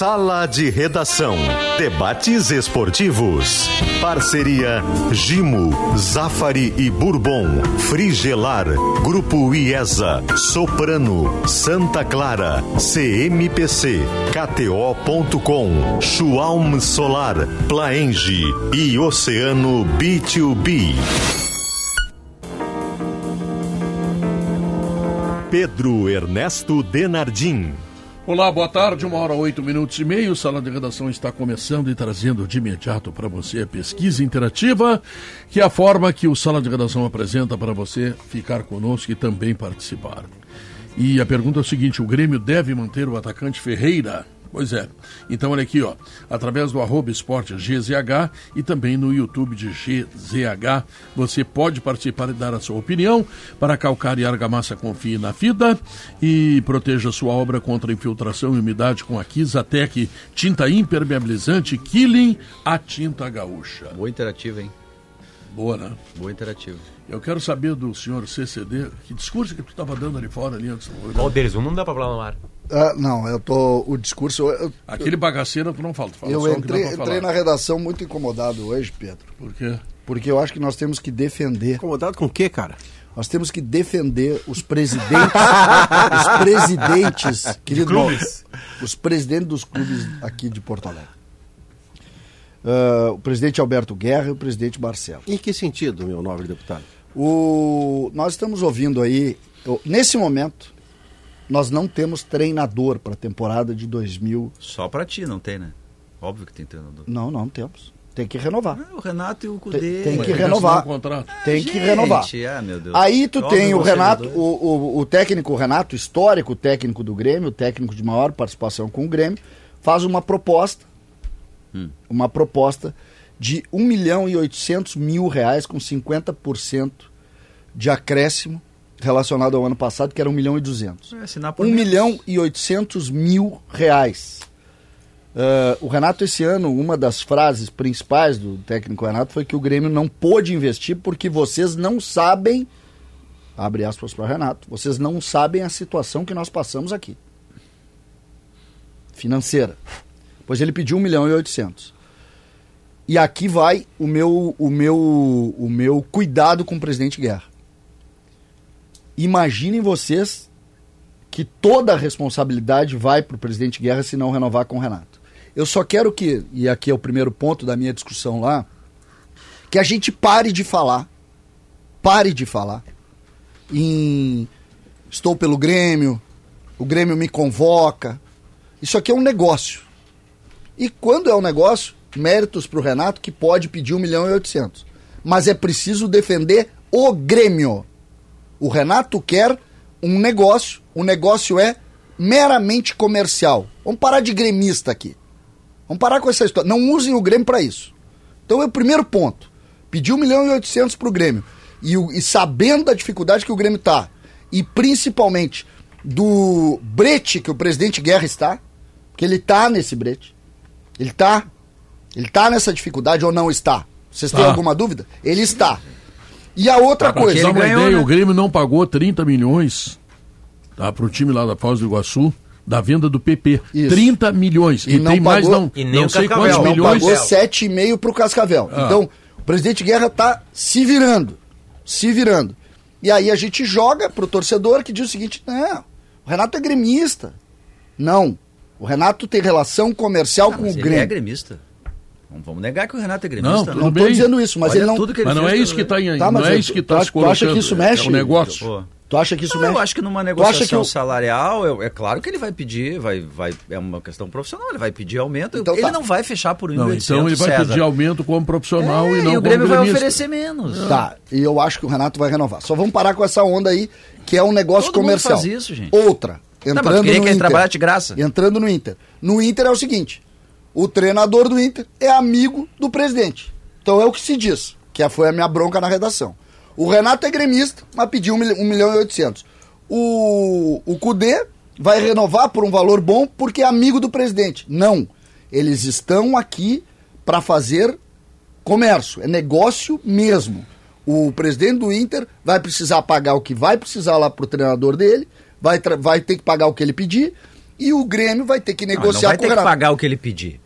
Sala de Redação. Debates esportivos. Parceria Gimo, Zafari e Bourbon. Frigelar. Grupo IESA. Soprano. Santa Clara. CMPC. KTO.com. Schwalm Solar. Plaenge. E Oceano B2B. Pedro Ernesto Denardim. Olá, boa tarde, uma hora oito minutos e meio. Sala de redação está começando e trazendo de imediato para você a pesquisa interativa, que é a forma que o Sala de Redação apresenta para você ficar conosco e também participar. E a pergunta é o seguinte: o Grêmio deve manter o atacante Ferreira? Pois é. Então, olha aqui, ó. Através do arroba esporte GZH e também no YouTube de GZH, você pode participar e dar a sua opinião. Para calcar e argamassa, confie na FIDA e proteja sua obra contra infiltração e umidade com a Kizatec tinta impermeabilizante Killing, a tinta gaúcha. Boa interativa, hein? Boa, né? Boa interativa. Eu quero saber do senhor CCD, que discurso que tu estava dando ali fora ali antes do Qual deles? Um não dá pra falar no ar. Ah, não, eu tô. O discurso. Eu, Aquele bagaceiro tu não fala, tu fala eu só o que entrei, dá pra entrei falar. na redação muito incomodado hoje, Pedro. Por quê? Porque eu acho que nós temos que defender. Incomodado com o quê, cara? Nós temos que defender os presidentes. os presidentes. Querido, os presidentes dos clubes aqui de Porto Alegre. Ah, o presidente Alberto Guerra e o presidente Marcelo. Em que sentido, meu nobre deputado? O, nós estamos ouvindo aí, nesse momento, nós não temos treinador para a temporada de 2000. Só pra ti, não tem, né? Óbvio que tem treinador. Não, não temos. Tem que renovar. Ah, o Renato e o Tem, Cudê. tem Mas que tem renovar. um contrato. Tem que Gente, renovar. Ah, meu Deus. Aí tu Óbvio tem o Renato, o, o, o técnico Renato, histórico técnico do Grêmio, o técnico de maior participação com o Grêmio, faz uma proposta, Hum. uma proposta de 1 milhão e 800 mil reais com 50% de acréscimo relacionado ao ano passado, que era 1 milhão e 200. Vai assinar por 1 menos. milhão e 800 mil reais. Ah, o Renato, esse ano, uma das frases principais do técnico Renato foi que o Grêmio não pôde investir porque vocês não sabem, abre aspas para Renato, vocês não sabem a situação que nós passamos aqui. Financeira. Pois ele pediu 1 milhão e 800. E aqui vai o meu, o meu, o meu cuidado com o presidente Guerra. Imaginem vocês que toda a responsabilidade vai para o presidente Guerra se não renovar com o Renato. Eu só quero que, e aqui é o primeiro ponto da minha discussão lá, que a gente pare de falar, pare de falar em estou pelo Grêmio, o Grêmio me convoca. Isso aqui é um negócio. E quando é um negócio, méritos para o Renato que pode pedir 1 milhão e 800. Mas é preciso defender o Grêmio. O Renato quer um negócio, o negócio é meramente comercial. Vamos parar de gremista aqui. Vamos parar com essa história. Não usem o Grêmio para isso. Então é o primeiro ponto. Pedir 1 milhão e 800 para o Grêmio. E, e sabendo da dificuldade que o Grêmio está, e principalmente do brete que o presidente Guerra está, porque ele está nesse brete. Ele está. Ele está nessa dificuldade ou não está? Vocês têm Tá. alguma dúvida? Ele está. E a outra te coisa. ganhou, ideia, né? o Grêmio não pagou 30 milhões tá, pro time lá da Foz do Iguaçu da venda do PP. Isso. 30 milhões. E E, não tem mais pagou- não, E nem não o sei Cascavel. quantos não milhões. pagou 7,5 pro Cascavel. Ah. Então, o presidente Guerra está se virando. Se virando. E aí a gente joga pro torcedor que diz o seguinte: não, o Renato é gremista. Não. O Renato tem relação comercial Ah, com mas o ele Grêmio. é gremista. Não vamos negar que o Renato é Não, gremista. Não bem. estou dizendo isso, mas Olha ele não. tudo que ele Mas não fez é isso que está em. Tá, não mas é eu- isso que tu está acha- tu acha que isso mexe? É um negócio. Pô. Tu acha que isso Não, mexe? eu acho que numa negociação que o- salarial, é, é claro que ele vai pedir, vai, vai, é uma questão profissional, ele vai pedir aumento. Então ele tá. não vai fechar por 1.800, Não, então ele vai César. pedir aumento como profissional É, e não o como Grêmio vai oferecer menos. Tá, e eu acho que o Renato vai renovar. Só vamos parar com essa onda aí, que é um negócio Todo mundo comercial. faz isso, gente. Outra, Mas entrando tu queria no que ele Inter. trabalhasse de graça? Entrando no Inter. No Inter é o seguinte: o treinador do Inter é amigo do presidente. Então é o que se diz, que foi a minha bronca na redação. O Renato é gremista, mas pediu 1 milhão e 800. O, o Cudê vai renovar por um valor bom porque é amigo do presidente. Não. Eles estão aqui para fazer comércio, é negócio mesmo. O presidente do Inter vai precisar pagar o que vai precisar lá pro treinador dele, vai, vai ter que pagar o que ele pedir, E o Grêmio vai ter que Não, ele não negociar vai com ter que pagar o que ele pedir.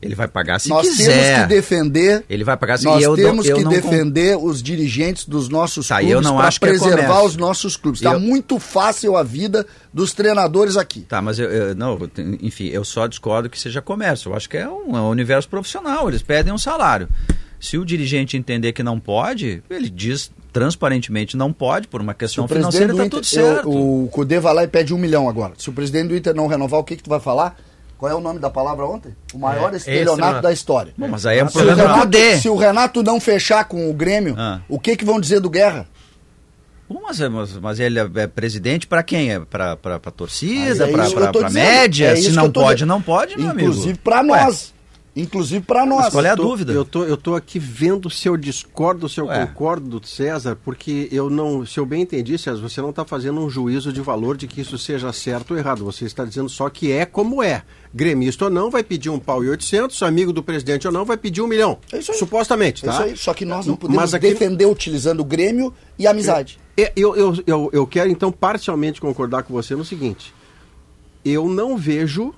Ele vai pagar se Nós quiser. temos que defender. Ele vai pagar se Nós eu não- temos eu que não defender os dirigentes dos nossos Tá, clubes não para é preservar os nossos clubes. Está Eu- muito fácil a vida dos treinadores aqui. Tá, mas eu, eu- não, enfim, eu só discordo que seja comércio. Eu acho que é um, é um universo profissional. Eles pedem um salário. Se o dirigente entender que não pode, ele diz transparentemente não pode por uma questão o financeira, tá Inter, tudo certo. eu- o Cudê vai lá e pede um milhão agora. Se o presidente do Inter não renovar, o que, que tu vai falar? Qual é o nome da palavra ontem? O maior É, estelionato estelionato. da história. Bom, mas aí é um Se o, problema do Renato, Cudê. se o Renato não fechar com o Grêmio, Ah. o que, que vão dizer do Guerra? Mas, mas, mas ele é, é presidente para quem? É para torcida, é para isso que eu tô a dizendo. média? É Se não pode, não pode, meu amigo. Inclusive para nós. Inclusive para nós. Mas qual é a tô- dúvida? Eu tô, eu tô aqui vendo se eu discordo, se eu Ué. concordo do César, porque eu não, se eu bem entendi, César, você não está fazendo um juízo de valor de que isso seja certo ou errado. Você está dizendo só que é como é. Gremista ou não, vai pedir um pau e 800, amigo do presidente ou não, vai pedir um milhão. É isso aí. Supostamente, É tá? isso aí. Só que nós não podemos Mas aqui- defender utilizando o Grêmio e a amizade. É, Eu, eu, eu, eu quero então parcialmente concordar com você no seguinte: eu não vejo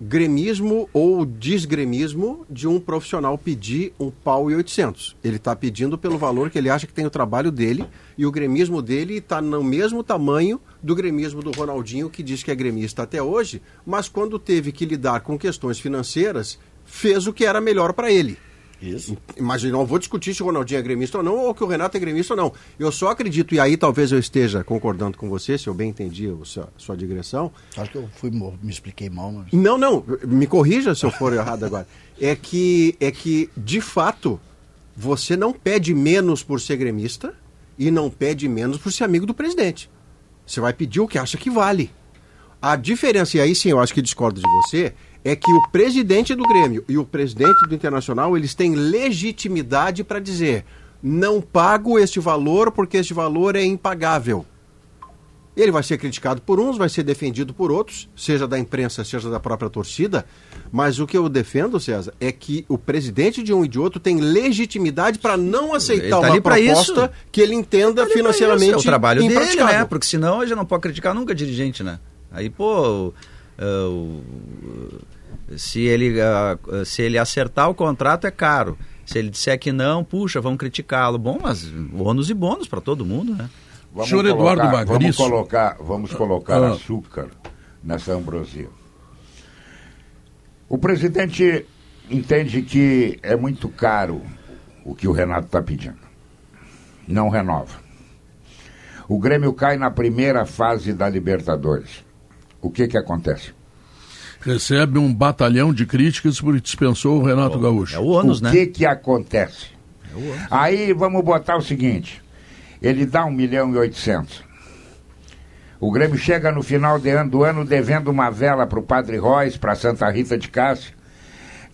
gremismo ou desgremismo de um profissional pedir um pau e 800. Ele está pedindo pelo valor que ele acha que tem o trabalho dele e o gremismo dele está no mesmo tamanho do gremismo do Ronaldinho, que diz que é gremista até hoje, mas quando teve que lidar com questões financeiras, fez o que era melhor para ele. Isso. Mas eu não vou discutir se o Ronaldinho é gremista ou não, ou que o Renato é gremista ou não. Eu só acredito, e aí talvez eu esteja concordando com você, se eu bem entendi a sua, sua digressão. Acho que eu fui, me expliquei mal, mas... Não, não, me corrija se eu for errado agora. É que, é que, de fato, você não pede menos por ser gremista e não pede menos por ser amigo do presidente. Você vai pedir o que acha que vale. A diferença, e aí sim eu acho que discordo de você, é que o presidente do Grêmio e o presidente do Internacional, eles têm legitimidade para dizer não pago este valor porque este valor é impagável. Ele vai ser criticado por uns, vai ser defendido por outros, seja da imprensa, seja da própria torcida. Mas o que eu defendo, César, é que o presidente de um e de outro tem legitimidade para não aceitar tá uma proposta isso. que ele entenda Ali pra financeiramente isso, É o trabalho dele, né? Porque senão a gente não pode criticar nunca dirigente, né? Aí, pô, é, o- se, ele, ah, se ele acertar o contrato é caro. Se ele disser que não, puxa, vamos criticá-lo. Bom, mas ônus e bônus para todo mundo, né? Vamos Senhor colocar, Eduardo Vamos Magriço. colocar, vamos colocar Ah. açúcar nessa ambrosia. O presidente entende que é muito caro o que o Renato está pedindo. Não renova. O Grêmio cai na primeira fase da Libertadores. O que que acontece? Recebe um batalhão de críticas porque dispensou o Renato Gaúcho. É o ônus, o né? que que acontece? Aí vamos botar o seguinte: ele dá um milhão e oitocentos. O Grêmio chega no final de ano, do ano devendo uma vela para o Padre Royce, para Santa Rita de Cássia,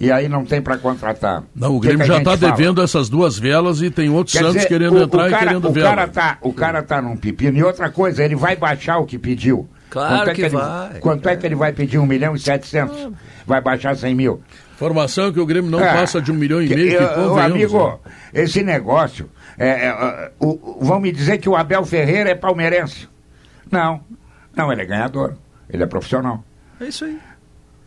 e aí não tem para contratar. Não, o que Grêmio que a já está fala? devendo essas duas velas e tem outros Quer Santos dizer, querendo o- entrar o e cara, querendo o vela. cara tá O cara tá num pepino. E outra coisa, ele vai baixar o que pediu. Claro Quanto é que ele, vai. Quanto é que ele vai pedir? Um milhão e setecentos? Vai baixar cem mil? Informação é que o Grêmio não É. passa de um milhão e Que- meio. Que eu- amigo, né? esse negócio. é, é, é, o- o- vão me dizer que o Abel Ferreira é palmeirense. Não. Não, ele é ganhador. Ele é profissional. É isso aí.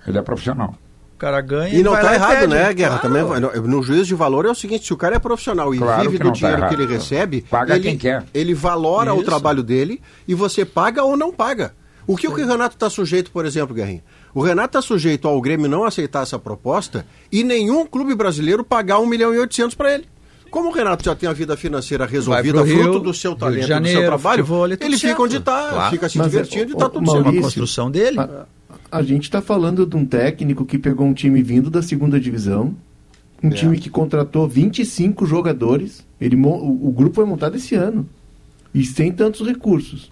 Ele é profissional. O cara ganha E não vai tá lá errado, pede. né, Guerra? Claro. Também, no, juízo de valor é o seguinte, se o cara é profissional e Claro vive que do não tá dinheiro que errado. ele recebe, Paga ele, quem quer. ele valora o Isso. trabalho dele e você paga ou não paga. O que o que o Renato está sujeito, por exemplo, Guerrinha? O Renato está sujeito ao Grêmio não aceitar essa proposta e nenhum clube brasileiro pagar 1 milhão e 800 para ele. Como o Renato já tem a vida financeira resolvida, Rio, fruto do seu talento, do Janeiro, seu trabalho, futebol, ali tudo ele fica onde está, Claro. fica se Mas, divertindo e ô, está tudo Maurício, certo. Uma construção dele. A, a gente está falando de um técnico que pegou um time vindo da segunda divisão, um time que contratou 25 jogadores. Ele, o, o grupo foi montado esse ano. E sem tantos recursos.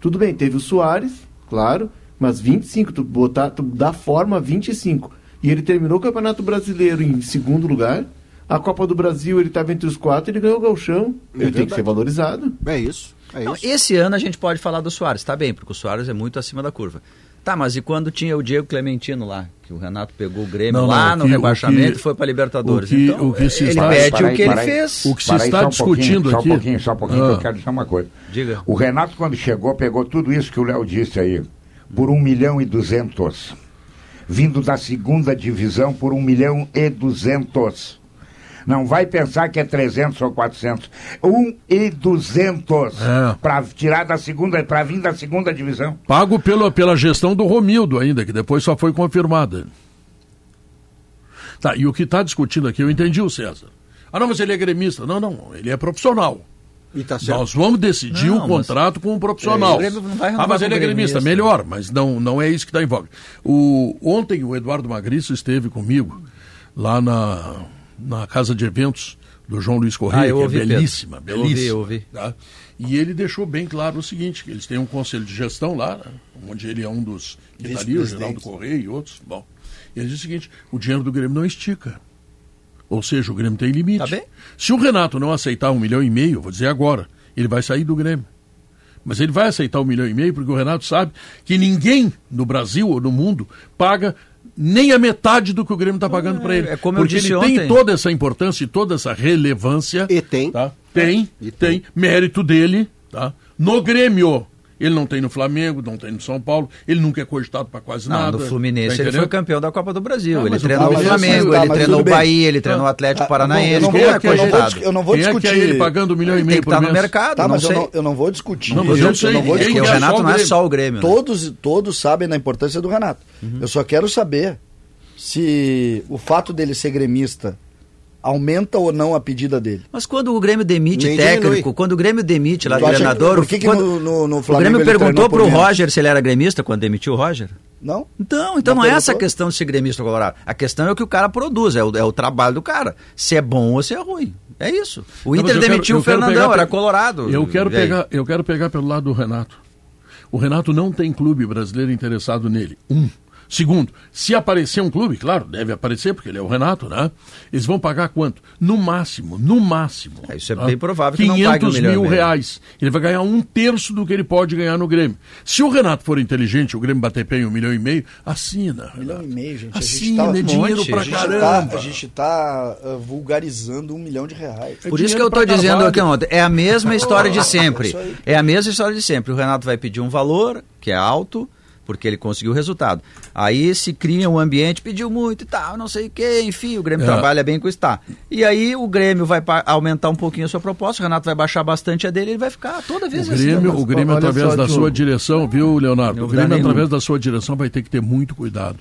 Tudo bem, teve o Soares, claro, mas 25, tu, botar, tu dá forma a 25. E ele terminou o Campeonato Brasileiro em segundo lugar. A Copa do Brasil ele estava entre os quatro, ele ganhou o Galchão. ele tem que ser valorizado. É isso, é Não, isso. esse ano a gente pode falar do Soares, tá bem, porque o Soares é muito acima da curva. Tá, mas e quando tinha o Diego Clementino lá, que o Renato pegou o Grêmio Não, lá não, o no que- rebaixamento e foi para Libertadores. o que- então, o que se ele está- pede Para o aí, que ele aí. fez. O que se está só um discutindo só aqui- um pouquinho, só um pouquinho, Ah. que eu quero dizer uma coisa. Diga. O Renato, quando chegou, pegou tudo isso que o Léo disse aí. por 1 milhão e 200. Vindo da segunda divisão por 1 milhão e 200. Não vai pensar que é 300 ou 400. 1 e 200 É. para tirar da segunda, para vir da segunda divisão. Pago pela, pela gestão do Romildo ainda, que depois só foi confirmada. Tá, e o que está discutindo aqui, eu entendi o César. Ah, não, mas ele é gremista. Não, não, ele é profissional. E tá certo. Nós vamos decidir Não, o mas- contrato com o profissional. É, ah, mas ele é gremista. melhor, mas não, não é isso que está em voga. O, ontem o Eduardo Magriço esteve comigo lá na, na casa de eventos do João Luiz Correia, Ah, que ouvi, é Pedro. belíssima, Eu belíssima. ouvi, eu ouvi. tá? E ele deixou bem claro o seguinte, que eles têm um conselho de gestão lá, né, onde ele é um dos que está ali, o Geraldo Correia e outros. Bom, e ele diz o seguinte, o dinheiro do Grêmio não estica. Ou seja, o Grêmio tem limite. Tá bem. Se o Renato não aceitar um milhão e meio, vou dizer agora, ele vai sair do Grêmio. Mas ele vai aceitar um milhão e meio porque o Renato sabe que ninguém no Brasil ou no mundo paga nem a metade do que o Grêmio está pagando para ele. é como eu porque disse ele tem ontem. toda essa importância e toda essa relevância. E tem. Tá? Tem, E tem, mérito dele, tá? No Grêmio. Ele não tem no Flamengo, não tem no São Paulo, ele nunca é cogitado para quase Não, nada. no Fluminense tá ele foi campeão da Copa do Brasil. Ah, ele o treinou o Flamengo, tá, ele treinou o. Bahia, ele treinou o Atlético Ah, Paranaense. não é não cogitado? eu não vou Quem é que é discutir. ele pagando um milhão e meio tem que por estar no mês? mercado, Tá, não mas eu não, eu não vou discutir. Não, eu sei, não vou o é discutir. só Renato o não é só o Grêmio. né? Todos, todos sabem da importância do Renato. Uhum. Eu só quero saber se o fato dele ser gremista aumenta ou não a pedida dele. Mas quando o Grêmio demite Nem técnico, diminui. quando o Grêmio demite lá Tu acha que- treinador, por que que quando- no- no- no o Flamengo Grêmio ele perguntou pro menos? Roger se ele era gremista quando demitiu o Roger? Não? Então, então Não não, é essa a questão de ser gremista ou colorado. A questão é o que o cara produz, é o, é o trabalho do cara. Se é bom ou se é ruim. É isso. O Não, Inter quero- demitiu eu o quero Fernandão, pegar era colorado. Eu quero, pegar, eu quero pegar pelo lado do Renato. O Renato não tem clube brasileiro interessado nele. Um. Segundo, se aparecer um clube, claro, deve aparecer, porque ele é o Renato, né? Eles vão pagar quanto? No máximo, no máximo. É, isso é tá? bem provável que não pague um 500 milhão e mil meio. reais. Ele vai ganhar um terço do que ele pode ganhar no Grêmio. Se o Renato for inteligente, o Grêmio bater pé em um milhão e meio, assina. Um milhão e meio, gente. A gente Assina, tá- é dinheiro monte, pra a gente Tá, caramba. a gente está vulgarizando um milhão de reais. É Por isso que eu tô dizendo aqui ontem, é a mesma história de sempre. É a mesma história de sempre. O Renato vai pedir um valor, que é alto, porque ele conseguiu o resultado. Aí se cria um ambiente, pediu muito e tal, não sei o quê, enfim, o Grêmio É. trabalha bem com isso, tá. E aí o Grêmio vai aumentar um pouquinho a sua proposta, o Renato vai baixar bastante a dele, ele vai ficar toda vez O assim. Grêmio, mas o Grêmio através da sua direção, viu, Leonardo? O Grêmio, nenhum. através da sua direção, vai ter que ter muito cuidado.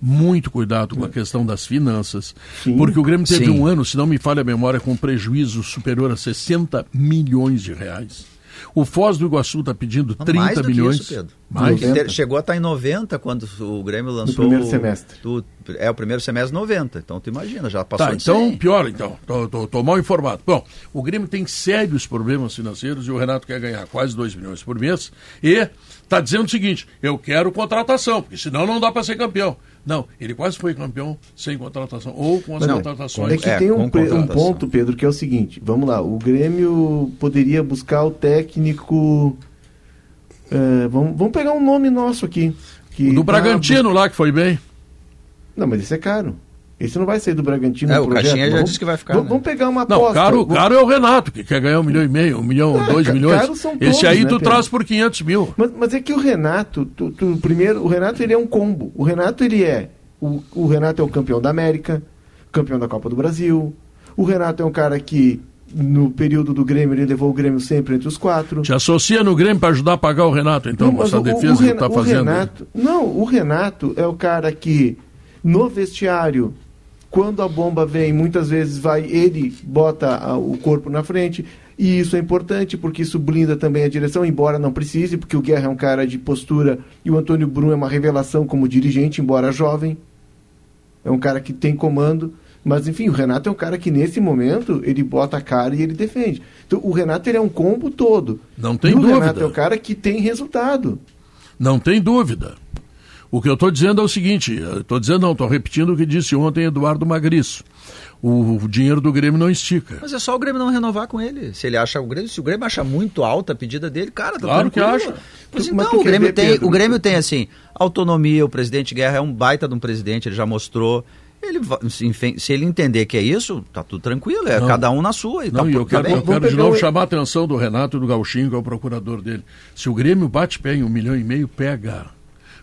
Muito cuidado com a questão das finanças. Sim. Porque o Grêmio teve Sim. um ano, se não me falha a memória, com prejuízo superior a 60 milhões de reais. O Foz do Iguaçu está pedindo Não, 30 mais do que milhões. isso, Pedro. mais? Chegou a estar em 90 quando o Grêmio lançou. primeiro o- semestre. do- é o primeiro semestre 90. Então tu imagina, já passou Tá, então, 100. pior então. Tô, tô- tô mal informado. Bom, o Grêmio tem sérios problemas financeiros e o Renato quer ganhar quase 2 milhões por mês e está dizendo o seguinte: eu quero contratação, porque senão não dá para ser campeão. Não, ele quase foi campeão sem contratação, ou com as Não, contratações. É que É, tem um, com pre- um ponto, Pedro, que é o seguinte: vamos lá, o Grêmio poderia buscar o técnico. é, vamos, vamos pegar um nome nosso aqui. Que O do tá- Bragantino lá, que foi bem. Não, mas esse é caro. Esse não vai sair do Bragantino. É, no o projeto. Caixinha já Vamos- disse que vai ficar, Vamos, né? vamos pegar uma Não, aposta. caro, Vamos- caro é o Renato, que quer ganhar um milhão e meio, um milhão, Ah, dois milhões. caros são Esse todos, aí né, tu Pedro? traz por 500 mil. Mas, mas é que o Renato, tu, tu- primeiro, o Renato ele é um combo. O Renato ele é o, o Renato é o campeão da América, campeão da Copa do Brasil. O Renato é um cara que no período do Grêmio ele levou o Grêmio sempre entre os quatro. Te associa no Grêmio para ajudar a pagar o Renato, então, com mas essa o- o defesa que Rena- tá o fazendo. Renato, não, o Renato é o cara que no vestiário, quando a bomba vem, muitas vezes vai ele bota o corpo na frente. E isso é importante porque isso blinda também a direção, embora não precise, porque o Guerra é um cara de postura e o Antônio Brum é uma revelação como dirigente, embora jovem. É um cara que tem comando. Mas enfim, o Renato é um cara que nesse momento ele bota a cara e ele defende. Então o Renato ele é um combo todo. Não tem e o dúvida. Renato é o cara que tem resultado. Não tem dúvida. O que eu estou dizendo é o seguinte, estou dizendo não, estou repetindo o que disse ontem Eduardo Magriço. O, o dinheiro do Grêmio não estica. Mas é só o Grêmio não renovar com ele. Se ele acha o Grêmio, se o Grêmio acha muito alta a pedida dele, cara, tá Claro que acha. Pois Tu- então, o Grêmio, ver, tem, Pedro? o Grêmio tem assim, autonomia, o presidente Guerra é um baita de um presidente, ele já mostrou. Ele, se, ele entender que é isso, tá tudo tranquilo, é Não. cada um na sua. E Não, tá, e eu tá quero, bem. eu quero de novo o- chamar a atenção do Renato e do Gauchinho, que é o procurador dele. Se o Grêmio bate pé em um milhão e meio, pega.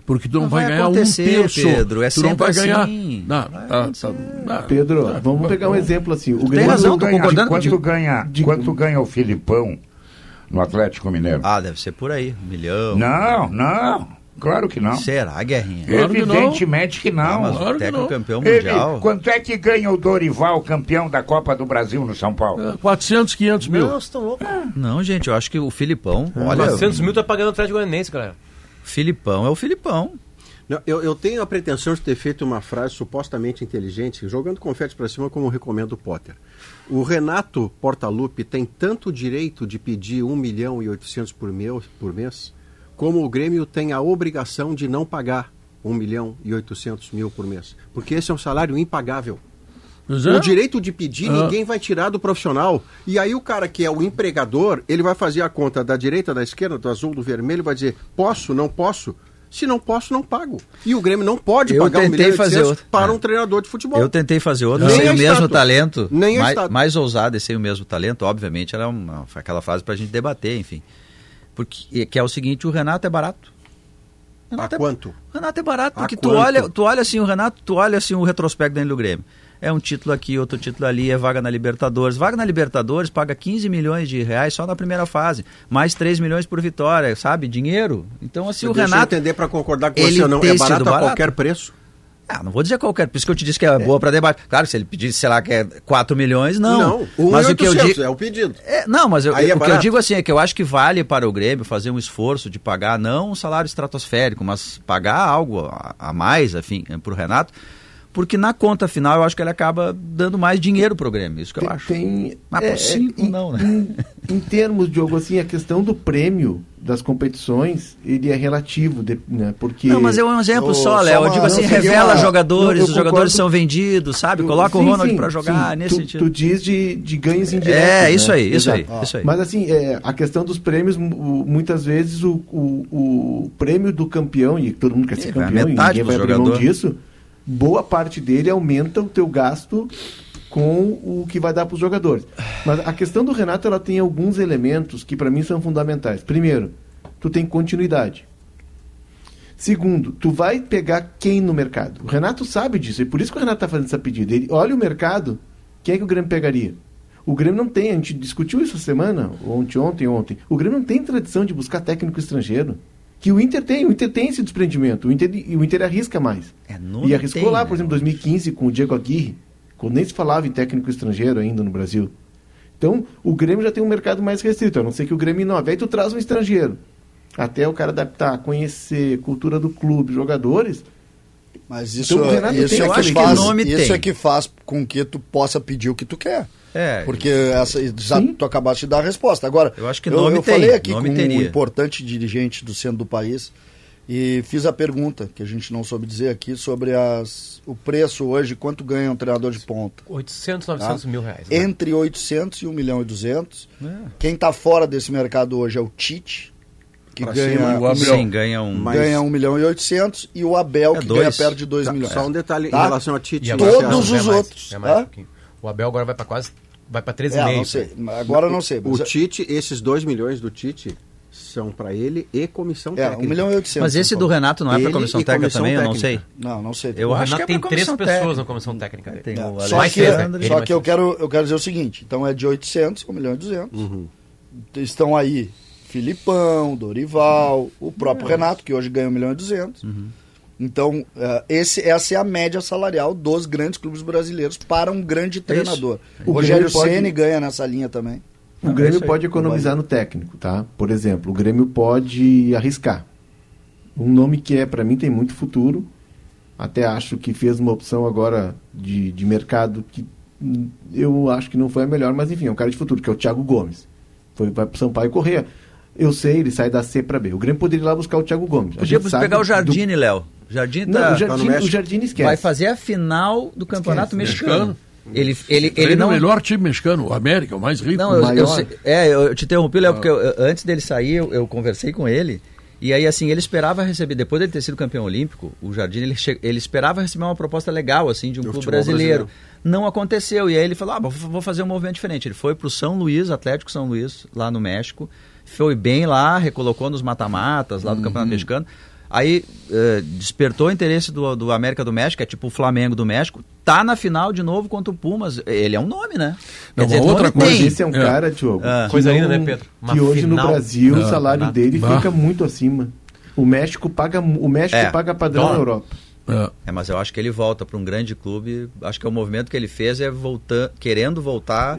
Porque tu não, Não vai, vai ganhar um terço. Pedro, é tu não sempre vai ganhar. assim. Não, Vai tá, tá, tá, Pedro, tá, vamos tá, pegar um tá. exemplo assim. O Tem razão, tô ganha, concordando quanto contigo. ganha, De- quanto ganha o Filipão no Atlético Mineiro? Ah, deve ser por aí. Um milhão. Não, não. Claro que não. Será, Guerrinha? Claro que não. Evidentemente que não. Ah, mas claro o que técnico não. campeão Ele- mundial. quanto é que ganha o Dorival, campeão da Copa do Brasil no São Paulo? É, 400, 500 mil. Não, vocês estão loucos. Não, gente, eu acho que o Filipão. Olha, 400 mil tá pagando o Atlético Goianiense, galera. Filipão é o Filipão. Eu, eu tenho a pretensão de ter feito uma frase supostamente inteligente, jogando confete para cima, como recomenda o Potter. O Renato Portaluppi tem tanto direito de pedir 1 milhão e 800 por, meu, por mês, como o Grêmio tem a obrigação de não pagar 1 milhão e 800 mil por mês. Porque esse é um salário impagável. É. O direito de pedir Ah. ninguém vai tirar do profissional. E aí o cara que é o empregador, ele vai fazer a conta da direita, da esquerda, do azul, do vermelho, vai dizer, posso, não posso? Se não posso, não pago. E o Grêmio não pode Eu pagar um tentei milhão e fazer 800 outro. para É. um treinador de futebol. Eu tentei fazer outro, Nem sem a o mesmo talento. Nem a mais, mais ousado e sem o mesmo talento, obviamente, era uma, aquela fase pra gente debater, enfim. Porque que é o seguinte, o Renato é barato. A Renato é, quanto? o Renato é barato, A porque tu quanto? olha, tu olha assim o Renato, tu olha assim o retrospecto dentro do Grêmio. É um título aqui, outro título ali, é vaga na Libertadores. Vaga na Libertadores paga 15 milhões de reais só na primeira fase, mais 3 milhões por vitória, sabe? Dinheiro. Então assim, o Deixa eu Renato entender para concordar com ele você ou não. É sido barato a barato. qualquer preço? Ah, não vou dizer qualquer, por isso que eu te disse que é, boa para debate. Claro, se ele pedisse, sei lá, que é 4 milhões, não. um mas o que eu 800, digo é o pedido. é, não, mas eu- é o que eu barato. digo assim é que eu acho que vale para o Grêmio fazer um esforço de pagar não um salário estratosférico, mas pagar algo a, a mais, enfim, para o Renato, porque na conta final eu acho que ele acaba dando mais dinheiro para o Grêmio, isso que eu Tem- acho. Tem, Mas por cinco, em, não, né? Em, em termos, Diogo, assim, a questão do prêmio das competições, ele é relativo, de- né? Porque... Não, mas é um exemplo Ô, só, Léo. Eu digo assim, não, revela uma- jogadores, eu- eu os jogadores são vendidos, sabe? Coloca o Sim, Ronald sim, para jogar sim. nesse tu, sentido. tu diz de, de ganhos indiretos. É, né? isso aí, isso aí, isso aí. Mas assim, é, a questão dos prêmios, mu- muitas vezes o, o, o prêmio do campeão, e todo mundo quer ser É, campeão, e ninguém vai abrir mão disso, boa parte dele aumenta o teu gasto com o que vai dar para os jogadores. Mas a questão do Renato, ela tem alguns elementos que para mim são fundamentais. Primeiro, tu tem continuidade. Segundo, tu vai pegar quem no mercado? O Renato sabe disso, e por isso que o Renato está fazendo essa pedida. Ele olha o mercado, quem é que o Grêmio pegaria? O Grêmio não tem, a gente discutiu isso essa semana, ontem, ontem, ontem. O Grêmio não tem tradição de buscar técnico estrangeiro. Que o Inter tem, o Inter tem esse desprendimento, o Inter, o Inter arrisca mais. É, e arriscou tem, lá, né? por exemplo, 2015 com o Diego Aguirre, quando nem se falava em técnico estrangeiro ainda no Brasil. Então, o Grêmio já tem um mercado mais restrito, a não ser que o Grêmio inove. Aí tu traz um estrangeiro. Até o cara adaptar, conhecer cultura do clube, jogadores. Mas isso, Então, Renato isso, tem é, eu que que faz, nome isso tem. é que faz com que tu possa pedir o que tu quer. É, Porque essa, já, Sim. tu acabaste de dar a resposta. Agora, Eu acho que eu, nome eu tem, falei aqui nome com um teria. importante dirigente do centro do país e fiz a pergunta, que a gente não soube dizer aqui, sobre as, o preço hoje, quanto ganha um treinador de ponta. 800, 900 Tá? mil reais. né? Entre 800 e 1 milhão e 200. É. Quem está fora desse mercado hoje é o Tite, que ganha, cima, o Abel. Sim, ganha um. Mas- ganha 1 milhão e 800 e o Abel, É que dois. ganha perto de 2 Tá, milhões. Só um detalhe Tá? em relação a Tite. E e Todos os é mais, outros, é mais tá? um. O Abel agora vai para quase. Vai para 13,5. É, não sei. Agora não sei. O é- Tite, esses 2 milhões do Tite são para ele e comissão é, técnica. 1 milhão e 800. Mas esse do Renato não é para comissão e técnica comissão também, eu não sei. técnica. Não, não sei. Eu O acho que é tem três comissão pessoas técnica. na comissão técnica. Tem É, Só Mais que, três, né? só que eu, quero, eu quero dizer o seguinte: então é de 800 a 1 milhão e 200. Uhum. Estão aí Filipão, Dorival, o próprio Renato, que hoje ganha 1 milhão e 200. Uhum. Então, eh, esse, essa é a média salarial dos grandes clubes brasileiros para um grande treinador. O O Rogério pode- Ceni ganha nessa linha também. O é Grêmio pode economizar no técnico, tá? Por exemplo, o Grêmio pode arriscar. Um nome que é, para mim, tem muito futuro. Até acho que fez uma opção agora de, de mercado que eu acho que não foi a melhor, mas enfim, é um cara de futuro, que é o Thiago Gomes. Foi vai pro Sampaio Correia. Eu sei, ele sai da C para B. O Grêmio poderia ir lá buscar o Thiago Gomes. Sabe pegar o do- Jardine, Léo. Jardine Não, tá, o Jardine, México. o Jardine esquece. vai fazer a final do Campeonato Esquece. Mexicano. Ele, ele, ele Ele não o melhor time mexicano, o América, o mais rico. Não, eu, eu é, eu te interrompi, Léo, porque eu- eu- antes dele sair, eu, eu conversei com ele. E aí, assim, ele esperava receber, depois dele ter sido campeão olímpico, o Jardim, ele, che- ele esperava receber uma proposta legal, assim, de um Do clube brasileiro. brasileiro. Não aconteceu. E aí ele falou: ah, vou- vou fazer um movimento diferente. Ele foi pro São Luís, Atlético São Luís, lá no México. Foi bem lá, recolocou nos mata-matas lá do Campeonato Mexicano. Aí eh, despertou o interesse do, do América do México, é tipo o Flamengo do México, tá na final de novo contra o Pumas. Ele é um nome, né? Não, uma outra nome coisa, tem. esse é um É. cara, Diogo, que, Coisa linda, né, Pedro? Uma que hoje final. no Brasil Ah, o salário dele Bah. fica muito acima. O México paga, o México É. paga padrão na Europa. É. É, mas eu acho que ele volta para um grande clube. Acho que o movimento que ele fez é voltando, querendo voltar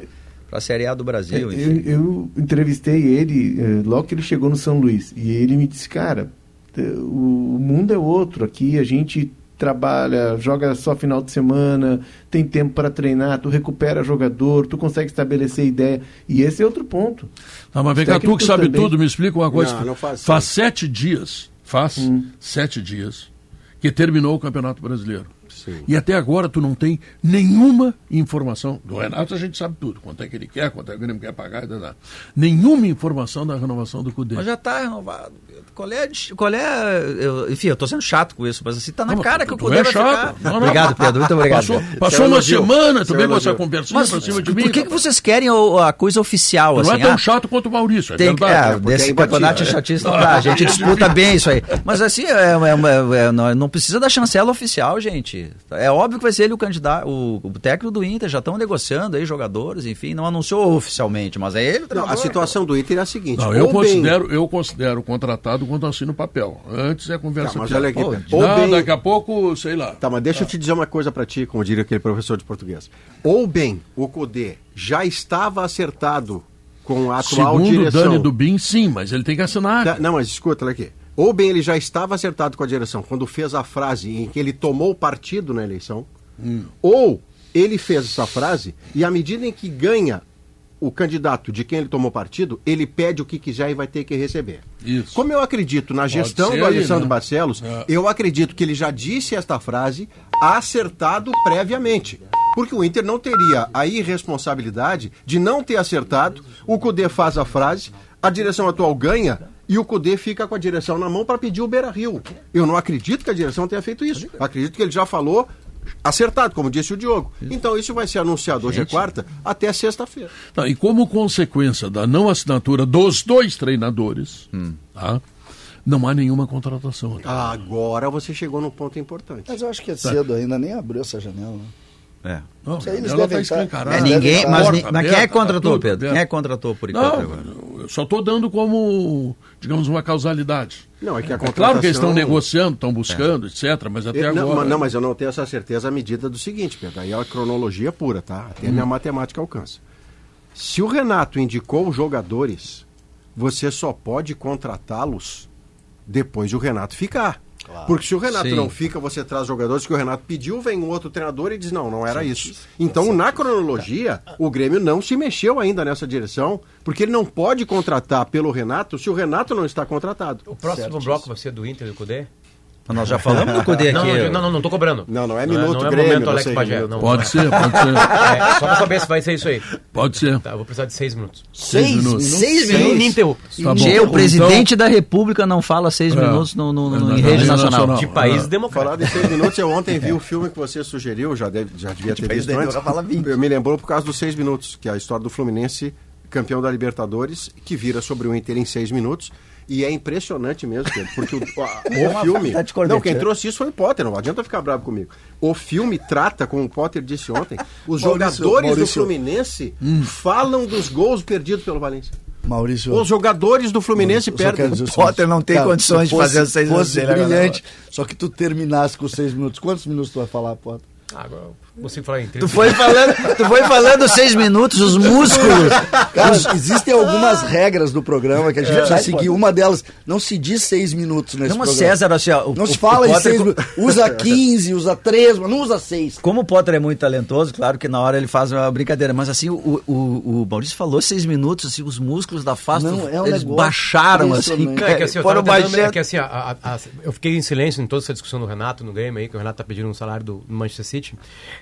para a Série A do Brasil. Eu, enfim. eu entrevistei ele eh, logo que ele chegou no São Luís e ele me disse, cara, o, mundo é outro. Aqui a gente trabalha, joga só final de semana, tem tempo para treinar, tu recupera jogador, tu consegue estabelecer ideia. E esse é outro ponto. Tá, mas vem cá, tu que sabe também. tudo, me explica uma coisa. Não, não faz faz sete dias, faz sete dias, que terminou o Campeonato Brasileiro. Sim. E até agora tu não tem nenhuma informação. Do Renato a gente sabe tudo, quanto é que ele quer, quanto é que ele quer pagar, e tal, tal. nenhuma informação da renovação do Cudê. Mas já está renovado. Qual é, a qual é a- eu- enfim, eu tô sendo chato com isso, mas assim, tá na Não, cara tu- que o Cudê é vai chato. ficar. Não, não. Obrigado, Pedro, muito obrigado. Passou, passou Seu uma elogio. semana, vem com essa conversinha Mas pra cima de mim. por que, que vocês querem o- a coisa oficial? Não assim, é tão ah, chato quanto o Maurício, é tem que, verdade. é, desse é campeonato é. chatice não dá. A gente disputa bem isso aí. Mas assim, é, é é- não precisa da chancela oficial, gente. É óbvio que vai ser ele o candidato, o, o técnico do Inter. Já estão negociando aí jogadores, enfim, não anunciou oficialmente, mas é ele o Não, a situação do Inter é a seguinte. Não, eu ou bem- considero, eu considero contratado quando assino o papel. Antes é conversa Tá, mas olha aqui, Pô, não, bem- daqui a pouco, sei lá. Tá, mas deixa eu te dizer uma coisa pra ti, como diria aquele professor de português. Ou bem, o Cudê já estava acertado com a atual Segundo o direção. Dani Dubin, sim, mas ele tem que assinar. Tá, não, mas escuta, olha aqui. Ou bem ele já estava acertado com a direção quando fez a frase em que ele tomou partido na eleição, ou ele fez essa frase e à medida em que ganha o candidato de quem ele tomou partido, ele pede o que quiser e vai ter que receber. Isso. Como eu acredito na gestão do Alessandro né? Barcelos, É. eu acredito que ele já disse esta frase acertado previamente. Porque o Inter não teria a irresponsabilidade de não ter acertado, o Cudê faz a frase, a direção atual ganha e o Cudê fica com a direção na mão para pedir o Beira Rio. Eu não acredito que a direção tenha feito isso. Acredito que ele já falou acertado, como disse o Diogo. Então isso vai ser anunciado hoje é quarta até sexta-feira. Tá, e como consequência da não assinatura dos dois treinadores, Hum. tá, não há nenhuma contratação. Tá? Agora você chegou num ponto importante. Mas eu acho que é cedo ainda, nem abriu essa janela. né? É. Não, Isso aí eles ela devem tá escancarada. É, Deve ninguém, mas, porta ni- mas quem é que contratou, tá tudo Pedro? aberto. Quem é que contratou por enquanto? Não, agora? eu só estou dando como, digamos, uma causalidade. Não, é que a É claro que eles contratação- estão negociando, estão buscando, etc., mas até Eu- não, agora... mas- não, mas eu não tenho essa certeza à medida do seguinte, Pedro. Aí é a cronologia pura, tá? Até a Hum. minha matemática alcança. Se o Renato indicou os jogadores, você só pode contratá-los depois de o Renato ficar. Porque se o Renato Sim. não fica, você traz jogadores que o Renato pediu, vem um outro treinador e diz: não, não era isso. Então, na cronologia, o Grêmio não se mexeu ainda nessa direção, porque ele não pode contratar pelo Renato se o Renato não está contratado. O próximo bloco vai ser do Inter e do Cudê? Mas Nós já falamos do Cudê aqui. não, não, não, não tô cobrando. Não, não é Não minuto não é Grêmio, momento não Alex sei, Bagé. minuto. Não, Pode ser, pode ser, É, só pra saber se vai ser isso aí. pode ser. Tá, vou precisar de seis minutos. Seis minutos. Seis minutos? ininterruptos. Tá o presidente Então- da República não fala seis É. minutos no, no- no- É, em rede na rede nacional. nacional. De países Ah. democráticos. Falar de seis minutos, eu ontem vi o filme que você sugeriu, já, deve, já devia ter visto antes. Eu me lembrou por causa dos seis minutos, que é a história do Fluminense, campeão da Libertadores, que vira sobre o Inter em seis minutos. E é impressionante mesmo, Pedro, porque o, a- o filme. cornete, Não, quem né? trouxe isso foi o Potter, não adianta ficar bravo comigo. O filme trata, como o Potter disse ontem, os Maurício, jogadores do Maurício. Fluminense falam dos gols perdidos pelo Valência. Maurício. Os jogadores do Fluminense perdem. o Potter não tem cara, condições se de fazer fosse- os seis minutos fosse agora. brilhante, só que tu terminasse com os seis minutos. Quantos minutos tu vai falar, Potter? Ah, agora consigo falar em 30 Tu foi falando, tu foi falando seis minutos, os músculos. Cara, existem algumas regras do programa que a gente precisa seguir. Uma delas, não se diz seis minutos nesse Não, programa. César, assim, ó, o- Não se fala o em seis co- minutos. Usa 15, usa 3, mas não usa 6. Como o Potter é muito talentoso, claro que na hora ele faz uma brincadeira, mas assim, o, o, o Maurício falou seis minutos, assim, os músculos da face, Não, é um eles baixaram, assim. Cara, é que assim, eu, foram baixando. é que assim, a- a- a- eu fiquei em silêncio em toda essa discussão do Renato no Grêmio aí, que o Renato tá pedindo um salário do Manchester City,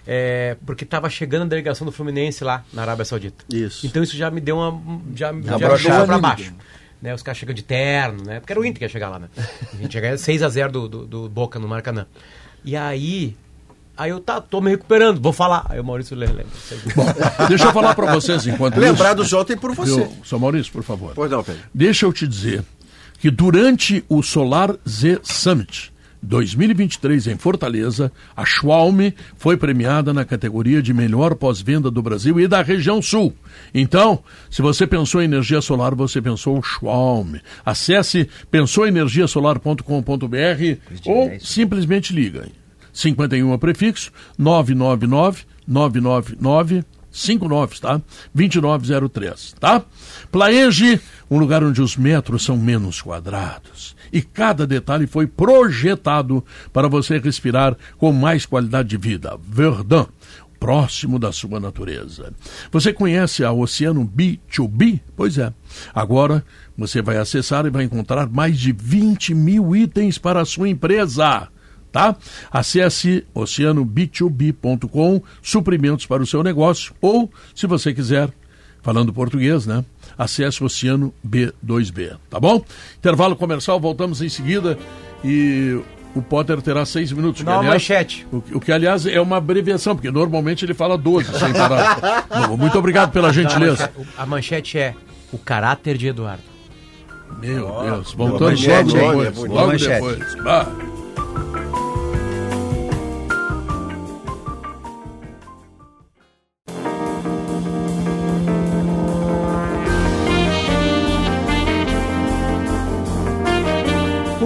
é, porque tava chegando a delegação do Fluminense lá na Arábia Saudita. Isso. Então isso já me deu uma. Já, já, me jogou pra baixo. Né, os caras chegam de terno, né? Porque era o Inter que ia chegar lá, né? A gente ia ganhar 6x0 do, do, do Boca no Maracanã. E aí. Aí eu tá, tô me recuperando, vou falar. Aí o Maurício le- lembra. Bom, deixa eu falar para vocês enquanto Lembrado isso. ontem por você. Viu? São Maurício, por favor. Pois não, Pedro. Deixa eu te dizer que durante o Solar Z Summit 2023 em Fortaleza, a Schwalm foi premiada na categoria de melhor pós-venda do Brasil e da região sul. Então, se você pensou em energia solar, você pensou Schwalm. Acesse pensouenergiasolar.com.br ou simplesmente liga. 51 é prefixo 999 999 59, tá? 2903, tá? Plaenge, um lugar onde os metros são menos quadrados. E cada detalhe foi projetado para você respirar com mais qualidade de vida. Verdun, próximo da sua natureza. Você conhece a Oceano B2B? Pois é. Agora você vai acessar e vai encontrar mais de 20 mil itens para a sua empresa tá? Acesse oceanob2b.com, suprimentos para o seu negócio, ou, se você quiser, falando português, né? Acesse Oceano B2B, tá bom? Intervalo comercial, voltamos em seguida e o Potter terá seis minutos. Não, aliás, manchete. O, o, que, aliás, é uma abreviação, porque normalmente ele fala 12 sem parar. Muito obrigado pela gentileza. A manchete é o caráter de Eduardo. Meu oh, Deus, voltando logo depois. Logo depois.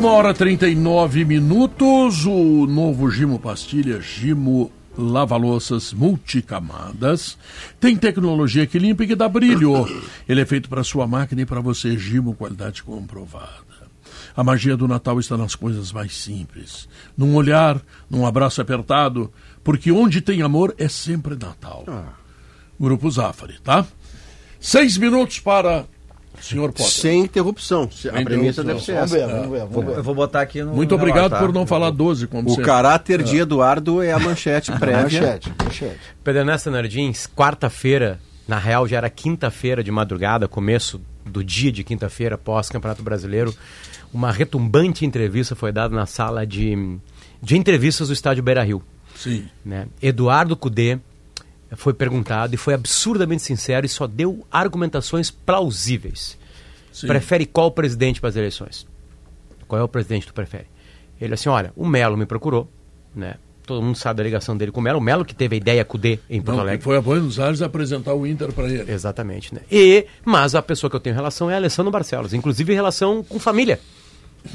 Uma hora 39 minutos, o novo Gimo Pastilha, Gimo lava-louças multicamadas. Tem tecnologia que limpa e que dá brilho. Ele é feito para sua máquina e para você, Gimo, qualidade comprovada. A magia do Natal está nas coisas mais simples. Num olhar, num abraço apertado, porque onde tem amor é sempre Natal. Ah. Grupo Zafari, tá? Seis minutos para Senhor Potter. Sem interrupção. A premissa deve ser essa. Vamos ver, vamos ver. Vamos ver. Eu vou botar aqui no. Muito obrigado tá? por não falar 12, como O sempre. caráter de Eduardo é a manchete prévia. manchete, manchete. Pedro Ernesto Nardins, quarta-feira, na real já era quinta-feira de madrugada, começo do dia de quinta-feira, pós-Campeonato Brasileiro, uma retumbante entrevista foi dada na sala de, de entrevistas do estádio Beira Rio. Sim. Né? Eduardo Cudê foi perguntado e foi absurdamente sincero e só deu argumentações plausíveis. Sim. Prefere qual presidente para as eleições? Qual é o presidente que tu prefere? Ele assim, olha, o Melo me procurou, né? Todo mundo sabe da ligação dele com o Melo. O Melo que teve a ideia com o D em Porto Não, Alegre. Foi a Buenos Aires apresentar o Inter para ele. Exatamente, né? E, mas a pessoa que eu tenho relação é a Alessandro Barcelos, inclusive em relação com família.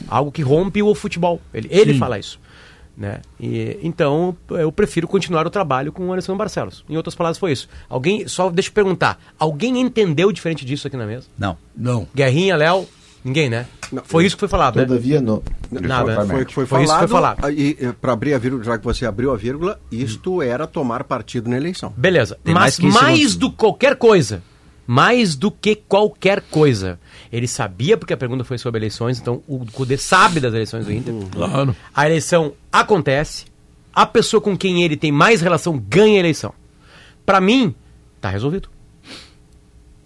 Algo que rompe o futebol. Ele, ele fala isso. Né? E, então, eu prefiro continuar o trabalho com o Alessandro Barcelos. Em outras palavras, foi isso. Alguém, só deixa eu perguntar, alguém entendeu diferente disso aqui na mesa? Não. Não. Guerrinha, Léo, ninguém, né? Não, foi isso que foi falado, né? Todavia, né? não. Nada. Foi, foi, foi, isso que foi falado. E, para abrir a vírgula, já que você abriu a vírgula, isto era tomar partido na eleição. Beleza. Tem Mas mais, mais do qualquer coisa, mais do que qualquer coisa, ele sabia porque a pergunta foi sobre eleições, então o Cudê sabe das eleições do Inter. Claro. A eleição acontece, a pessoa com quem ele tem mais relação ganha a eleição. Para mim, tá resolvido.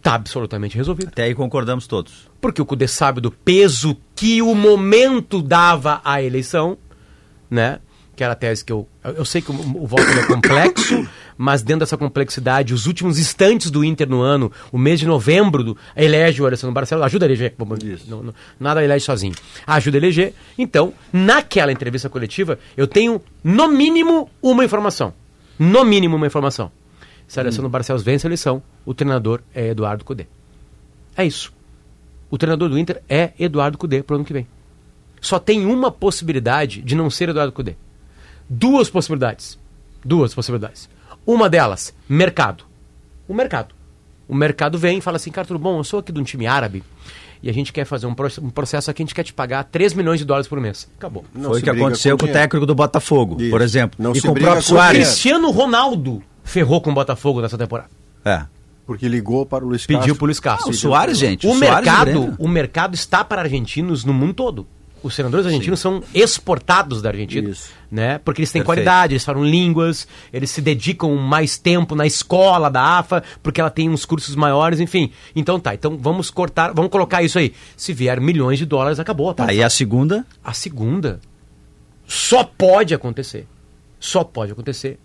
Tá absolutamente resolvido. Até aí concordamos todos. Porque o Cudê sabe do peso que o momento dava à eleição, né? que era a tese que eu. Eu sei que o, o voto é complexo, mas dentro dessa complexidade, os últimos instantes do Inter no ano, o mês de novembro, do, elege o Alessandro Barcelos, ajuda a eleger. Não, não, nada elege sozinho. Ajuda a eleger. Então, naquela entrevista coletiva, eu tenho, no mínimo, uma informação. No mínimo, uma informação. Se Alessandro hum. Barcelos vence a eleição, o treinador é Eduardo Cudê. É isso. O treinador do Inter é Eduardo Cudê para o ano que vem. Só tem uma possibilidade de não ser Eduardo Cudê duas possibilidades. Duas possibilidades. Uma delas, mercado. O mercado. O mercado vem e fala assim, cara, tudo bom? Eu sou aqui de um time árabe e a gente quer fazer um, processo aqui, a gente quer te pagar 3 milhões de dólares por mês. Acabou. Não Foi o que aconteceu com, com o técnico do Botafogo, Isso. por exemplo. Não e com o próprio Soares. Cristiano Ronaldo ferrou com o Botafogo nessa temporada. É. Porque ligou para o Luiz Castro. Pediu para o Luiz Castro. Ah, o Soares, gente. O, o mercado, o mercado está para argentinos no mundo todo os senadores argentinos Sim. são exportados da Argentina, Isso. né? Porque eles têm Perfeito. qualidade, eles falam línguas, eles se dedicam mais tempo na escola da AFA, porque ela tem uns cursos maiores, enfim. Então tá, então vamos cortar, vamos colocar isso aí. Se vier milhões de dólares, acabou. Tá, e a segunda? A segunda só pode acontecer. Só pode acontecer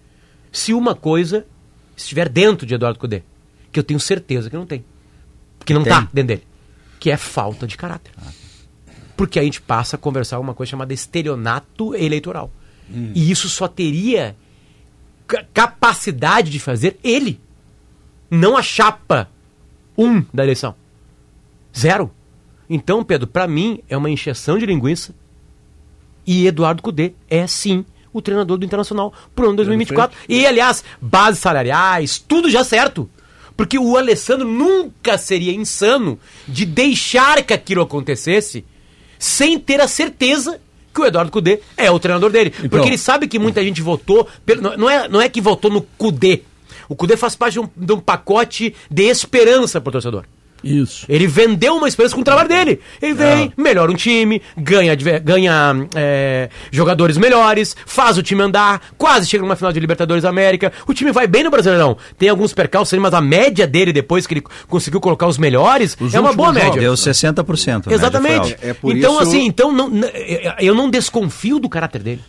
se uma coisa estiver dentro de Eduardo Cudê, que eu tenho certeza que não tem. Que não tem. tá dentro dele. Que é falta de caráter. Ah. Porque a gente passa a conversar uma coisa chamada estelionato eleitoral. E isso só teria ca- capacidade de fazer ele, não a chapa um da eleição. Zero. Então, Pedro, para mim é uma encheção de linguiça e Eduardo Cudê é sim o treinador do Internacional pro ano 2024. E, aliás, bases salariais, tudo já certo. Porque o Alessandro nunca seria insano de deixar que aquilo acontecesse sem ter a certeza que o Eduardo Cudê é o treinador dele. Então- Porque ele sabe que muita gente votou. pelo- não- é, não é que votou no Cudê. O Cudê faz parte de um, de um pacote de esperança pro torcedor. Isso. Ele vendeu uma experiência com o trabalho dele. Ele vem, melhora um time, ganha, ganha é, jogadores melhores, faz o time andar, quase chega numa final de Libertadores da América. O time vai bem no Brasileirão. Tem alguns percalços ali, mas a média dele, depois que ele conseguiu colocar os melhores, Os é uma boa média. Deu 60%. a média foi Exatamente. É então, isso- assim, então não, n- eu não desconfio do caráter dele.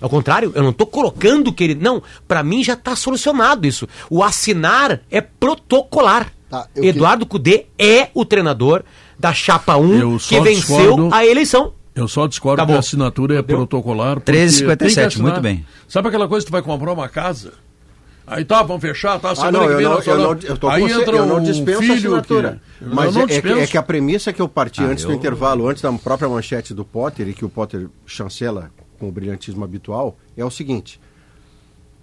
Ao contrário, eu não tô colocando que ele. Não, pra mim já tá solucionado isso. O assinar é protocolar. Tá, eu Eduardo Cudê é o treinador da chapa 1 Eu que venceu discordo- a eleição. Eu só discordo Tá que a assinatura é Deu? protocolar. porque 13,57, tem que assinar. muito bem. Sabe aquela coisa que tu vai comprar uma casa? Aí tá, vamos fechar, tá? Semana Ah, não, que eu vem não, nós eu não, eu tô Aí entra eu não um dispenso a filho assinatura. que- Mas eu não é, é que, dispenso. é que a premissa que eu parti Ah, antes do eu- intervalo, antes da própria manchete do Potter, e que o Potter chancela com o brilhantismo habitual, é o seguinte.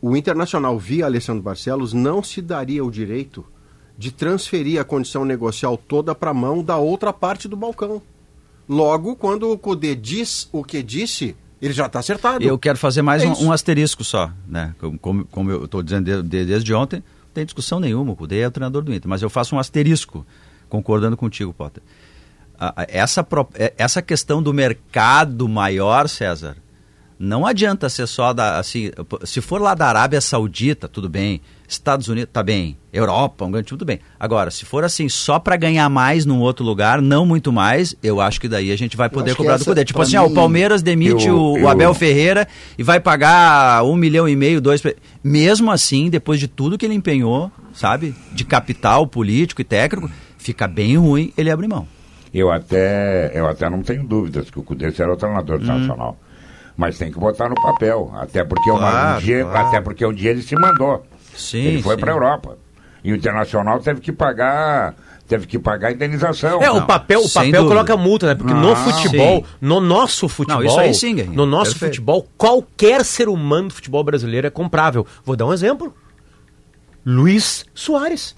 O Internacional, via Alessandro Barcelos, não se daria o direito de transferir a condição negocial toda para a mão da outra parte do balcão. Logo, quando o Cudê diz o que disse, ele já está acertado. Eu quero fazer mais É um, um asterisco só, né? Como, como, eu estou dizendo de- de- desde ontem, não tem discussão nenhuma, o Cudê é o treinador do Inter, mas eu faço um asterisco, concordando contigo, Potter. Essa, é- essa questão do mercado maior, César, não adianta ser só da, assim, se for lá da Arábia Saudita, tudo bem, Estados Unidos, tá bem, Europa, um grande time, tudo bem. Agora, se for assim, só para ganhar mais num outro lugar, não muito mais, eu acho que daí a gente vai poder cobrar do essa, Cudê. Tipo pra assim, ó, o mim, Palmeiras demite eu- o, o eu- Abel Ferreira e vai pagar um milhão e meio, dois. Mesmo assim, depois de tudo que ele empenhou, sabe, de capital político e técnico, fica bem ruim ele abrir mão. Eu até, eu até não tenho dúvidas que o Cudê será o treinador do Nacional. Mas tem que botar no papel. Até porque, uma- Claro, um dia, claro. até porque um dia ele se mandou. Sim, ele foi sim. para a Europa. E o Internacional teve que pagar, teve que pagar a indenização. É, Não, o papel, o papel dúvida. coloca multa, né? Porque no Ah, futebol, sim. no nosso futebol, isso aí sim, no nosso Perfeito. futebol, qualquer ser humano do futebol brasileiro é comprável. Vou dar um exemplo. Luiz Soares.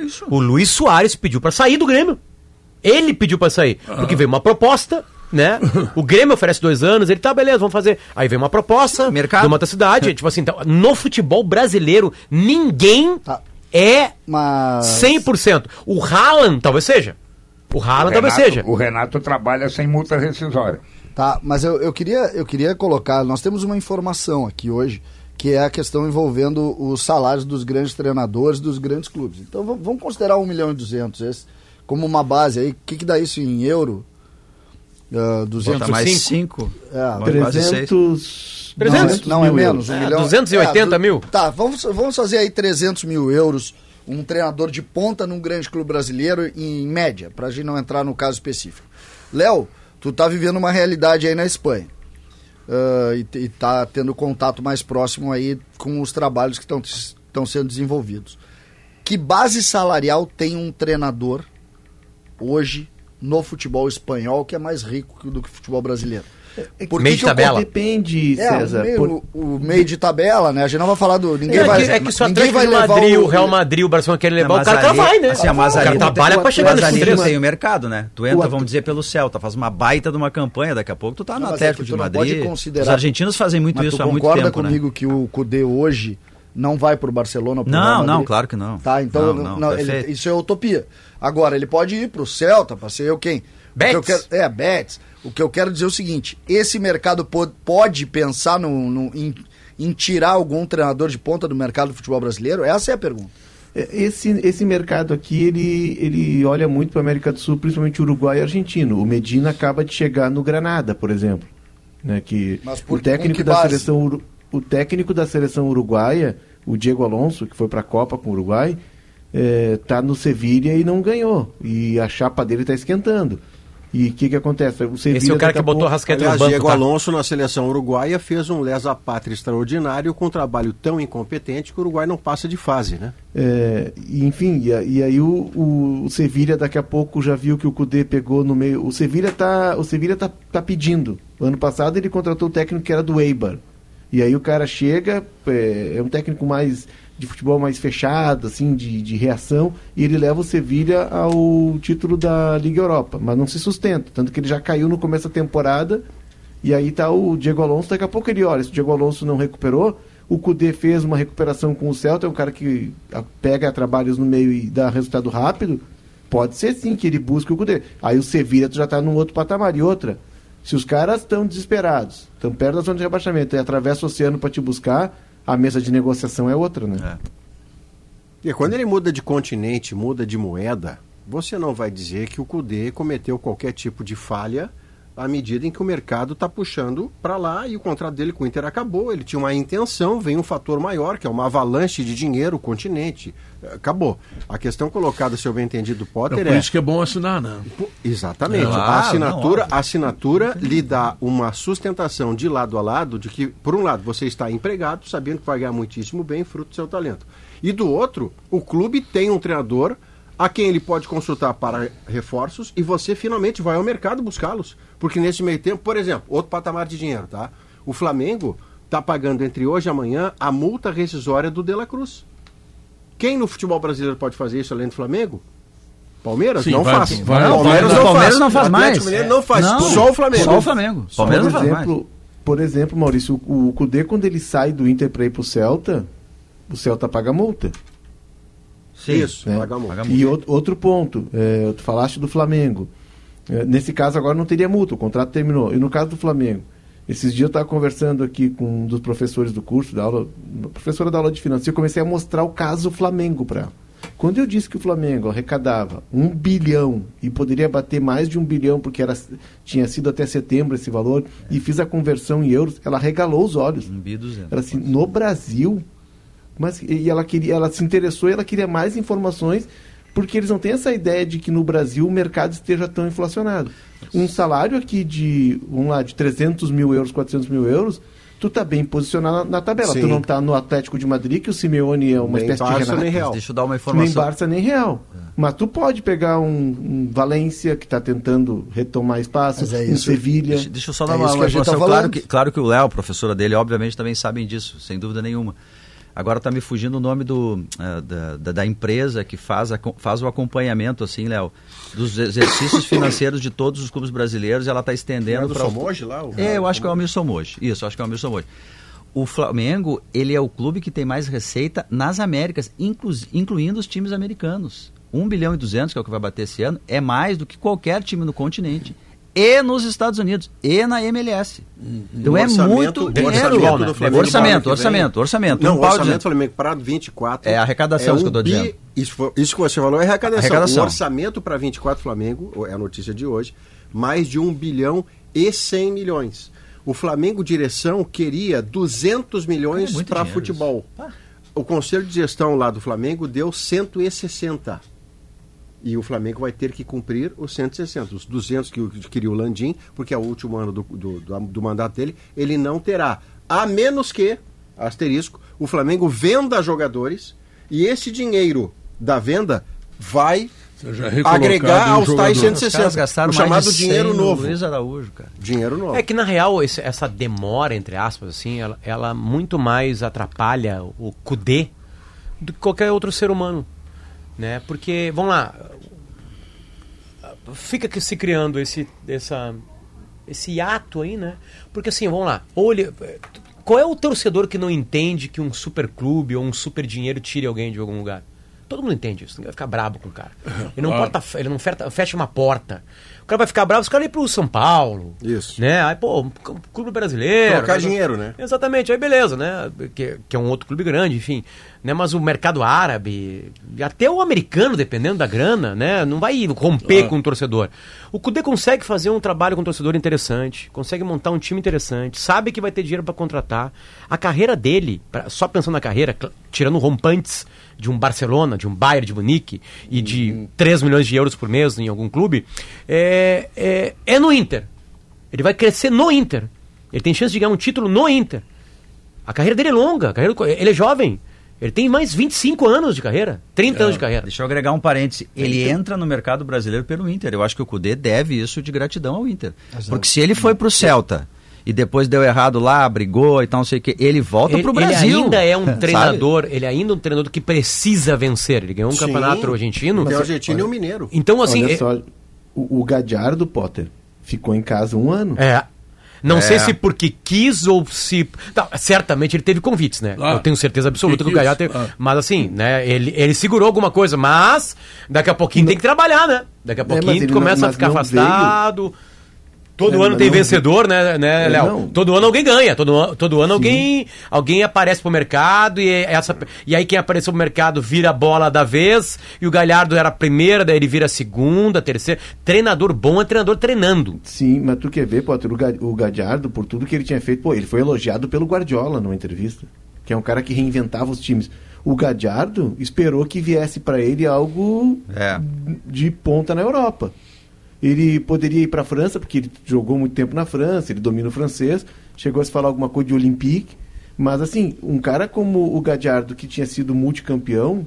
isso. O Luiz Soares pediu pra sair do Grêmio. Ele pediu pra sair, porque veio uma proposta, né? O Grêmio oferece dois anos, ele tá, beleza, vamos fazer. Aí veio uma proposta Mercado. de uma outra cidade. tipo assim, então, no futebol brasileiro, ninguém Tá. é Mas. 100%. O Haaland talvez seja. O Haaland talvez Renato- seja. O Renato trabalha sem multa rescisória. Tá, mas eu, eu, queria, eu queria colocar, nós temos uma informação aqui hoje, que é a questão envolvendo os salários dos grandes treinadores dos grandes clubes. Então vamos, vamos considerar 1 milhão e 200 esse como uma base aí. O que, que dá isso em euro? Uh, 200 Bota mais cinco. cinco. É, Quase seis. 300... 300? Não, é mil menos. Um É, milhão, 280 do- mil. Tá, vamos, vamos fazer aí 300 mil euros. Um treinador de ponta num grande clube brasileiro, em média, pra gente não entrar no caso específico. Léo, tu tá vivendo uma realidade aí na Espanha. Ah, e, e tá tendo contato mais próximo aí com os trabalhos que estão sendo desenvolvidos. Que base salarial tem um treinador hoje no futebol espanhol que é mais rico do que o futebol brasileiro? Por Meio que de tabela. Depende, é, César. o meio, por- o, o meio de tabela, né? A gente não vai falar do. Ninguém É, vai, que, é que se o ninguém Atlético de Madrid, o Real Madrid, o Barcelona querem levar, Não, o cara mas tá ali- vai, né? assim, mas o cara trabalha pra chegar nesse ali tem o mercado, né? Tu entra, O- vamos dizer, pelo Celta, faz uma baita de uma campanha, daqui a pouco tu tá no Não, mas é Atlético que de Madrid. pode considerar- Os argentinos fazem muito Mas isso há muito concorda tempo, né? comigo que o Cudê hoje não vai pro Barcelona ou pro Não, não, claro que não. Tá, então isso é utopia. Agora, ele pode ir pro Celta, pra ser eu quem? O que eu quero- é, Betis. O que eu quero dizer é o seguinte: esse mercado po- pode pensar no, no- em, em tirar algum treinador de ponta do mercado do futebol brasileiro? Essa é a pergunta. É, Esse, esse mercado aqui, ele, ele olha muito para a América do Sul, principalmente Uruguai e Argentino. O Medina acaba de chegar no Granada, por exemplo. Né, que Mas por- o técnico que da base? seleção o técnico da seleção uruguaia, o Diego Alonso, que foi para a Copa com o Uruguai, está no Sevilha e não ganhou. E a chapa dele está esquentando. E o que que acontece? O Sevilla Esse é o cara que a botou Rascaeta no Aliás, banco, Diego tá? Alonso na seleção uruguaia fez um lesa pátria extraordinário com um trabalho tão incompetente que o Uruguai não passa de fase, né? É, e, enfim, e, a- e aí o, o, o Sevilha daqui a pouco já viu que o Cudê pegou no meio. O Sevilha tá, o Sevilha tá, tá pedindo. Ano passado ele contratou o técnico que era do Eibar. E aí o cara chega, é, é um técnico mais de futebol mais fechado, assim, de, de reação, e ele leva o Sevilha ao título da Liga Europa, mas não se sustenta, tanto que ele já caiu no começo da temporada, e aí tá o Diego Alonso, daqui a pouco ele olha, se o Diego Alonso não recuperou, o Cudê fez uma recuperação com o Celta, é um cara que pega trabalhos no meio e dá resultado rápido, pode ser sim que ele busque o Cudê. Aí o Sevilha já tá num outro patamar. E outra, se os caras estão desesperados, estão perto da zona de rebaixamento e atravessa o oceano para te buscar, a mesa de negociação é outra, né? E quando ele muda de continente, muda de moeda, você não vai dizer que o Cudê cometeu qualquer tipo de falha à medida em que o mercado está puxando para lá e o contrato dele com o Inter acabou. Ele tinha uma intenção, vem um fator maior, que é uma avalanche de dinheiro, o continente. Acabou. A questão colocada, se eu bem entendido do É Potter, por é. isso que é bom assinar, né? Exatamente. Claro, a assinatura, não, a assinatura lhe dá uma sustentação de lado a lado de que, por um lado, você está empregado, sabendo que vai ganhar muitíssimo bem, fruto do seu talento. E do outro, o clube tem um treinador a quem ele pode consultar para reforços e você finalmente vai ao mercado buscá-los. Porque nesse meio tempo, por exemplo, outro patamar de dinheiro, tá? O Flamengo está pagando entre hoje e amanhã a multa rescisória do De La Cruz. Quem no futebol brasileiro pode fazer isso além do Flamengo? Palmeiras Sim, não vai- faz. vai- Não, Palmeiras não Palmeiras faz. não faz O mais. Atlético Mineiro não faz. Não, só o Flamengo. Só o Flamengo. Por Palmeiras não faz mais. exemplo, por exemplo, Maurício, o, o Cudê, quando ele sai do Inter para ir pro Celta, o Celta paga multa. Sim. Isso, né? paga a multa. Paga E outro, outro ponto, é, tu falaste do Flamengo. É, nesse caso agora não teria multa, o contrato terminou. E no caso do Flamengo, esses dias eu estava conversando aqui com um dos professores do curso, da aula, uma professora da aula de finanças, e eu comecei a mostrar o caso Flamengo para ela. Quando eu disse que o Flamengo arrecadava um bilhão e poderia bater mais de um bilhão, porque era, tinha sido até setembro esse valor, e fiz a conversão em euros, ela regalou os olhos. Um bi 200. Ela assim, no Brasil, mas e ela queria, ela se interessou e ela queria mais informações, porque eles não têm essa ideia de que no Brasil o mercado esteja tão inflacionado. Um salário aqui de, vamos lá, de 300 mil euros, 400 mil euros, tu tá bem posicionado na, tabela. Sim. Tu não tá no Atlético de Madrid, que o Simeone é uma Nem espécie de Barça, Renato. nem Real. Deixa eu dar uma Nem informação. Barça, nem Real. Mas tu pode pegar um, um Valência, que está tentando retomar espaço, Mas é um. Sevilha. Deixa, deixa eu só É dar uma, que uma a gente tá informação. claro, que, claro que o Léo, professora dele, obviamente também sabem disso, sem dúvida nenhuma. Agora está me fugindo o nome do, eh, da, da, da empresa que faz, a, faz o acompanhamento, assim, Léo, dos exercícios financeiros de todos os clubes brasileiros e ela está estendendo do para. Somoji lá? o- É, eu acho que é o Almir Somoji. Isso, acho que é o Almir Somoji. O Flamengo, ele é o clube que tem mais receita nas Américas, inclu incluindo os times americanos. 1 bilhão e 200, que é o que vai bater esse ano, é mais do que qualquer time no continente. E nos Estados Unidos, e na MLS. Então é muito dinheiro. orçamento do Flamengo Orçamento, orçamento, orçamento. Não, Um orçamento do Flamengo para 24. É a arrecadação, isso que eu bi- dizendo. Isso, isso que você falou é arrecadação. Arrecadação. O orçamento para 24 Flamengo, é a notícia de hoje, mais de 1 bilhão e 100 milhões. O Flamengo Direção queria 200 milhões É para futebol. O conselho de gestão lá do Flamengo deu 160. E o Flamengo vai ter que cumprir os 160. Os 200 que queria o Landim, porque é o último ano do, do, do- do mandato dele, ele não terá. A menos que, asterisco, o Flamengo venda jogadores e esse dinheiro da venda vai agregar aos tais Os caras 160. gastaram O chamado de 100 dinheiro no novo. Luiz Araújo, cara. Dinheiro novo. É que na real esse- essa demora, entre aspas, assim, ela, ela muito mais atrapalha o CUDE do que qualquer outro ser humano. Né? Porque, vamos lá, fica se criando esse, essa, esse ato aí, né? Porque assim, vamos lá, ele, qual é o torcedor que não entende que um super clube ou um super dinheiro tire alguém de algum lugar? Todo mundo entende isso, ninguém vai ficar brabo com o cara. Ele não, porta, ele não fecha, fecha uma porta. O cara vai ficar bravo, os caras ir pro São Paulo. Isso. Né? Aí, pô, um clube brasileiro. Trocar né? dinheiro, né? Exatamente, aí beleza, né? Que, que é um outro clube grande, enfim. Né? Mas o mercado árabe, até o americano, dependendo da grana, né? Não vai romper com o torcedor. O Cudê consegue fazer um trabalho com o torcedor interessante, consegue montar um time interessante, sabe que vai ter dinheiro para contratar. A carreira dele, pra- só pensando na carreira, tirando rompantes de um Barcelona, de um Bayern de Munique e de 3 milhões de euros por mês em algum clube, é, é, é no Inter. Ele vai crescer no Inter. Ele tem chance de ganhar um título no Inter. A carreira dele é longa, a carreira, ele é jovem. Ele tem mais 25 anos de carreira, 30 anos de carreira. Deixa eu agregar um parêntese. Ele entra no mercado brasileiro pelo Inter. Eu acho que o Cudê deve isso de gratidão ao Inter. Porque se ele foi pro Celta e depois deu errado lá, brigou e tal, não sei o que, ele volta Ele, pro ele Brasil. ainda é um treinador, ele ainda é um treinador que precisa vencer. Ele ganhou um Sim. campeonato argentino. O argentino e o mineiro. Então, assim, Olha é- só, o, o Gadiardo Potter ficou em casa um ano. É. Não É. sei se porque quis ou se. Tá, certamente ele teve convites, né? Ah, Eu tenho certeza absoluta que, que o Galhardo quis, teve. ah. Mas assim, né? Ele, ele segurou alguma coisa, mas daqui a pouquinho tem que trabalhar, né? Daqui a mas pouquinho ele começa não- a ficar mas não afastado. Todo É, ano tem vencedor, né, né É, Léo? Todo ano alguém ganha. Todo, todo ano alguém, alguém aparece pro mercado e, essa, e aí quem apareceu pro mercado vira a bola da vez. E o Galhardo era a primeira, daí ele vira a segunda, terceira. Treinador bom é treinador treinando. Sim, mas tu quer ver, Potter, o, Ga- o Gadiardo, por tudo que ele tinha feito, pô, ele foi elogiado pelo Guardiola numa entrevista, que é um cara que reinventava os times. O Gadiardo esperou que viesse para ele algo É. de ponta na Europa. Ele poderia ir para a França, porque ele jogou muito tempo na França, ele domina o francês, chegou a se falar alguma coisa de Olympique, mas assim, um cara como o Gadiardo, que tinha sido multicampeão,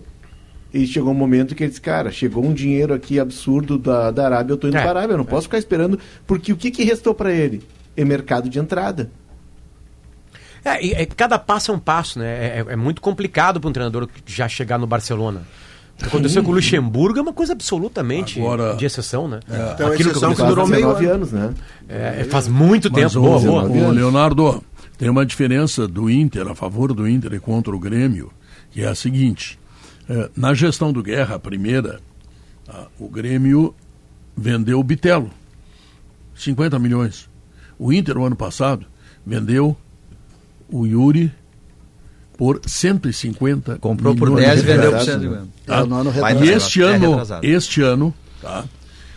e chegou um momento que ele disse, cara, chegou um dinheiro aqui absurdo da, da Arábia, eu tô indo É, para a Arábia, eu não posso ficar esperando, porque o que, que restou para ele? É mercado de entrada. É, e- é, cada passo é um passo, né? É, é- é muito complicado para um treinador já chegar no Barcelona. O que aconteceu com o Luxemburgo é uma coisa absolutamente Agora- de exceção, né? Então, a Aquilo exceção que que aconteceu- durou meio 19 ano. anos, né? é, faz muito Mas, tempo. Boa, boa. ô, Leonardo, tem uma diferença do Inter, a favor do Inter e contra o Grêmio, que é a seguinte. é, na gestão do Guerra, a primeira, ah, o Grêmio vendeu o Bitelo, 50 milhões. O Inter, o ano passado, vendeu o Yuri por 150 Comprou por milhões 10 e de vendeu por reais. 150. É, no ano Vai retrasado. E este É, ano, este ano, tá?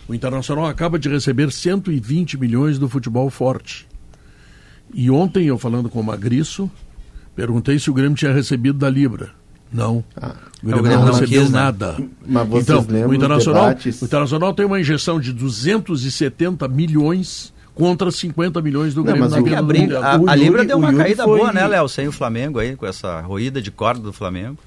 O Internacional acaba de receber 120 milhões do futebol forte. E ontem eu falando com o Magriço, perguntei se o Grêmio tinha recebido da Libra. Não. o Grêmio Grêmio não não recebeu quis, né? nada. Mas vocês então, o Internacional, debates? o Internacional tem uma injeção de 270 milhões contra 50 milhões do Não, Grêmio mas na o- A, a- O a Yuri- Libra deu uma caída foi- boa, né, Léo? Sem o Flamengo aí, com essa roída de corda do Flamengo.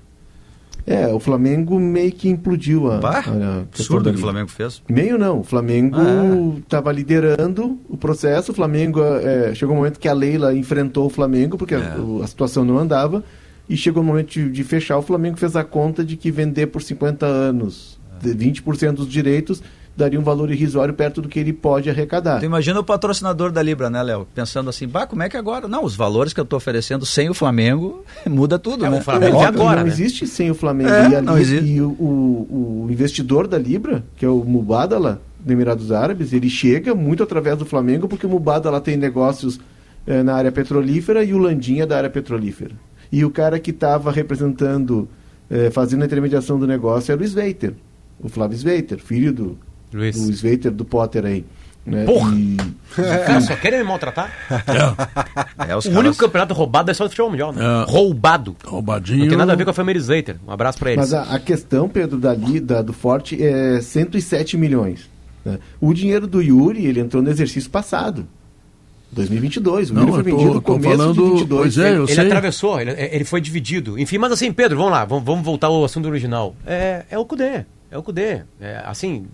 É, o Flamengo meio que implodiu a, Bah, a absurdo que o. Flamengo fez. Meio não, o Flamengo Ah, estava liderando o processo, o Flamengo é, chegou um momento que a Leila enfrentou o Flamengo, porque a- É. o- a, situação não andava, e chegou o momento de, de fechar, o Flamengo fez a conta de que vender por 50 anos, de 20% dos direitos, daria um valor irrisório perto do que ele pode arrecadar. Tu imagina o patrocinador da Libra, né, Léo? Pensando assim, bah, como é que agora? Não, os valores que eu tô oferecendo sem o Flamengo muda tudo, É, né? o Flamengo Não, é agora, não né? existe sem o Flamengo. É, e a não existe. e o, o- o investidor da Libra, que é o Mubadala, do Emirados Árabes, ele chega muito através do Flamengo, porque o Mubadala tem negócios eh, na área petrolífera e o Landinha da área petrolífera. E o cara que estava representando, eh, fazendo a intermediação do negócio era o Sveiter, o Flávio Sveiter, filho do, Luiz. do Sveiter, do Potter aí. Né? Porra! E- Cara, só querem me maltratar? É, os O caras- único campeonato roubado da história do futebol mundial, né? É. Roubado. Roubadinho. Não tem nada a ver com a família Slater. Um abraço pra eles. Mas a, a questão, Pedro, dali, da, do Forte é 107 milhões. né? O dinheiro do Yuri, ele entrou no exercício passado. 2022. O Não, foi eu tô- vendido no tô começo falando- de 22. pois é, eu ele sei. atravessou, ele, ele foi dividido. Enfim, mas assim, Pedro, vamos lá, vamos, vamos voltar ao assunto original. É, é o Cudê, é o Cudê. É, assim,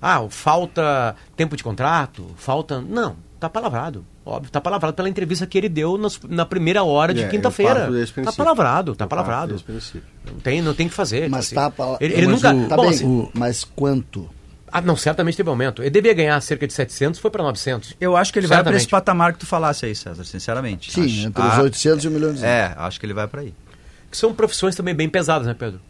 ah, falta tempo de contrato, falta... Não, tá palavrado. Óbvio, tá palavrado pela entrevista que ele deu nas- na primeira hora de É, quinta-feira. Tá palavrado, tá Eu palavrado. Não tem, não tem o que fazer. Mas assim. tá pala- Ele, ele Mas nunca... o- Tá bom, bem, assim, mas quanto? ah, não, certamente teve aumento. Ele devia ganhar cerca de 700, foi pra 900. Eu acho que ele vai para Certamente. esse patamar que tu falasse aí, César, sinceramente. Sim, Acho- entre ah, os 800 e um milhão de É, acho que ele vai para aí. que são profissões também bem pesadas, né, Pedro?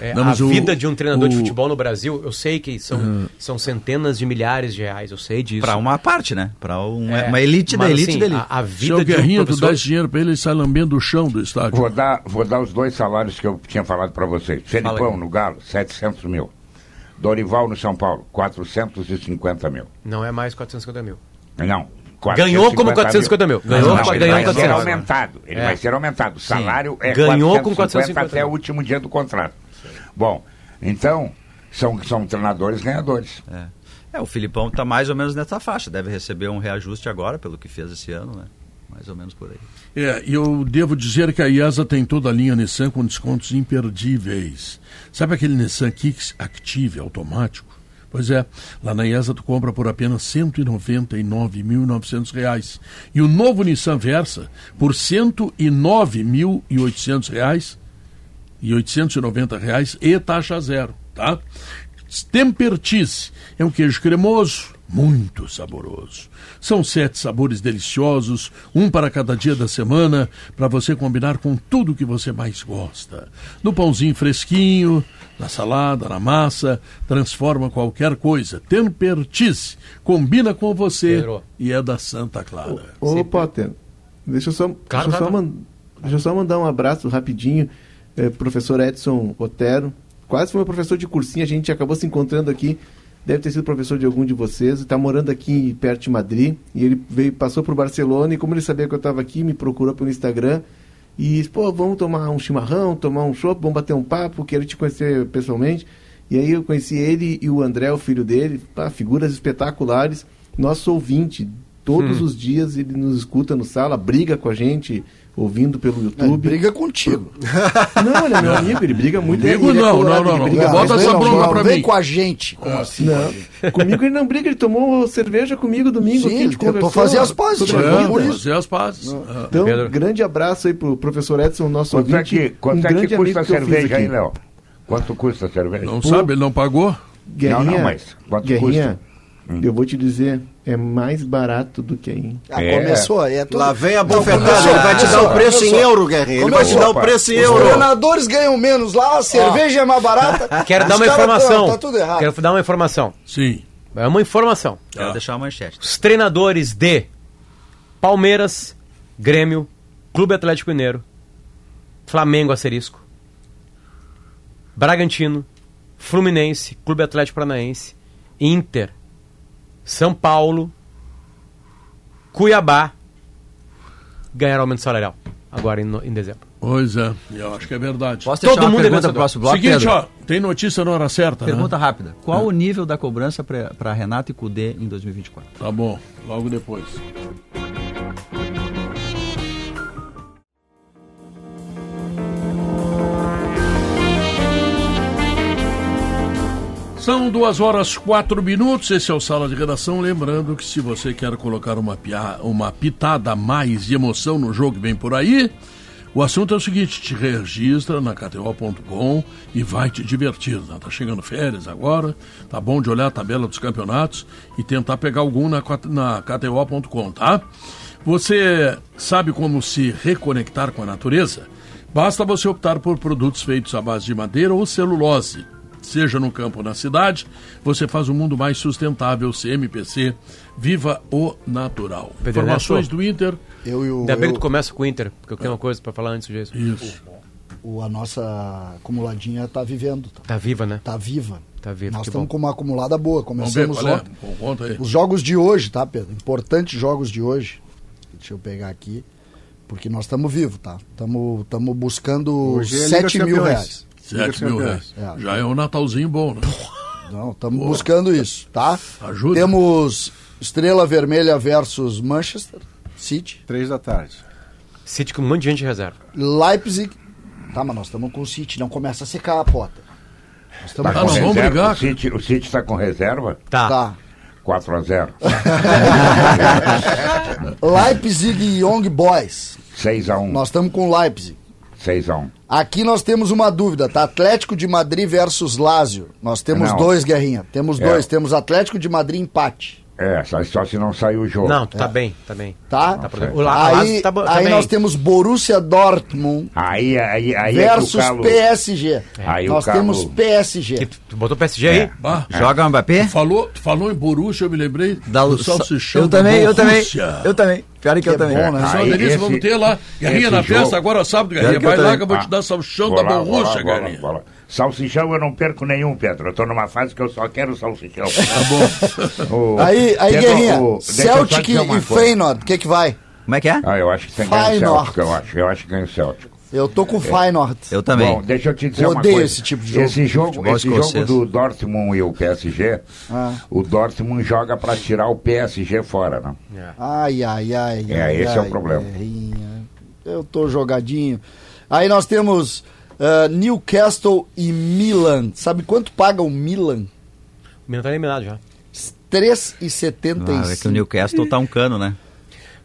É, Não, a o- vida de um treinador de o- futebol no Brasil, eu sei que são, são centenas de milhares de reais, eu sei disso. Para uma parte, né? Para uma, É, uma elite da mas, elite assim, dele. A, a Se vida o de um Guerrinha, tu professor... dá esse dinheiro pra ele, ele sai lambendo o chão do estádio. Vou dar, vou dar os dois salários que eu tinha falado para vocês. Felipão no Galo, 700 mil. Dorival no São Paulo, 450 mil. Não é mais 450 mil. Não. Ganhou como 450 mil. Ganhou, não, ele ganhou vai com ser 450 mil. aumentado. Ele É. vai ser aumentado. O salário é Ganhou com 450 450 até o mil. último dia do contrato. Bom, Então, são, são treinadores ganhadores. É. É, o Filipão está mais ou menos nessa faixa. Deve receber um reajuste agora, pelo que fez esse ano, né? Mais ou menos por aí. É, e eu devo dizer que a IESA tem toda a linha Nissan com descontos imperdíveis. Sabe aquele Nissan Kicks Active automático? Pois é, lá na IESA tu compra por apenas 199.900 reais. E o novo Nissan Versa por 109.800 reais e 890 reais e taxa zero, tá? Temper Cheese é um queijo cremoso, muito saboroso. São sete sabores deliciosos, um para cada dia da semana, para você combinar com tudo que você mais gosta. No pãozinho fresquinho, na salada, na massa, transforma qualquer coisa. Temper Cheese combina com você e é da Santa Clara. Ô, Potter, deixa eu só, Claro, deixa eu só, claro. deixa eu só mandar um abraço rapidinho. É, professor Edson Otero, quase foi meu professor de cursinho, a gente acabou se encontrando aqui. Deve ter sido professor de algum de vocês. Está morando aqui perto de Madrid. E ele veio, passou por Barcelona. E como ele sabia que eu estava aqui, me procurou pelo Instagram. E disse, pô, vamos tomar um chimarrão, tomar um chopp, vamos bater um papo, quero te conhecer pessoalmente. E aí eu conheci ele e o André, o filho dele, pá, figuras espetaculares. Nosso ouvinte, todos os dias ele nos escuta no sala, briga com a gente, ouvindo pelo Ele YouTube. briga contigo. Não, ele é meu amigo, ele briga muito. Comigo ele é não, colorado, não, não, ele não. briga Bota essa não, bronca não, pra vem mim. com a gente. Como assim? Não, comigo ele não briga, ele tomou cerveja comigo domingo Sim, aqui, a gente tentou conversou fazer as pazes, É, fazer as pazes. Ah. Então, Pedro. grande abraço aí pro professor Edson, nosso Quanto é ouvinte. que, quanto um é que grande custa a amigo que eu fiz cerveja, aqui. hein, Léo? Quanto custa a cerveja? Não sabe, ele não pagou? Guerrinha, Não, não, mas quanto Guerrinha, Hum. eu vou te dizer, é mais barato do que aí. Ah, É. começou aí. É tudo... Lá vem a bofetada, ele vai te dar o preço em euro, Guerrinha. Ele vai te dar o preço em Os euro. treinadores ganham menos lá, a cerveja é mais barata. Quero Os dar uma informação. Tá tudo errado. Quero dar uma informação. Sim. É uma informação. Quero deixar uma manchete. Os treinadores de Palmeiras, Grêmio, Clube Atlético Mineiro, Flamengo Asterisco, Bragantino, Fluminense, Clube Atlético Paranaense, Inter, São Paulo, Cuiabá ganharam aumento salarial agora em, em dezembro. Pois é, eu acho que é verdade. Posso Todo mundo é pergunta vencedor. pro próximo bloco, Seguinte, Pedro? ó, tem notícia na hora certa, Pergunta né? rápida. Qual o nível da cobrança para Renato e Cudê em 2024? Tá bom, logo depois. São duas horas quatro minutos. Esse é o Sala de Redação. Lembrando que se você quer colocar uma, pia- uma pitada a mais de emoção no jogo que vem por aí, o assunto é o seguinte: te registra na KTO.com e vai te divertir. Né? Tá chegando férias agora, tá bom de olhar a tabela dos campeonatos e tentar pegar algum na, na KTO.com, tá? Você sabe como se reconectar com a natureza? Basta você optar por produtos feitos à base de madeira ou celulose. Seja no campo ou na cidade, você faz um mundo mais sustentável. CMPC, viva o natural. Pedro Informações Ernesto. do Inter. Eu e o, Ainda bem que tu começa com o Inter, porque eu tenho uma coisa pra falar antes disso. Isso. o- a nossa acumuladinha tá vivendo, tá, Tá viva, né? tá viva. Tá viva, Nós estamos bom. com uma acumulada boa. Ver Começamos qual é. ontem. Bom, Conta aí. Os jogos de hoje, tá, Pedro? Importantes jogos de hoje. Deixa eu pegar aqui. Porque nós estamos vivos, tá? Estamos buscando Hoje é Liga 7 mil reais. Sete mil reais. É. Já é um Natalzinho bom, né? Não, estamos buscando isso, tá? Ajuda. Temos Estrela Vermelha versus Manchester City, Três da tarde. City com um monte de gente em reserva. Leipzig. Tá, mas nós estamos com o City, não começa a secar a pota. Nós estamos Tá, com nós o vamos City. brigar, O City, o City está com reserva? Tá. Tá. 4 a 0 Leipzig e Young Boys. 6 a 1 Nós estamos com Leipzig. 6 a 1 Aqui nós temos uma dúvida, tá? Atlético de Madrid versus Lazio. Nós temos Não. dois, Guerrinha. Temos É. dois. Temos Atlético de Madrid empate, É, só, só se não sair o jogo. Não, tu tá bem, tá bem. tá? Tá. O aí tá bo- tá aí nós temos Borussia Dortmund Aí, aí, aí é versus calo... PSG. Aí o nós calo- temos PSG. Que tu, tu botou PSG aí? É. Bah, Joga o Mbappé? falou, tu falou em Borussia, eu me lembrei Da- do salsichão eu da também, eu também. Eu também. Pior é que, Que eu é também. bom, né? Aí, delícia, esse- vamos ter lá. Guerrinha esse na jogo- festa, agora sábado, eu Vai lá que eu vou te Ah, dar salsichão vou da Borussia, vou Salsichão eu não perco nenhum, Pedro. Eu tô numa fase que eu só quero salsichão. Tá bom. O- Aí, aí Pedro, Guerrinha, o- Celtic e coisa. Feyenoord, o que que vai? Como é que é? Ah, eu acho que tem que ganhar o. Celtic, eu acho. Eu acho que ganha o Celtic. Eu tô com o Feyenoord. Eu também. Bom, deixa eu te dizer Eu uma odeio coisa. esse tipo de jogo. Esse jogo, esse jogo do Dortmund e o PSG, Ah. o Dortmund joga para tirar o PSG fora, né? Ai, ai, ai. É, ai, esse é o ai, problema. guerrinha. Eu tô jogadinho. Aí nós temos ah, Newcastle e Milan. Sabe quanto paga o Milan? O Milan tá eliminado já. 3,75. Ah, é que o Newcastle tá um cano, né?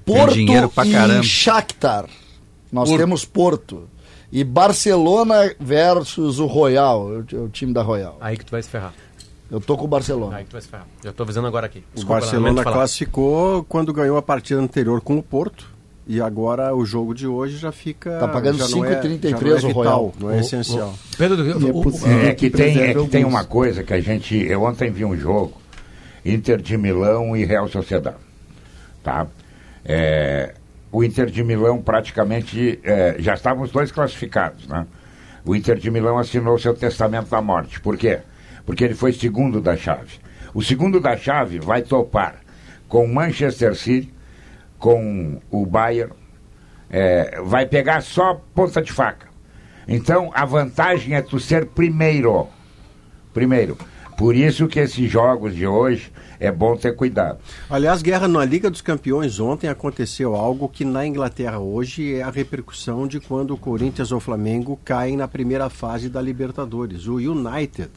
Porto dinheiro pra e caramba. Shakhtar. Nós Porto. temos Porto. E Barcelona versus o Royal, o, o time da Royal. Aí que tu vai se ferrar. Eu tô com o Barcelona. Aí que tu vai se ferrar. Já tô avisando agora aqui. O Desculpa, Barcelona lamento falar. classificou quando ganhou a partida anterior com o Porto. E agora o jogo de hoje já fica. Tá pagando já não é- 5,33 já não é o Royal. Não é essencial. Pedro, E é o- o- possível. É que tem, é que tem uma coisa que a gente. Eu ontem vi um jogo, Inter de Milão e Real Sociedade. Tá? É, o Inter de Milão praticamente. é, já estavam os dois classificados, né? O Inter de Milão assinou seu testamento da morte. Por quê? Porque ele foi segundo da chave. O segundo da chave vai topar com o Manchester City, com o Bayern, é, vai pegar só ponta de faca. Então a vantagem é tu ser primeiro. Primeiro. Por isso que esses jogos de hoje é bom ter cuidado. Aliás, guerra na Liga dos Campeões ontem aconteceu algo que na Inglaterra hoje é a repercussão de quando o Corinthians ou o Flamengo caem na primeira fase da Libertadores. O United,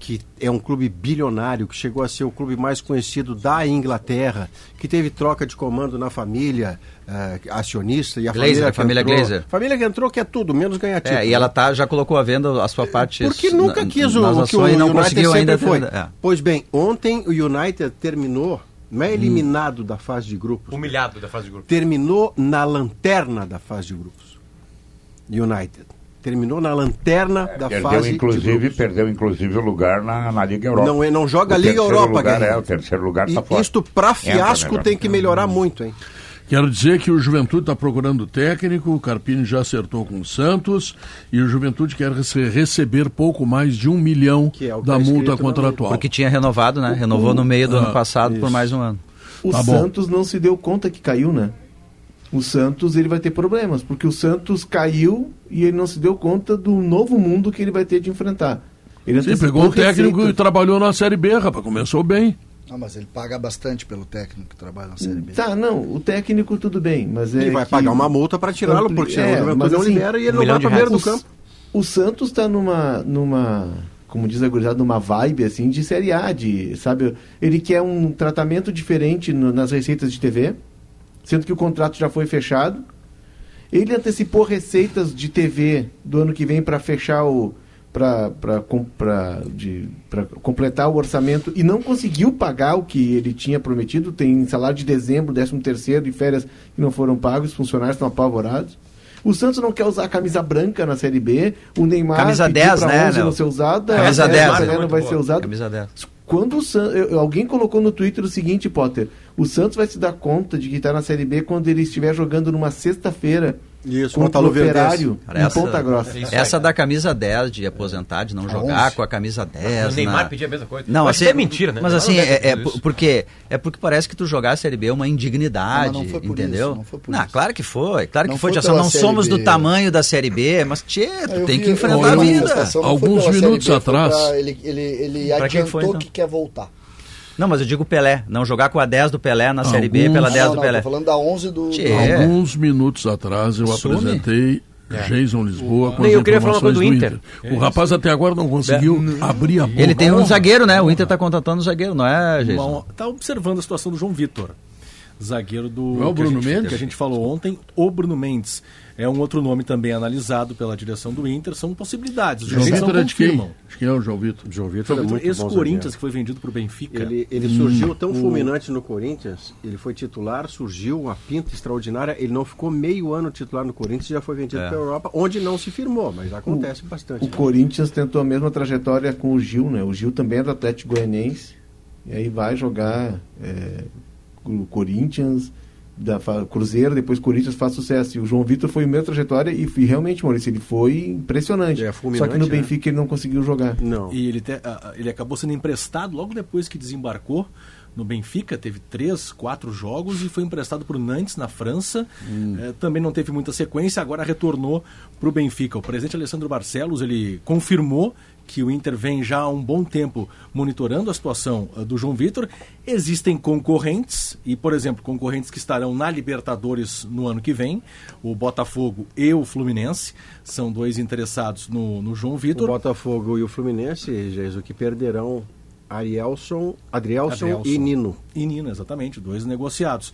que é um clube bilionário, que chegou a ser o clube mais conhecido da Inglaterra, que teve troca de comando na família eh, acionista e a Glazer, família, a família entrou, Glazer. Família que entrou que é tudo, menos ganhar título. É, e ela tá, já colocou à venda a sua parte. Porque nunca na- quis o, o que o não United conseguiu ainda. foi. ter- é. Pois bem, ontem o United terminou, não Hum. é eliminado da fase de grupos, Humilhado da fase de grupo. terminou na lanterna da fase de grupos. United. Terminou na lanterna da perdeu, fase inclusive, perdeu inclusive o lugar na, na Liga Europa. Não, é- não joga a O Liga terceiro Europa, lugar. É, o terceiro lugar E tá fora. isto pra Entra fiasco tem que melhorar muito, hein? Quero dizer que o Juventude está procurando técnico, o Carpini já acertou com o Santos e o Juventude quer rece- receber pouco mais de um milhão Que é o que da tá multa contratual. Porque tinha renovado, né? Renovou no meio do Ah, ano passado por isso. mais um ano. O Tá bom. Santos não se deu conta que caiu, né? O Santos ele vai ter problemas, porque o Santos caiu e ele não se deu conta do novo mundo que ele vai ter de enfrentar. Ele Sim, pegou um técnico e trabalhou na Série B, rapaz. Começou bem. Ah, mas ele paga bastante pelo técnico que trabalha na Série B. Tá, não, o técnico tudo bem, mas é Ele vai que pagar uma multa para tirá-lo, Ampli- porque senão é, o Juventude mas não assim, libera e ele um não vai para meio do campo. O Santos está numa, numa, como diz a gurizada, numa vibe assim de Série A, de, sabe? Ele quer um tratamento diferente no- nas receitas de TV, sendo que o contrato já foi fechado. Ele antecipou receitas de TV do ano que vem para fechar o para completar o orçamento e não conseguiu pagar o que ele tinha prometido. Tem salário de dezembro, 13 terceiro e férias que não foram pagos, os funcionários estão apavorados. O Santos não quer usar a camisa branca na Série B. O Neymar Camisa pediu 10, pra né, 11 Léo? não ser usada. Camisa a 10, Pelé né? não vai Muito ser boa. usado. Camisa 10. Quando o San... alguém colocou no Twitter o seguinte, Potter, o Santos vai se dar conta de que está na Série B quando ele estiver jogando numa sexta-feira Isso, contra o. Operário Cara, em essa- Ponta Grossa. Essa da camisa 10 de aposentar, de não jogar 11. com a camisa 10. O Neymar na- pedia a mesma coisa. Não, acho assim, que é mentira, né? Mas assim, é, é porque, é porque parece que tu jogar a Série B é uma indignidade, Não, mas não foi por entendeu? isso, não foi por não, isso. claro que foi, claro Não que foi. foi pela não somos B. do tamanho da Série B, mas tchê, tu Eu tem vi- que enfrentar a vida. Alguns minutos atrás- Ele, ele, ele Pra quem adiantou foi, então? que quer voltar. Não, mas eu digo Pelé, não jogar com a 10 do Pelé na Série B Alguns- pela 10 não, do não, Pelé. tô falando da 11 do... Tchê. É. Alguns minutos atrás eu apresentei É. Jason Lisboa com as eu queria falar uma coisa do do Inter. Inter. O rapaz até agora não conseguiu abrir a boca. Ele tem um zagueiro, né? O Inter tá contratando um zagueiro, não é, Jason? Uma- tá observando a situação do João Vitor, zagueiro do Não é o que, a Bruno gente, Mendes? que a gente falou ontem, o Bruno Mendes. É um outro nome também analisado pela direção do Inter, são possibilidades. Os João Vitor não é de quem? Acho que é o João Vitor. João Vitor é João muito ex-Corinthians, zagueiro. que foi vendido para o Benfica. Ele, ele surgiu tão fulminante no Corinthians, ele foi titular, surgiu uma pinta extraordinária, ele não ficou meio ano titular no Corinthians e já foi vendido É. para a Europa, onde não se firmou, mas acontece bastante. O Corinthians tentou a mesma trajetória com o Gil, né? O Gil também é do Atlético Goianiense. E aí vai jogar é, o Corinthians, da, Cruzeiro, depois Corinthians faz sucesso. E o João Vitor foi a mesma trajetória e, e realmente, Maurício, ele foi impressionante. É, Só que no né? Benfica ele não conseguiu jogar. Não. E ele, te- ele acabou sendo emprestado logo depois que desembarcou no Benfica, teve três, quatro jogos e foi emprestado para o Nantes na França. Hum. Eh, também não teve muita sequência, agora retornou para o Benfica. O presidente Alessandro Barcelos ele confirmou que o Inter vem já há um bom tempo monitorando a situação eh, do João Vitor. Existem concorrentes, e, por exemplo, concorrentes que estarão na Libertadores no ano que vem, o Botafogo e o Fluminense, são dois interessados no, no João O Vitor. Botafogo e o Fluminense, Jesus, que perderão Arielson, Adrielson, Adrielson. e Nino. E Nino, exatamente, dois negociados.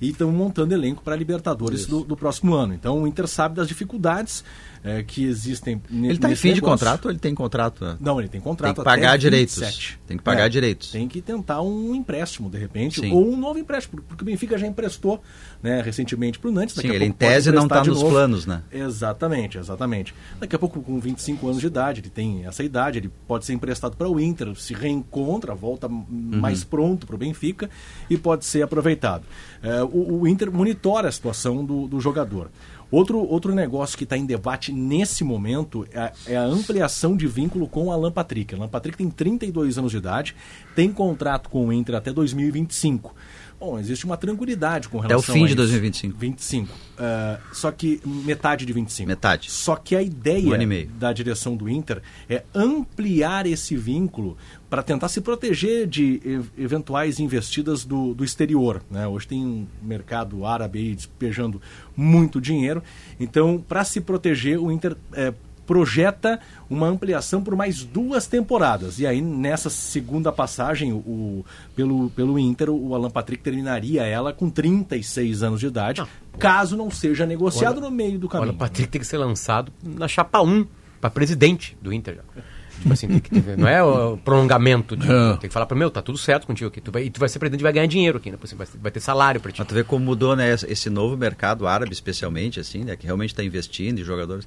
E estão montando elenco para a Libertadores do, do próximo ano. Então o Inter sabe das dificuldades eh, que existem Ele está em fim de contrato ou ele tem contrato? né? Não, ele tem contrato Tem que pagar até direitos. 27. Tem que pagar É, direitos. Tem que tentar um empréstimo, de repente, Sim. ou um novo empréstimo, porque o Benfica já emprestou né, recentemente para o Nantes. Sim, ele em tese não está de nos novo. planos, né? Exatamente, exatamente. Daqui a pouco, com 25 anos de idade, ele tem essa idade, ele pode ser emprestado para o Inter, se reencontra, volta Uhum. mais pronto para o Benfica e pode ser aproveitado. É, o, o Inter monitora a situação do, do jogador. Outro, outro negócio que está em debate nesse momento é, é a ampliação de vínculo com o Alan Patrick. Alan Patrick tem 32 anos de idade, tem contrato com o Inter até 2025. Bom, existe uma tranquilidade com Até o relação fim de isso. 2025. 25. Ah, só que metade de 25. Metade. Só que a ideia Um da direção do Inter é ampliar esse vínculo para tentar se proteger de eventuais investidas do, do exterior. Né? Hoje tem um mercado árabe aí despejando muito dinheiro. Então, para se proteger, o Inter eh, projeta uma ampliação por mais duas temporadas. E aí, nessa segunda passagem, o, pelo, pelo Inter, o Alan Patrick terminaria ela com 36 anos de idade, caso não seja negociado no meio do caminho. Olha, o Patrick tem que ser lançado na chapa 1 para presidente do Inter. já. Tipo assim, tem que ter- não é o prolongamento. de- É. Tem que falar para meu, tá tudo certo contigo aqui. Tu vai, e tu vai ser presidente e vai ganhar dinheiro aqui, né? Por exemplo, Vai, vai ter salário para ti. Mas tu vê como mudou, né? esse- Esse novo mercado árabe, especialmente, assim, né? Que realmente está investindo em jogadores.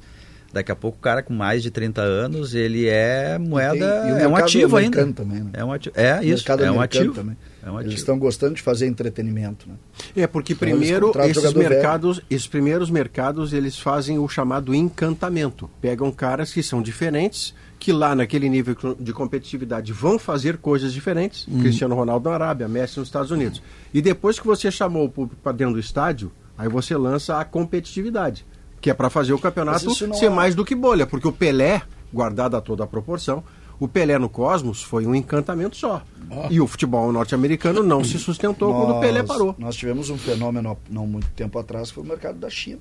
Daqui a pouco o cara com mais de 30 anos, ele é moeda, E o é um mercado ativo ainda. também, né? É um ativo. É isso, é um ativo. também. É um Eles ativo. estão gostando de fazer entretenimento, né? É porque Então, eles primeiro esses jogador velho. mercados, esses primeiros mercados, eles fazem o chamado encantamento. Pegam caras que são diferentes, que lá naquele nível de competitividade vão fazer coisas diferentes. Cristiano Ronaldo na Arábia, Messi nos Estados Unidos. E depois que você chamou o público para dentro do estádio, aí você lança a competitividade, que é para fazer o campeonato ser é- mais do que bolha, porque o Pelé, guardado a toda a proporção, o Pelé no Cosmos foi um encantamento só. E o futebol norte-americano não se sustentou quando o Pelé Nós- parou. Nós tivemos um fenômeno não muito tempo atrás, que foi o mercado da China.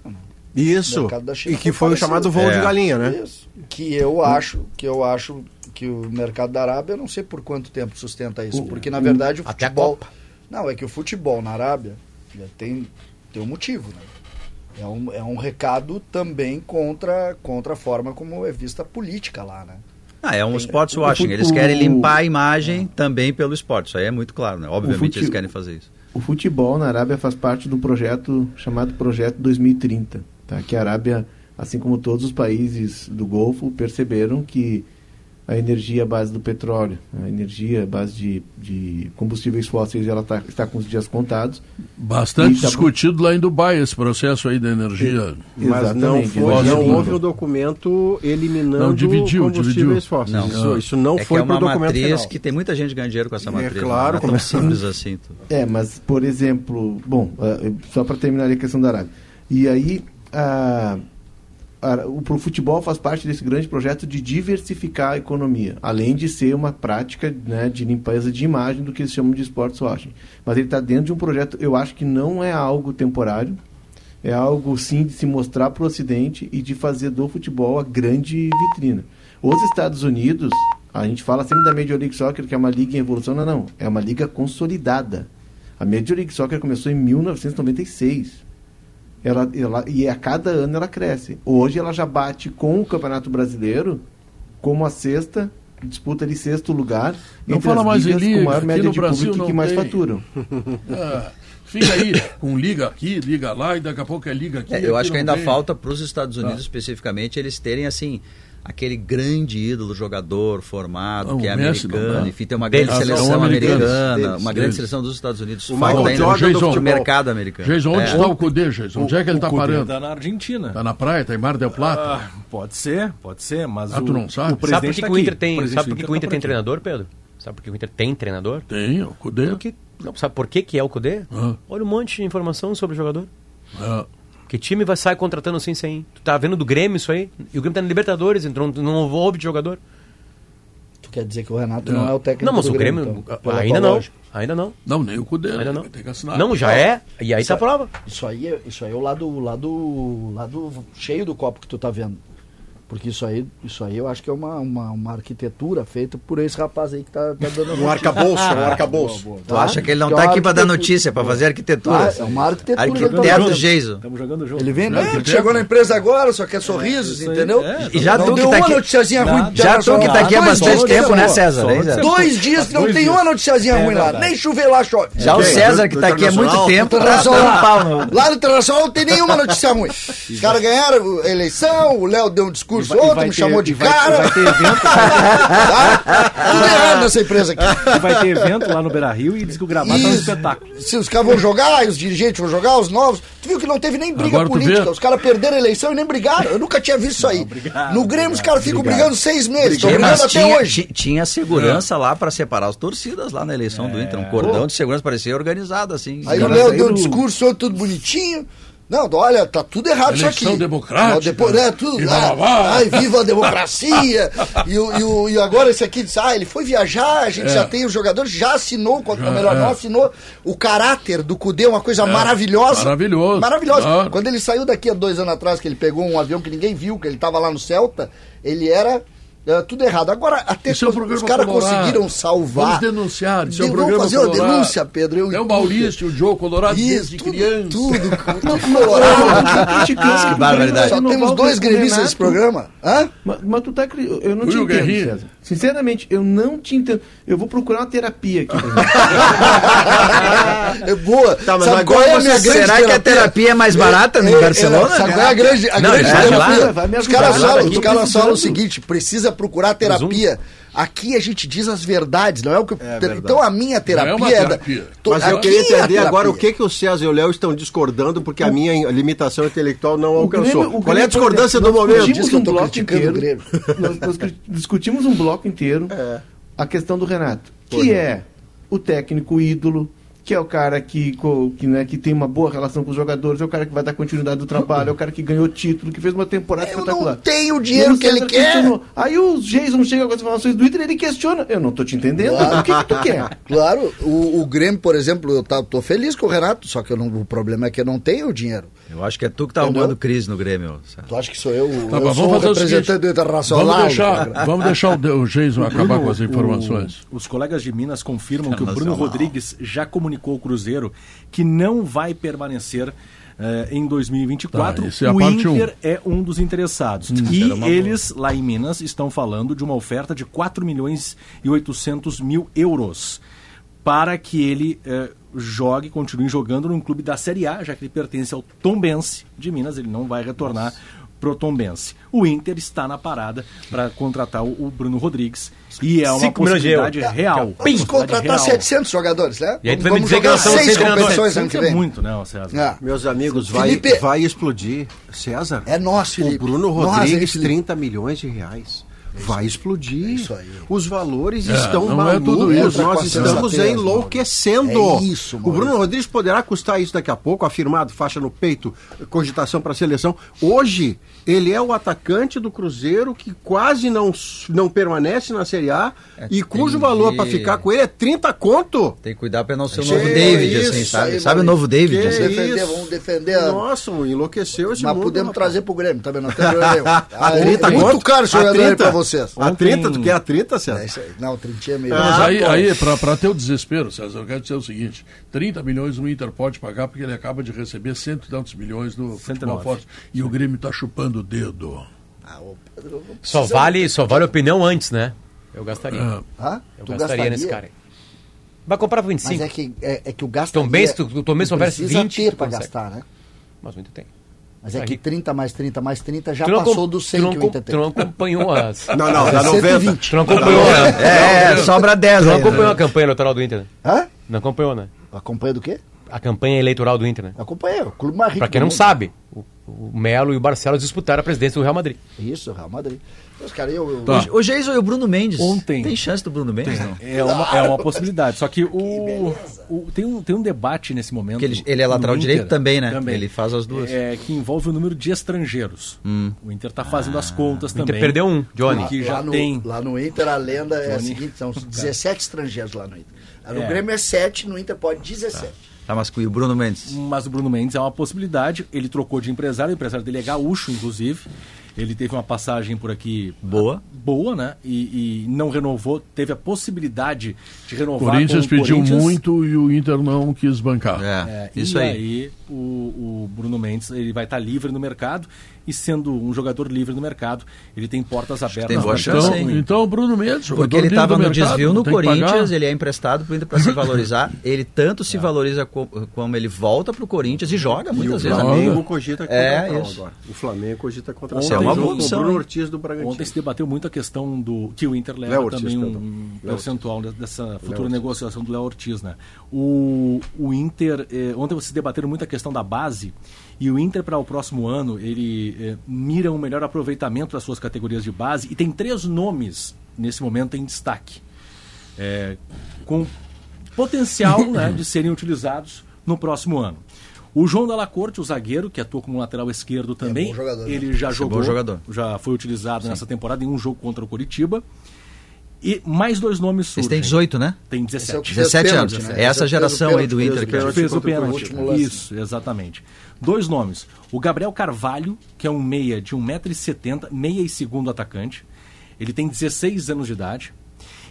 Isso. O mercado da China E que foi o chamado voo É. de galinha, né? Isso. Que eu acho, que eu acho que o mercado da Arábia, eu não sei por quanto tempo sustenta isso, porque na verdade o Até a futebol, Copa. não é que o futebol na Arábia já tem tem um motivo, né? É um, é um recado também contra contra a forma como é vista a política lá, né? Ah, é um sports washing. Eles querem limpar a imagem também pelo esporte. Isso aí é muito claro, né? Obviamente fute- eles querem fazer isso. O futebol na Arábia faz parte do projeto chamado Projeto 2030, tá? que a Arábia, assim como todos os países do Golfo, perceberam que a energia à base do petróleo, a energia à base de, de combustíveis fósseis, ela tá, está com os dias contados. Bastante E tá- discutido lá em Dubai esse processo aí da energia. Mas não, foi, não houve um documento eliminando Não, dividiu, combustíveis dividiu. fósseis. Não. Isso, isso não é foi é para o uma documento matriz final. que tem muita gente ganhando dinheiro com essa É matriz. claro, não é tão é- simples assim. tu- É, mas, por exemplo, bom, ah, só para terminar a questão da Arábia. E aí, a, a, o futebol faz parte desse grande projeto de diversificar a economia, além de ser uma prática né, de limpeza de imagem do que eles chamam de sports washing. Mas ele está dentro de um projeto, eu acho que não é algo temporário, é algo sim de se mostrar para o Ocidente e de fazer do futebol a grande vitrina. Os Estados Unidos, a gente fala sempre da Major League Soccer, que é uma liga em evolução, não, não, é uma liga consolidada. A Major League Soccer começou em 1996. Ela, ela, e a cada ano ela cresce. Hoje ela já bate com o Campeonato Brasileiro como a sexta, disputa ali sexto lugar. Não fala mais em ligas liga, com maior aqui média no de Brasil público que mais tem. faturam. Ah, fica aí com liga aqui, liga lá e daqui a pouco é liga aqui. É, eu aqui acho que ainda tem. falta para os Estados Unidos Ah. especificamente eles terem assim aquele grande ídolo jogador formado Ah, que é o americano, não enfim, tem uma grande Ah, seleção americana, Deles, uma grande seleção dos Estados Unidos. O Falta Michael ainda Jordan do Jason, o futebol. mercado americano. Jason, onde É. está o Cudê, Jason? Onde é que ele está O parando? tá na Argentina. Tá na praia, tá em Mar del Plata? Ah, pode ser, pode ser, mas Ah, o, tu não sabe? o presidente Sabe por que, tá que o Inter tem, presidente sabe por que, que o Inter tá tem treinador, Pedro? Sabe por que o Inter tem treinador? Tem, o Cudê. Porque Não, sabe por que, que é o Cudê? Ah. Olha um monte de informação sobre o jogador. É. Que time vai sair contratando assim sem? Tu tá vendo do Grêmio isso aí? E o Grêmio tá na Libertadores, então não, não houve de jogador. Tu quer dizer que o Renato não é o técnico Não, mas do o Grêmio, então, pela ainda não. lógica. Ainda não. Não, nem o Cudê. Ainda não. Tem que assinar. Não, já é. E aí tá a Isso- prova. Isso aí, é- isso aí é o lado, o lado, o lado cheio do copo que tu tá vendo. Porque isso aí, isso aí eu acho que é uma, uma, uma arquitetura feita por esse rapaz aí que tá, tá dando Um arcabouço, um arcabouço. Tu acha que ele não Que é tá aqui pra dar notícia, pra fazer arquitetura? Ah, é uma arquitetura tá Arquiteto fazendo. Geiso. Estamos jogando o jogo. Ele vem, Não, né? chegou na empresa agora, só quer sorrisos, isso aí, entendeu? é. E já não tu que deu tá uma aqui- noticiazinha ruim. Já tu que tá aqui há bastante tempo, né. César? Dois dias que não tem uma noticiazinha É ruim lá. Nem chover lá chove. Já o? César, que do tá aqui há muito tempo, tá. Lá no Internacional não tem nenhuma notícia ruim. Os caras ganharam a eleição, o Léo deu um discurso E vai- outro, me ter- chamou de vai- cara. vai ter evento. Tá? Tudo errado nessa empresa aqui. E vai ter evento lá no Beira Rio e diz que o gramado tá um espetáculo. Se os caras vão jogar, e os dirigentes vão jogar, os novos. Tu viu que não teve nem briga Agora política. Os caras perderam a eleição e nem brigaram. Eu nunca tinha visto isso aí. obrigado, no Grêmio, os caras ficam brigando seis meses. Estão Tinha, brigando até tinha, hoje. ti- tinha segurança lá pra separar as torcidas lá na eleição do Inter. Um cordão de segurança parecia organizado, assim. Aí o Léo deu um discurso tudo bonitinho. Não, olha, tá tudo errado isso Eleição aqui. democrática. Depois, né, tudo, E ah, bababá. ai, viva a democracia. e, o, e, o- e agora esse aqui diz, ah, ele foi viajar, a gente É. já tem os jogadores, já assinou, ou Já, melhor, é. não assinou. O caráter do Cudê é uma coisa maravilhosa. Maravilhoso. Maravilhosa. Ah. Quando ele saiu daqui há dois anos atrás, que ele pegou um avião que ninguém viu, que ele tava lá no Celta, ele era é, tudo errado. Agora, até é um os, caras colorado. conseguiram salvar. Vamos denunciar. Isso é um Vamos programa fazer uma colorado. denúncia, Pedro. Eu- É o Maurício, o Joe Colorado Isso, desde tudo, criança. tudo, tudo colorado. que barbaridade. Só temos dois gremistas nesse programa. Hã? Mas, mas tu tá. Eu não Fui te entendo, Guerrinha. César. Sinceramente, eu não te entendo. Eu vou procurar uma terapia aqui. É boa. Tá, mas Sabe agora qual é a você- minha grande Será que a terapia é mais barata no É, é, Barcelona? Sabe qual é a grande, a Não, grande terapia? lá, vai me Os caras falam o seguinte: precisa procurar terapia. Aqui a gente diz as verdades, não é o que. verdade. então a minha terapia uma é. da- terapia. to- Mas eu queria é entender agora o terapia. que, que o César e o Léo estão discordando, porque a minha limitação intelectual não alcançou. Grêmio- Qual é a Grêmio, discordância do momento? Diz que eu tô um bloco criticando o inteiro. nós, nós discutimos um bloco inteiro É. a questão do Renato, que é o técnico ídolo, que é o cara que, que, né, que tem uma boa relação com os jogadores, é o cara que vai dar continuidade do trabalho, é o cara que ganhou título, que fez uma temporada Eu espetacular. não tenho o dinheiro o que ele César quer. questionou. Aí o Jason chega com as informações do Twitter e ele questiona. Eu não tô te entendendo. O que, que tu quer? Claro, o, o Grêmio, por exemplo, eu tá, tô feliz com o Renato, só que eu não- o problema é que eu não tenho o dinheiro. Eu acho que é tu que tá Entendeu? arrumando crise no Grêmio. Tu acha que sou eu? Tá eu vamos fazer o representante do Internacional. Vamos deixar, vamos deixar o, o Jason acabar Bruno, com as informações. o- os colegas de Minas confirmam que o Bruno. Rodrigues já comunicou ao Cruzeiro que não vai permanecer eh, em 2024. Tá, é o parte um. Inter é um dos interessados. e era uma eles, lá em Minas, estão falando de uma oferta de 4 milhões e 800 mil euros para que ele eh, jogue, continue jogando num clube da Série A, já que ele pertence ao Tombense de Minas, ele não vai retornar pro Tombense. O Inter está na parada para contratar o, o Bruno Rodrigues e é uma de possibilidade real. Vamos Possibilidade contratar real. 700 jogadores, né? E aí tu Vamos- vai me vamos dizer que jogar seis competições ano que É vem. muito, né, César? É. Meus amigos, vai, Felipe- vai explodir. César? É nosso, Felipe. O Bruno Rodrigues, Felipe? 30 milhões de reais. Vai explodir. isso aí. Os valores É, estão é tudo malucos. isso. Nós estamos certeza, enlouquecendo. É isso, o. Bruno Rodrigues poderá custar isso daqui a pouco, afirmado, faixa no peito, cogitação para a seleção. Hoje, ele é o atacante do Cruzeiro que quase não, não permanece na Série A e cujo valor que- para ficar com ele é 30 conto. Tem que cuidar pra não ser o novo David, isso assim, sabe? aí, sabe o novo David? Assim? Vamos defender, vamos defender. a- Nossa, enlouqueceu esse Mas mundo. podemos rapaz. trazer pro Grêmio, também não tem problema nenhum. Ah, é 30 muito caro esse A jogador aí 30? Pra vocês. A 30? Tu quer a 30, César? É isso aí. Não, 30 é meio. Mas Ah, aí, bom. aí ter o desespero, César, eu quero dizer o seguinte: 30 milhões o Inter pode pagar porque ele acaba de receber cento e tantos milhões do futebol 109. forte. E o Grêmio tá chupando o dedo. Ah, ô, Pedro, Só vale, só vale opinião antes, né? Eu gastaria. Ah, Hã? Eu Tu gastaria nesse cara aí. Vai comprar por 25. Mas é que, é, é que o gasto. Tom Benz, tu- o Tom Benz oferece precisa 20, ter tu pra consegue. gastar, né? Mas muito tem. Mas é que rico. 30 mais 30 mais 30 já não, passou do 100 tu não, que o Inter tu não acompanhou as. Não, não, dá 90. 120. Tu não acompanhou, né? É, sobra 10 Tu não acompanhou a campanha eleitoral do Inter, né? Hã? Não acompanhou, né? Acompanha do quê? A campanha eleitoral do Inter, né? Acompanha, o clube mais rico. Pra quem não mundo. sabe, o, o Melo e o Barcelos disputaram a presidência do Real Madrid. Isso, Real Madrid. Mas, cara, eu, eu- Tá. O Jason e o Bruno Mendes. Ontem. Tem chance do Bruno Mendes, não? É uma, é uma possibilidade. Só que o, o- tem, um, tem um debate nesse momento. Porque ele, ele é lateral Inter direito também, né? Ele faz as duas. Hum. É, que envolve o número de estrangeiros. O Inter está fazendo as contas O Inter também. perdeu um, Johnny. Que já lá, no, tem. lá no Inter a lenda é a Johnny. seguinte: são 17 estrangeiros lá no Inter. Lá No É. Grêmio é 7, no Inter pode 17. Tá, mas com o Bruno Mendes. Mas o Bruno Mendes é uma possibilidade. Ele trocou de empresário, o empresário dele é gaúcho, inclusive. Ele teve uma passagem por aqui Boa. boa, né? E, e não renovou, teve a possibilidade de renovar. Corinthians com o pediu Corinthians. muito e o Inter não quis bancar. É, É, isso e aí. aí o, o Bruno Mendes ele vai estar livre no mercado e sendo um jogador livre no mercado, ele tem portas abertas. tem boa chance, Então, então o Bruno Mendes, Porque ele estava no mercado, desvio no Corinthians, ele é emprestado para se valorizar. Ele tanto se valoriza co- como ele volta pro Corinthians e joga E o muitas vezes. né? Flamengo cogita É, isso. agora. O Flamengo cogita contratar. Isso é uma boa opção, O Bruno? Ortiz do Bragantino. Ontem se debateu muito a questão do que o Inter leva Ortiz, também um Léo percentual de- dessa futura negociação do Léo Ortiz, né? O, o Inter, eh, ontem vocês debateram muito a questão da base e o Inter para o próximo ano ele eh, mira um melhor aproveitamento das suas categorias de base e tem três nomes nesse momento em destaque, eh, com potencial né, de serem utilizados no próximo ano. O João Dalla Corte, o zagueiro, que atua como lateral esquerdo também, bom jogador, né? ele já Esse é jogou, jogador. já foi utilizado nessa temporada em um jogo contra o Curitiba. E mais dois nomes Esse surgem. tem 18, né? Tem Esse é o 17. que fez 17 pênalti, anos. né? É essa Esse o geração aí do Inter fez o que Fez o pênalti. Isso, exatamente. Dois nomes. O Gabriel Carvalho, que é um meia de 1,70m, meia e segundo atacante. Ele tem 16 anos de idade.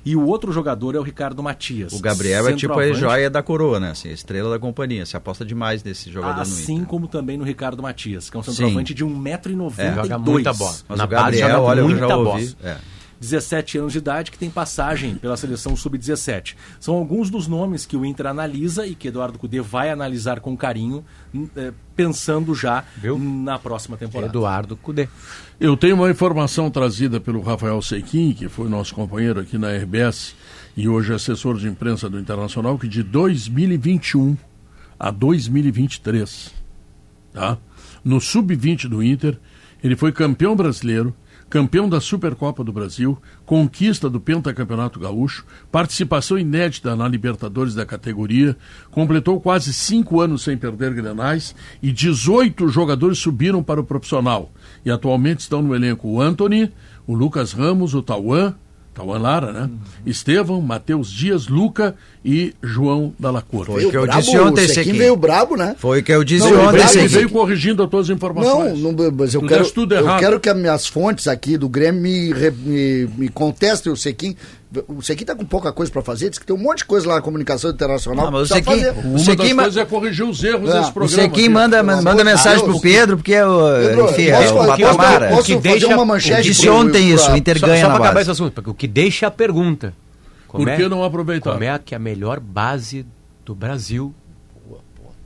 E o outro jogador é o Ricardo Matias. O Gabriel é tipo a joia da coroa, né? Assim, a estrela da companhia. Se aposta demais nesse jogador no Assim como também no Ricardo Matias, que é um centroavante de 1,92m. É, joga muita bola. Mas Na o base Gabriel, joga olha, eu muita já bola. ouvi. É. 17 anos de idade, que tem passagem pela seleção sub-17. São alguns dos nomes que o Inter analisa e que Eduardo Cudê vai analisar com carinho, eh, pensando já Viu? na próxima temporada. Eduardo Cudê. Eu tenho uma informação trazida pelo Rafael Sequim, que foi nosso companheiro aqui na RBS e hoje é assessor de imprensa do Internacional, que de 2021 a 2023, tá? no sub-20 do Inter, ele foi campeão brasileiro, campeão da Supercopa do Brasil, conquista do Pentacampeonato Gaúcho, participação inédita na Libertadores da categoria, completou quase cinco anos sem perder grenais e 18 jogadores subiram para o profissional. E atualmente estão no elenco o Anthony, o Lucas Ramos, o Tauan, Tauan Lara, né? Estevão, Matheus Dias, Luca e João Dalla Corte. Foi o que eu brabo, disse ontem, o Sequim veio brabo, né? Foi o que eu disse Não, ontem, Sequim. veio corrigindo as tuas Não, informações. não, mas eu Tu quero, tudo eu errado. quero que as minhas fontes aqui do Grêmio me, me, me contestem o Sequim. O Sequim tá com pouca coisa pra fazer, diz que tem um monte de coisa lá na comunicação internacional. Não, mas o que Sequim- fazer. Uma Sequim das ma- coisas é corrigir os erros É, desse o O programa. Sequim aqui. manda, manda de mensagem Deus. pro Pedro, porque é o, Pedro, enfim, posso é o patamar. posso- que fazer deixa- uma o que manchete disse ontem isso, o Inter Só, ganha só na para acabar base. esse assunto, porque o que deixa é a pergunta. Como Por é, que não aproveitar? como é que a melhor base do Brasil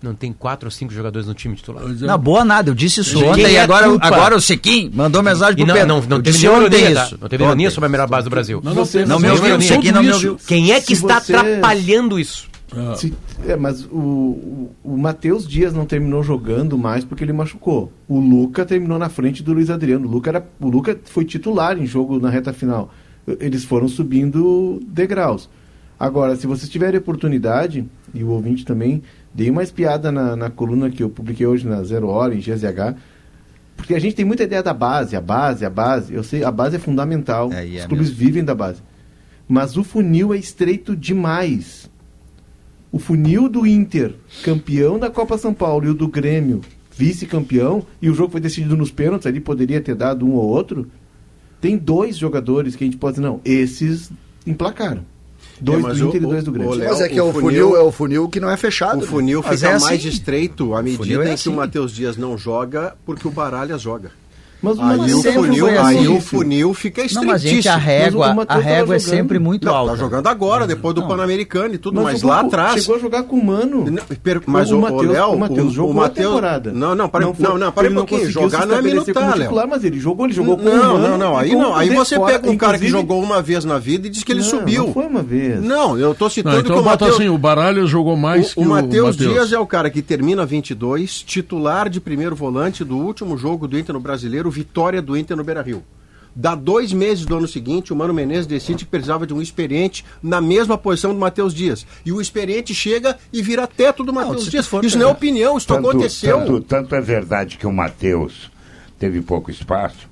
não tem quatro ou cinco jogadores no time titular? É. Na boa nada, eu disse isso ontem é e agora, culpa? agora o Sequim mandou mensagem E pro não, Pedro. não, não Eu teve ironia, tá? Não teve ironia sobre a melhor base do Brasil. Não, não, Você- Não isso aqui não me ouviu. Quem é que Se está você- atrapalhando isso? Ah. Se- é, mas o, o, o Matheus Dias não terminou jogando mais porque ele machucou. O Luca terminou na frente do Luiz Adriano. O Luca, era, o Luca foi titular em jogo na reta final. Eles foram subindo degraus. Agora, se vocês tiverem oportunidade, e o ouvinte também, dei uma espiada na, na coluna que eu publiquei hoje na Zero Hora, em GZH, porque a gente tem muita ideia da base, a base, a base. Eu sei, a base é fundamental. É, é Os clubes mesmo. vivem da base. Mas o funil é estreito demais. O funil do Inter, campeão da Copa São Paulo, e o do Grêmio, vice-campeão, e o jogo foi decidido nos pênaltis, ali poderia ter dado um ou outro. Tem dois jogadores que a gente pode dizer, não, esses emplacaram. Dois É, mas do o- Inter e dois do o- Grêmio. o Mas é que o o funil, funil- é o funil que não é fechado. O né? funil Mas fica é mais assim. estreito à medida é em que assim. o Matheus Dias não joga, porque o Baralhas joga. Mas o Aí, Matheus o funil, foi aí assim. o funil fica Não, estreitíssimo. mas gente, a régua, Mas o a régua tava é jogando. sempre muito Não, alta. tá jogando agora, depois do Não. Pan-Americano e tudo, mas, o lá atrás... Chegou a jogar com o Mano. Não, mas o, o, Matheus, o Léo, o Matheus jogou a Mateus- temporada. Não, não, para, foi- não, não, para ele um pouquinho. Jogar não é minutar, Léo. titular, mas ele jogou, ele jogou com o Não, Mano. não, não. Aí, não, o aí você pega um cara que jogou uma vez na vida e diz que ele Não, subiu. Não foi uma vez. Não, eu tô citando Não, então que o Matheus... assim, o Baralhas jogou mais O, que o o Matheus Matheus. Dias é o cara que termina 22, titular de primeiro volante do último jogo do Inter no Brasileiro, vitória do Inter no Beira-Rio. Dá dois meses do ano seguinte, o Mano Menezes decide que precisava de um experiente na mesma posição do Matheus Dias. E o experiente chega e vira teto do Matheus Dias. Isso não é opinião, isso Tanto, aconteceu. tanto, tanto é verdade que o Matheus teve pouco espaço,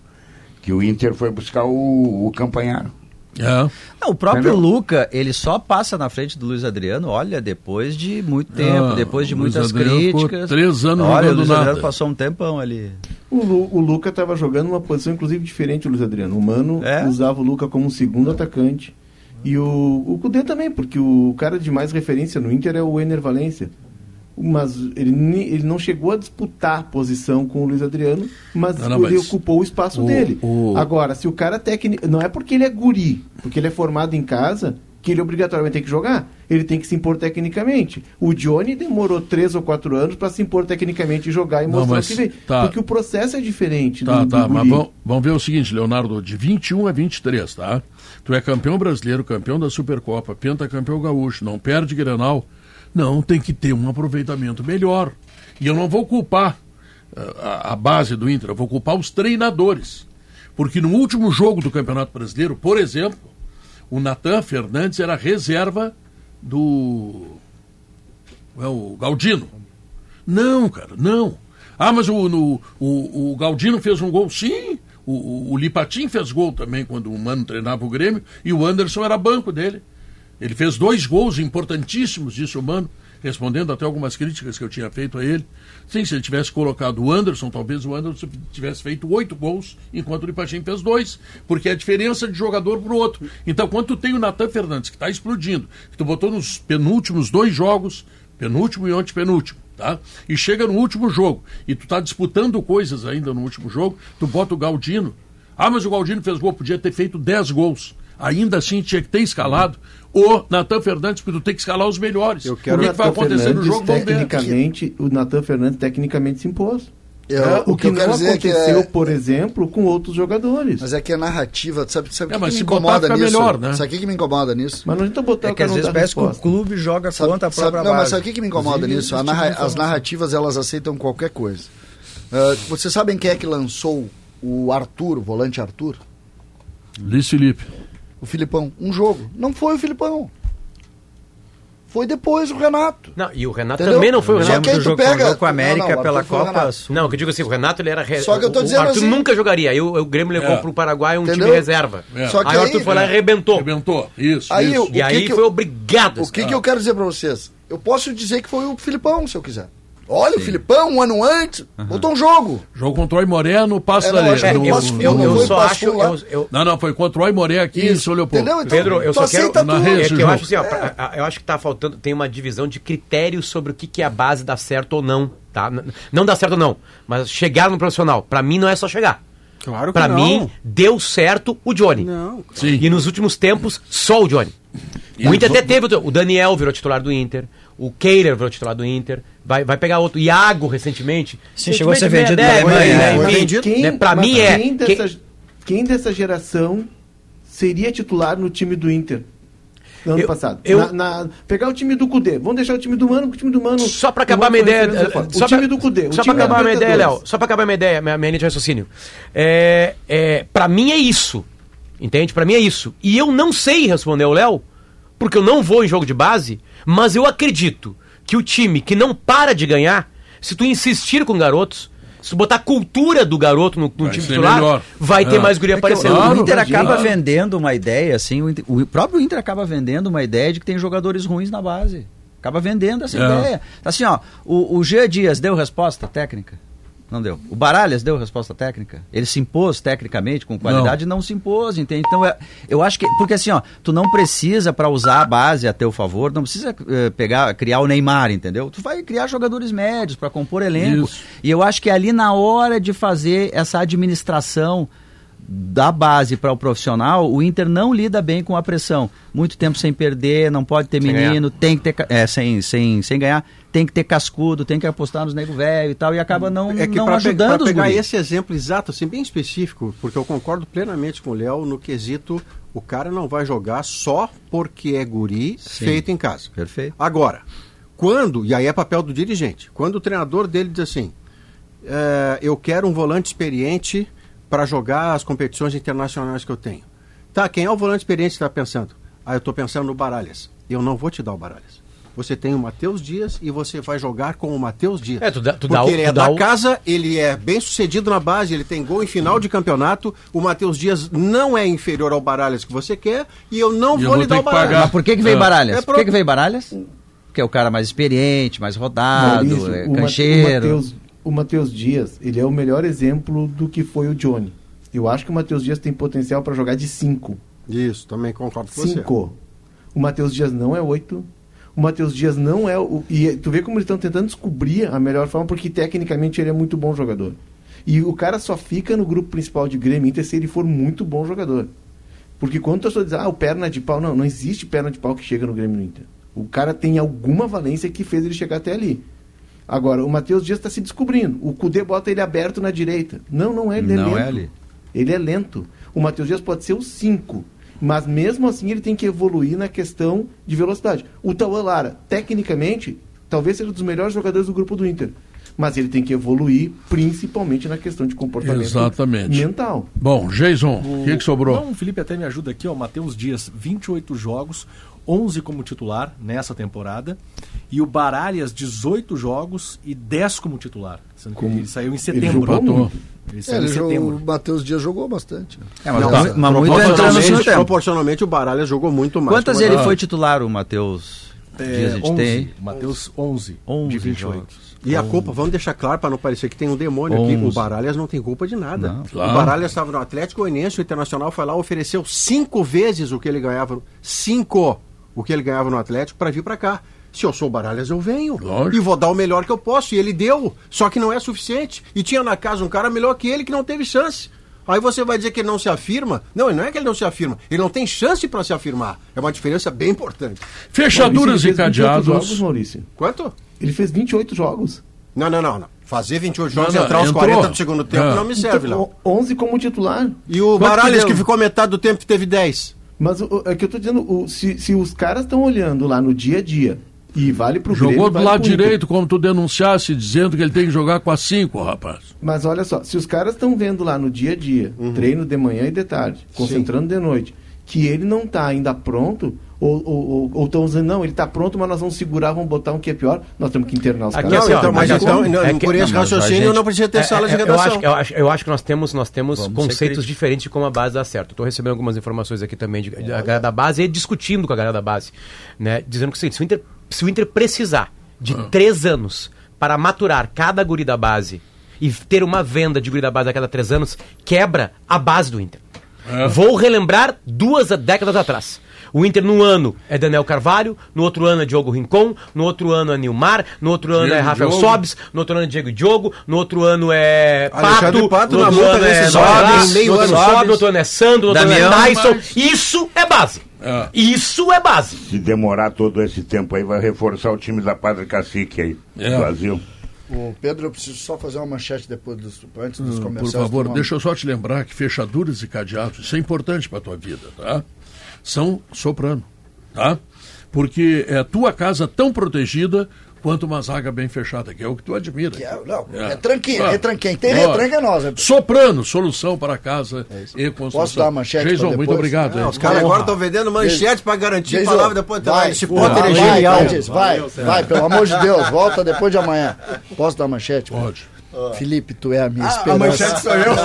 que o Inter foi buscar o, o Campanharo. É. Não, o próprio Entendeu? Luca, ele só passa na frente do Luiz Adriano, olha, depois de muito tempo, Ah, depois de muitas Adriano críticas. três anos olha, o Luiz nada. Adriano passou um tempão ali. O, Lu, o Luca estava jogando uma posição, inclusive, diferente do Luiz Adriano. O Mano É? usava o Luca como um segundo atacante. E o, o Cudê também, porque o cara de mais referência no Inter é o Ener Valência. Mas ele, ele não chegou a disputar a posição com o Luiz Adriano, mas, Não, não, ele mas ocupou o espaço o- dele. o- Agora, se o cara técnico. Não é porque ele é guri, porque ele é formado em casa, que ele obrigatoriamente tem que jogar. Ele tem que se impor tecnicamente. O Johnny demorou três ou quatro anos para se impor tecnicamente e jogar e Não, mostrar mas o que veio. tá. Porque o processo é diferente. Tá, do, do tá, mas guri. vamos, vamos ver o seguinte, Leonardo, de 21 a 23, tá? Tu é campeão brasileiro, campeão da Supercopa, pentacampeão gaúcho, não perde Grenal. Não, tem que ter um aproveitamento melhor. E eu não vou culpar eh, a, base do Inter, eu vou culpar os treinadores. Porque no último jogo do Campeonato Brasileiro, por exemplo, o Natan Fernandes era reserva do. É o Galdino. Não, cara, não. Ah, mas o, no- o, o Galdino fez um gol, sim. O, o, o Lipatim fez gol também quando o Mano treinava o Grêmio e o Anderson era banco dele. Ele fez dois gols importantíssimos, disse o Mano, respondendo até algumas críticas que eu tinha feito a ele. Sim, se ele tivesse colocado o Anderson, talvez o Anderson tivesse feito oito gols, enquanto o Lipatim fez dois, porque é a diferença de jogador para o outro. Então, quando tu tem o Natan Fernandes, que está explodindo, que tu botou nos penúltimos dois jogos, penúltimo e antepenúltimo, tá? E chega no último jogo, e tu tá disputando coisas ainda no último jogo, tu bota o Galdino. Ah, mas o Galdino fez gol, podia ter feito 10 gols. Ainda assim tinha que ter escalado o Natan Fernandes, porque tu tem que escalar os melhores. Eu quero o que, que vai acontecer no Fernandes, jogo? Vamos ver. Tecnicamente, o Natan Fernandes tecnicamente se impôs. Eu- É, o o que que, não é que aconteceu, é- por exemplo, com outros jogadores. Mas é que a narrativa, sabe, sabe o É, que, mas que se me incomoda nisso? melhor, né? Sabe o que, me incomoda nisso? Mas não adianta botar É que às vezes parece que o clube joga Sabe- contra a sabe- própria não, mas base. sabe o que, me incomoda Inclusive, nisso? Tipo narra- de as narrativas, elas aceitam qualquer coisa. Ah, vocês sabem quem é que lançou o Arthur, o volante Arthur? Luiz Felipe. O Filipão. Um jogo. Não foi o Filipão. Foi depois o Renato. Não, e o Renato Entendeu? também não foi o Só Renato. que aí tu jogo, pega- jogo com a América Não, não, o pela foi Copa. Não, o que eu digo assim, o Renato ele era re... Só que eu tô o- dizendo o Arthur assim- nunca jogaria. Aí o, o Grêmio levou É. pro Paraguai um Entendeu? time reserva. É. Só que aí o Arthur foi lá e arrebentou. Arrebentou. Isso, Aí isso. o E que aí que foi eu- obrigado. O que, que eu quero dizer pra vocês? Eu posso dizer que foi o Filipão, se eu quiser. Olha, o Filipão, um ano antes, botou um jogo. Jogo contra o Imoré no Passo É, da É, eu, não só acho. Eu, Não, não, foi contra o Imoré aqui em São Leopoldo. Entendeu? Então, Pedro, eu só quero. na rede. É que eu jogo. acho assim, ó, pra- a- eu acho que tá faltando, tem uma divisão de critérios sobre o que, que é a base dá certo ou não, tá? Não dá certo ou não, mas chegar no profissional, pra mim não é só chegar. Claro que Pra não. mim, deu certo o Johnny. Não. Sim. E nos últimos tempos, só o Johnny. O Inter até teve, o Daniel virou titular do Inter, o Keiler virou titular do Inter, vai, vai pegar outro, Iago recentemente. Sim, chegou a ser vendido na Alemanha, né, vendido. né, pra mim é... Quem que- dessa, quem dessa geração seria titular no time do Inter? No ano Eu- passado. eu- Na- na- pegar o time do Cudê. Vamos deixar o time do Mano, porque o time do Mano. Só pra o acabar minha ideia. Só o time pra, do Cudê. o Só pra time da acabar a minha ideia. Léo. Só pra acabar a minha ideia, minha, minha linha de raciocínio. É, é, pra mim é isso. Entende? Pra mim é isso. E eu não sei responder ao Léo, porque eu não vou em jogo de base, mas eu acredito que o time que não para de ganhar, se tu insistir com garotos, se tu botar a cultura do garoto no, no Vai time titular, melhor. vai ter É. mais guria É que aparecendo. o- Inter claro. acaba vendendo uma ideia, assim, o, Inter- o próprio Inter acaba vendendo uma ideia de que tem jogadores ruins na base. Acaba vendendo essa É. ideia. Assim, ó, o, o Jean Dias deu resposta técnica? Não deu. O Baralhas deu resposta técnica? Ele se impôs tecnicamente, com qualidade, não, se impôs, entende? Então, é- eu acho que. Porque assim, ó, tu não precisa, para usar a base a teu favor, não precisa eh, pegar, criar o Neymar, entendeu? Tu vai criar jogadores médios para compor elenco. Isso. E eu acho que ali na hora de fazer essa administração da base para o profissional, o Inter não lida bem com a pressão. Muito tempo sem perder, não pode ter Sem menino, tem que ter é, sem, sem, sem ganhar, tem que ter cascudo, tem que apostar nos nego velho e tal, e acaba não, É que não ajudando os pegar guris. esse exemplo exato, assim, bem específico, porque eu concordo plenamente com o Léo no quesito, o cara não vai jogar só porque é guri Sim. feito em casa. Perfeito. Agora, quando, e aí é papel do dirigente, quando o treinador dele diz assim, "É, eu quero um volante experiente para jogar as competições internacionais que eu tenho. Tá, quem é o volante experiente que está pensando? Ah, eu estou pensando no Baralhas. Eu não vou te dar o Baralhas. Você tem o Matheus Dias e você vai jogar com o Matheus Dias. É, tu dá- tu Porque dá ele é dá da o- casa, ele é bem sucedido na base, ele tem gol em final de campeonato. O Matheus Dias não é inferior ao Baralhas que você quer e eu não E eu vou vou lhe dar o Baralhas. pagar. Mas por que, que veio É. Baralhas? É Por que, pro- que veio Baralhas? Porque é o cara mais experiente, mais rodado, Maurício, é cancheiro. O Matheus- O Matheus Dias, ele é o melhor exemplo do que foi o Johnny. Eu acho que o Matheus Dias tem potencial para jogar de 5. Isso, também concordo com você. 5. O Matheus Dias não é 8. O Matheus Dias não é o. E tu vê como eles estão tentando descobrir a melhor forma, porque tecnicamente ele é muito bom jogador. E o cara só fica no grupo principal de Grêmio Inter se ele for muito bom jogador. Porque quando tu diz, ah, o perna de pau, não, não existe perna de pau que chega no Grêmio Inter. O cara tem alguma valência que fez ele chegar até ali. Agora, o Matheus Dias está se descobrindo. O Cudê bota ele aberto na direita. Não, não é, ele Não é é lento. ali. Ele é lento. O Matheus Dias pode ser o 5. Mas mesmo assim ele tem que evoluir na questão de velocidade. O Tauan Lara, tecnicamente, talvez seja um dos melhores jogadores do grupo do Inter. Mas ele tem que evoluir principalmente na questão de comportamento Exatamente. mental. Bom, Jason, o que, que sobrou? Não, o Felipe até me ajuda aqui, ó. Matheus Dias, 28 jogos, 11 como titular nessa temporada. E o Baralhas, 18 jogos e 10 como titular. Sendo que ele saiu em setembro. jogou Ele É, saiu ele em jogou- setembro. o Matheus Dias jogou bastante. É, mas, Não, mas, mas muito entrando no proporcionalmente, segundo tempo. proporcionalmente o Baralhas jogou muito mais. Quantas o ele foi titular, o Matheus É, Dias? A gente 11, tem aí? o Matheus, 11, 11 de 28. jogos. E a culpa, vamos deixar claro para não parecer que tem um demônio aqui. O. Baralhas não tem culpa de nada. Não. Claro. O Baralhas estava no Atlético Goianiense, o Internacional foi lá, ofereceu cinco vezes o que ele ganhava. Cinco o que ele ganhava no Atlético para vir para cá. Se eu sou o Baralhas, eu venho. Lógico. E vou dar o melhor que eu posso. E ele deu. Só que não é suficiente. E tinha na casa um cara melhor que ele que não teve chance. Aí você vai dizer que ele não se afirma? Não, não é que ele não se afirma. Ele não tem chance para se afirmar. É uma diferença bem importante. Fechaduras Maurício, e ele fez 28 jogos, cadeados. Maurício. Quanto? Ele fez 28 jogos. Não, não, não. não. Fazer 28 jogos Não, e não, entrar aos entrou. 40 do segundo tempo É. não me serve, Então, Léo. o- 11 como titular. E o Quanto Baralhas que ficou metade do tempo teve 10. Mas o- é que eu tô dizendo, o- se, se os caras estão olhando lá no dia a dia e vale pro Jogou Grêmio, do vale lado direito, como tu denunciasse, dizendo que ele tem que jogar com a 5, rapaz. Mas olha só, se os caras estão vendo lá no dia a dia, Uhum. treino de manhã e de tarde, concentrando de noite, que ele não está ainda pronto, ou estão dizendo, não, ele está pronto, mas nós vamos segurar, vamos botar um que é pior, nós temos que internar os Aqui, caras. assim, ó, então, mas mas então, não, É que- por esse raciocínio gente- não precisa ter sala de É, é, eu, redação. acho, eu, acho, eu acho que nós temos, nós temos Vamos conceitos diferentes de como a base dá certo. Estou recebendo algumas informações aqui também de, da galera da base e discutindo com a galera da base, né? Dizendo que seguinte, se o Inter, se o Inter precisar de três anos para maturar cada guri da base e ter uma venda de guri da base a cada três anos, quebra a base do Inter. Vou relembrar duas décadas atrás. O Inter, num ano, é Daniel Carvalho, no outro ano é Diogo Rincon, no outro ano é Nilmar, no outro ano é Diego Rafael Diogo. Sobes, no outro ano é Diego Diogo, no outro ano é Pato, Pato no na outro ano é Sobes, no outro ano Sobes, no outro ano é Sandro, no outro ano é. Tyson. Mas- Isso é base. É. Isso é base. Se demorar todo esse tempo aí, vai reforçar o time da Padre Cacique aí, É. do Brasil. O Pedro, eu preciso só fazer uma manchete depois dos, antes dos Hum, comerciais. Por favor, deixa eu só te lembrar que fechaduras e cadeados, isso é importante para tua vida, tá? São soprano, tá? Porque é a tua casa tão protegida quanto uma zaga bem fechada, que é o que tu admira. Que é, não, É. é tranquinho, Ah. é tranquinho. Tem retranca é nós. é- Soprano, solução para casa e construção. Posso dar a manchete Jason, muito obrigado. Não, os caras agora estão vendendo manchete para garantir a Jason, palavra depois. vai, Esse é vai. Vai, Jason, vai, vai, pelo amor de Deus, volta depois de amanhã. Posso dar a manchete? Pode. Felipe, tu é a minha A esperança. manchete sou eu.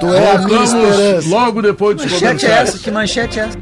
Tu é a minha Voltamos esperança. logo depois dos Manchete é essa? Que manchete é essa?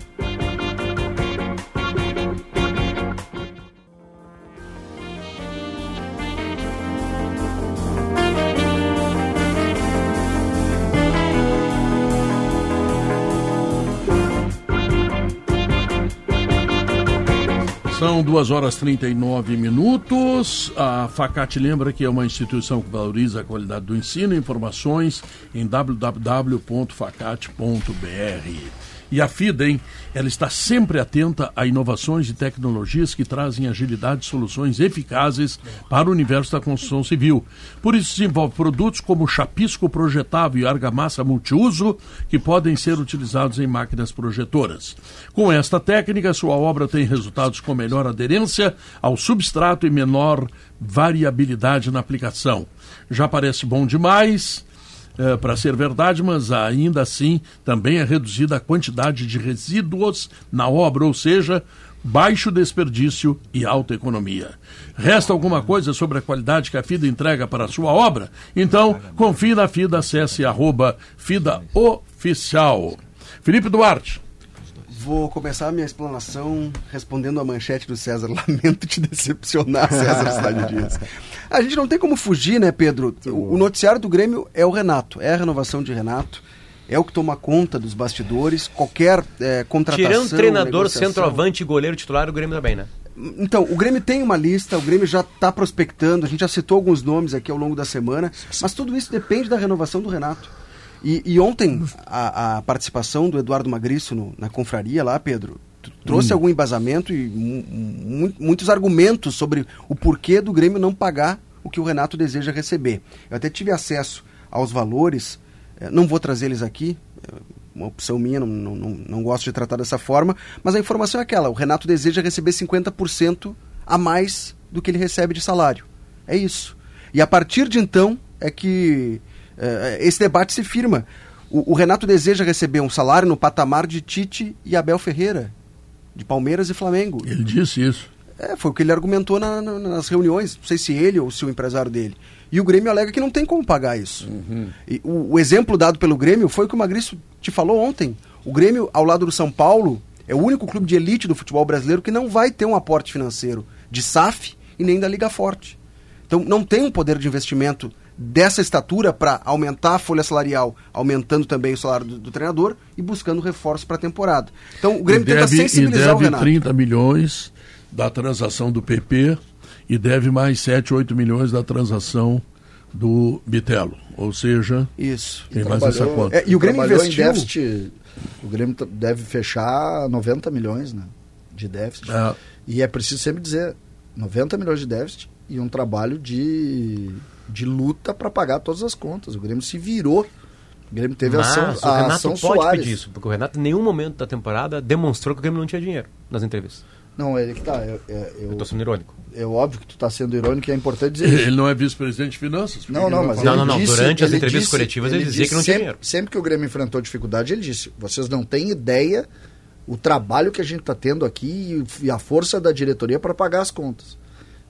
São 2 horas e 39 minutos. A Facate lembra que é uma instituição que valoriza a qualidade do ensino. Informações em www.facate.br. E a FIDEM, ela está sempre atenta a inovações e tecnologias que trazem agilidade e soluções eficazes para o universo da construção civil. Por isso desenvolve produtos como chapisco projetável e argamassa multiuso que podem ser utilizados em máquinas projetoras. Com esta técnica, sua obra tem resultados com melhor aderência ao substrato e menor variabilidade na aplicação. Já parece bom demais. Para ser verdade, mas ainda assim também é reduzida a quantidade de resíduos na obra, ou seja, baixo desperdício e alta economia. Resta alguma coisa sobre a qualidade que a FIDA entrega para a sua obra? Então, confie na FIDA, acesse arroba FIDA Oficial. Felipe Duarte. Vou começar a minha explanação respondendo a manchete do César. Lamento te decepcionar, César Cidade Dias. A gente não tem como fugir, né, Pedro? O, o noticiário do Grêmio é o Renato, é a renovação de Renato é o que toma conta dos bastidores, qualquer é, contratação... Tirando treinador, negociação. centroavante e goleiro titular, o Grêmio também, né? Então, o Grêmio tem uma lista, o Grêmio já está prospectando, a gente já citou alguns nomes aqui ao longo da semana, mas tudo isso depende da renovação do Renato. E, e ontem, a, a, participação do Eduardo Magriço no, na confraria lá, Pedro, trouxe hum. algum embasamento e muitos argumentos sobre o porquê do Grêmio não pagar o que o Renato deseja receber. Eu até tive acesso aos valores é, não vou trazer eles aqui, é uma opção minha, não, não, não gosto de tratar dessa forma, mas a informação é aquela: o Renato deseja receber 50% a mais do que ele recebe de salário. É isso. E a partir de então é que esse debate se firma. O, o, Renato deseja receber um salário no patamar de Tite e Abel Ferreira, de Palmeiras e Flamengo. Ele disse isso. É, foi o que ele argumentou na, na, nas reuniões, não sei se ele ou se o empresário dele. E o Grêmio alega que não tem como pagar isso. Uhum. E o, o, exemplo dado pelo Grêmio foi o que o Magrício te falou ontem. O Grêmio, ao lado do São Paulo, é o único clube de elite do futebol brasileiro que não vai ter um aporte financeiro de SAF e nem da Liga Forte. Então não tem um poder de investimento dessa estatura para aumentar a folha salarial, aumentando também o salário do, do treinador e buscando reforço para a temporada. Então o Grêmio deve, tenta sensibilizar e deve o Renato. 30 milhões da transação do PP e deve mais 7, 8 milhões da transação do Bitelo. Ou seja, isso. tem mais essa conta. É, e o Grêmio investiu... Em déficit, o Grêmio deve fechar 90 milhões né, de déficit. É. E é preciso sempre dizer, 90 milhões de déficit e um trabalho de, de luta para pagar todas as contas. O Grêmio se virou. O Grêmio teve Mas ação, o Renato ação pode Soares. pedir isso, porque o Renato em nenhum momento da temporada demonstrou que o Grêmio não tinha dinheiro nas entrevistas. Não, ele que tá. Eu, eu, eu tô sendo irônico. É óbvio que tu está sendo irônico e é importante dizer isso. Ele não é vice-presidente de finanças? Não, não, mas não, não, não. Disse, Durante as entrevistas disse, coletivas ele, ele dizia que não sempre, tinha dinheiro. Sempre que o Grêmio enfrentou dificuldade, ele disse: vocês não têm ideia o trabalho que a gente está tendo aqui e a força da diretoria para pagar as contas.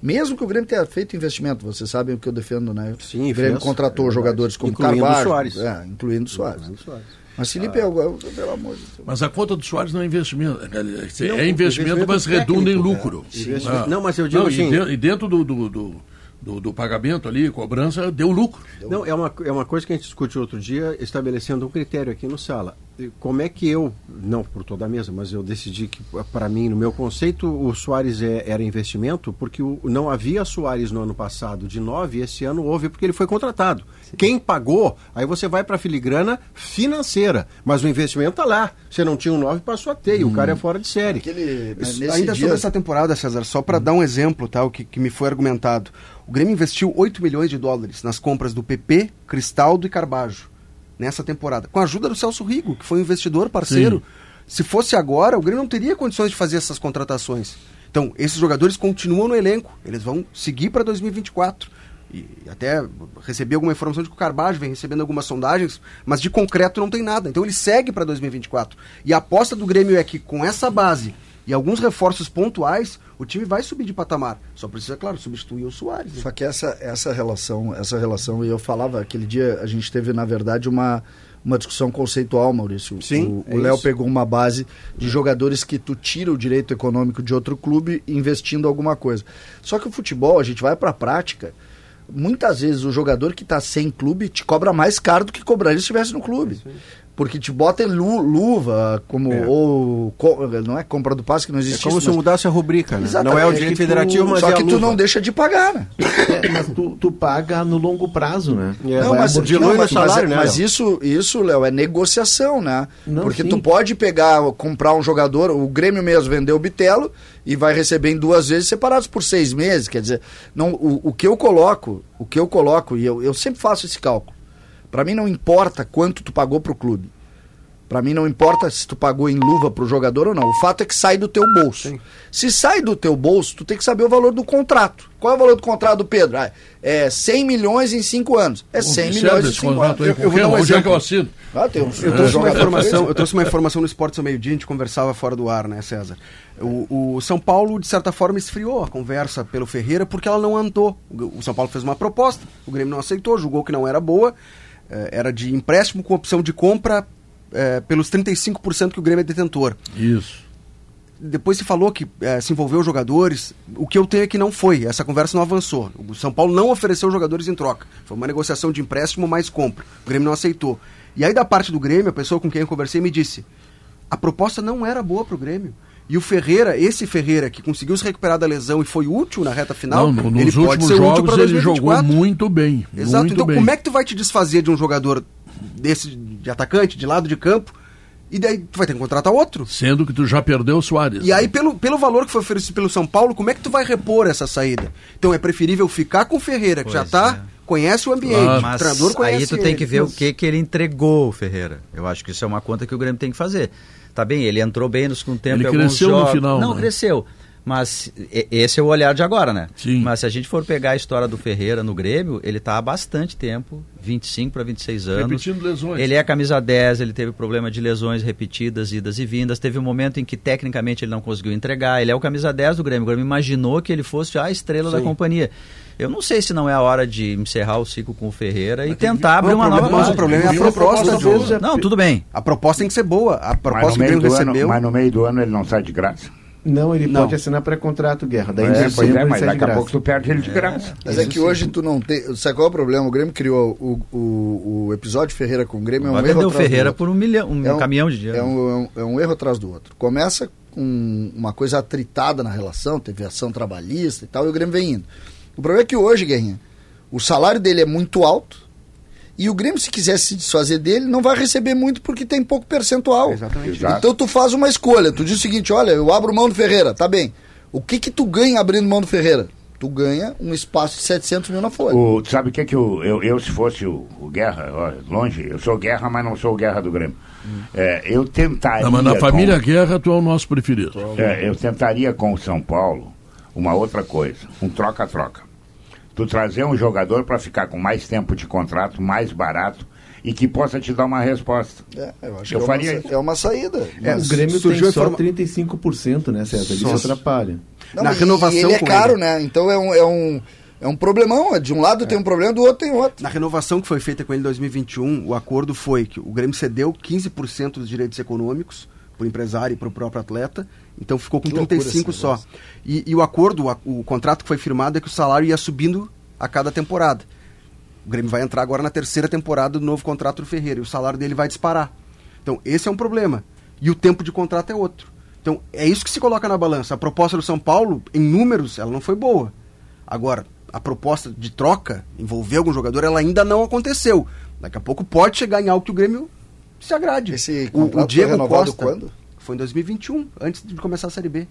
Mesmo que o Grêmio tenha feito investimento, vocês sabem o que eu defendo, né? Sim, o Grêmio fez, contratou é jogadores como incluindo Carvalho, Soares. É, incluindo Soares. Incluindo Soares. Mas Felipe, ah. eu, eu, pelo amor de Deus. Mas a conta do Soares não é investimento. É investimento, não, é investimento mas técnico, redunda em né? lucro. Ah. Não, mas eu digo não, assim... E, e dentro do, do, do, do, do pagamento ali, cobrança, deu lucro. Não, é uma, é uma coisa que a gente discutiu outro dia, estabelecendo um critério aqui no Sala. Como é que eu, não por toda a mesa, mas eu decidi que, para mim, no meu conceito, o Soares é, era investimento, porque o, não havia Soares no ano passado de 9, e esse ano houve porque ele foi contratado. Sim. Quem pagou, aí você vai para a filigrana financeira, mas o investimento está lá. Você não tinha um 9, passou a ter, hum. e o cara é fora de série. Aquele, Isso, ainda dia... sobre essa temporada, César, só para hum. dar um exemplo, tá, o que, que me foi argumentado. O Grêmio investiu 8 milhões de dólares nas compras do PP, Cristaldo e Carbajo nessa temporada, com a ajuda do Celso Rigo, que foi um investidor parceiro. Sim. Se fosse agora, o Grêmio não teria condições de fazer essas contratações. Então, esses jogadores continuam no elenco, eles vão seguir para 2024. E até recebi alguma informação de que o Carbajo vem recebendo algumas sondagens, mas de concreto não tem nada. Então ele segue para 2024. E a aposta do Grêmio é que com essa base e alguns reforços pontuais, o time vai subir de patamar. Só precisa, claro, substituir o Soares. Né? Só que essa, essa relação, essa relação, e eu falava, aquele dia a gente teve, na verdade, uma, uma discussão conceitual, Maurício. Sim, o Léo é pegou uma base de jogadores que tu tira o direito econômico de outro clube investindo alguma coisa. Só que o futebol, a gente vai para a prática, muitas vezes o jogador que está sem clube te cobra mais caro do que cobraria se estivesse no clube. É porque te bota em lu, luva, como é. ou não é compra do passe que não existe. É como isso, se mudasse a rubrica, né? Não é o direito federativo, mas só é que tu não deixa de pagar, né? É, mas tu, tu paga no longo prazo, né? É, não, mas, não, mas, salário, mas, né, mas isso, isso, Léo, é negociação, né? Não, porque sim. tu pode pegar, comprar um jogador, o Grêmio mesmo vendeu o Bitelo e vai receber em duas vezes separados por seis meses, quer dizer, não, o, o que eu coloco, o que eu coloco e eu, eu sempre faço esse cálculo para mim não importa quanto tu pagou para o clube. Pra mim não importa se tu pagou em luva pro jogador ou não. O fato é que sai do teu bolso. Se sai do teu bolso, tu tem que saber o valor do contrato. Qual é o valor do contrato do Pedro? Ah, é 100 milhões em 5 anos. É 100 Observe milhões em esse 5 contrato anos. Eu- eu vou dar um é que eu assino? Ah, tem uns- Eu trouxe, uma informação, eu trouxe uma informação no Esportes ao meio-dia, a gente conversava fora do ar, né, César? O, o São Paulo, de certa forma, esfriou a conversa pelo Ferreira porque ela não andou. O, São Paulo fez uma proposta, o Grêmio não aceitou, julgou que não era boa, era de empréstimo com opção de compra eh, pelos 35% que o Grêmio é detentor. Isso. Depois se falou que eh, se envolveu jogadores. O que eu tenho é que não foi. Essa conversa não avançou. O São Paulo não ofereceu jogadores em troca. Foi uma negociação de empréstimo mais compra. O Grêmio não aceitou. E aí, da parte do Grêmio, a pessoa com quem eu conversei me disse: a proposta não era boa para o Grêmio. E o Ferreira, esse Ferreira que conseguiu se recuperar da lesão e foi útil na reta final, Não, no- ele nos pode últimos ser útil jogos para ele jogou 2024. muito bem. Exato. muito então, bem. como é que tu vai te desfazer de um jogador desse de atacante, de lado de campo, e daí tu vai ter que contratar outro? Sendo que tu já perdeu o Soares. E aí, pelo, pelo valor que foi oferecido pelo São Paulo, como é que tu vai repor essa saída? Então é preferível ficar com o Ferreira, que já Pois tá, conhece o ambiente, Claro. o Mas treinador conhece aí tu tem ele. que ver Mas- o que, que ele entregou, o Ferreira. Eu acho que isso é uma conta que o Grêmio tem que fazer. Tá bem, ele entrou bem no segundo tempo. Ele cresceu no jogos. final, Não, né? cresceu. Mas esse é o olhar de agora, né? Sim. Mas se a gente for pegar a história do Ferreira no Grêmio, ele tá há bastante tempo, 25 para 26 anos. Repetindo lesões. Ele é camisa 10, ele teve problema de lesões repetidas, idas e vindas. Teve um momento em que tecnicamente ele não conseguiu entregar. Ele é o camisa 10 do Grêmio. O Grêmio imaginou que ele fosse a estrela da companhia. Eu não sei se não é a hora de encerrar o ciclo com o Ferreira e tentar abrir uma nova mas o problema é a proposta proposta do... às vezes Não, tudo bem. A proposta tem que ser boa. A Mas proposta que Grêmio do ano, recebeu... mas no meio do ano ele não sai de graça. Não, ele Não. pode assinar pré-contrato, Guerra. Daí É, pois dezembro é, ele mas daqui a pouco tu perde ele de graça. Mas é que hoje tu não tem. Sabe qual é o problema? O Grêmio criou o, o, o episódio Ferreira com o Grêmio. É um Vai erro vender o atrás do Ferreira por um milhão, um, É um- caminhão de dinheiro. É um, é um- é um erro atrás do outro. Começa com uma coisa atritada na relação, teve ação trabalhista e tal, e o Grêmio vem indo. O problema é que hoje, Guerrinha, o salário dele é muito alto e o Grêmio, se quiser se desfazer dele, não vai receber muito porque tem pouco percentual. Exatamente. Exato. Então tu faz uma escolha. Tu diz o seguinte: olha, eu abro mão do Ferreira, tá bem. O que que tu ganha abrindo mão do Ferreira? Tu ganha um espaço de 700 mil na folha. O, tu sabe o que que eu, eu, eu, se fosse o, o Guerra, ó, longe, eu sou Guerra, mas não sou o Guerra do Grêmio. É, eu tentaria... Não, mas na com- família Guerra, tu é o nosso preferido. É, eu tentaria com o São Paulo uma outra coisa, um troca-troca. Tu trazer um jogador para ficar com mais tempo de contrato, mais barato e que possa te dar uma resposta. É, eu acho Eu que é faria uma, isso. sa- é uma saída. É, o Grêmio surgiu tem só informa- 35%, né, César? Isso atrapalha. Não, Na renovação ele é caro, ele. né? Então é um, é um, é um problemão. De um lado tem um problema, do outro tem outro. Na renovação que foi feita com ele em 2021, o acordo foi que o Grêmio cedeu 15% dos direitos econômicos para o empresário e para o próprio atleta, então ficou com Que loucura 35 esse só. E, e o acordo, o, o contrato que foi firmado é que o salário ia subindo a cada temporada. O Grêmio vai entrar agora na terceira temporada do novo contrato do Ferreira e o salário dele vai disparar. Então, esse é um problema. E o tempo de contrato é outro. Então, é isso que se coloca na balança. A proposta do São Paulo, em números, ela não foi boa. Agora, a proposta de troca, envolver algum jogador, ela ainda não aconteceu. Daqui a pouco pode chegar em algo que o Grêmio se agrade. Esse o, o Diego foi renovado Costa quando? foi em 2021, antes de começar a Série B.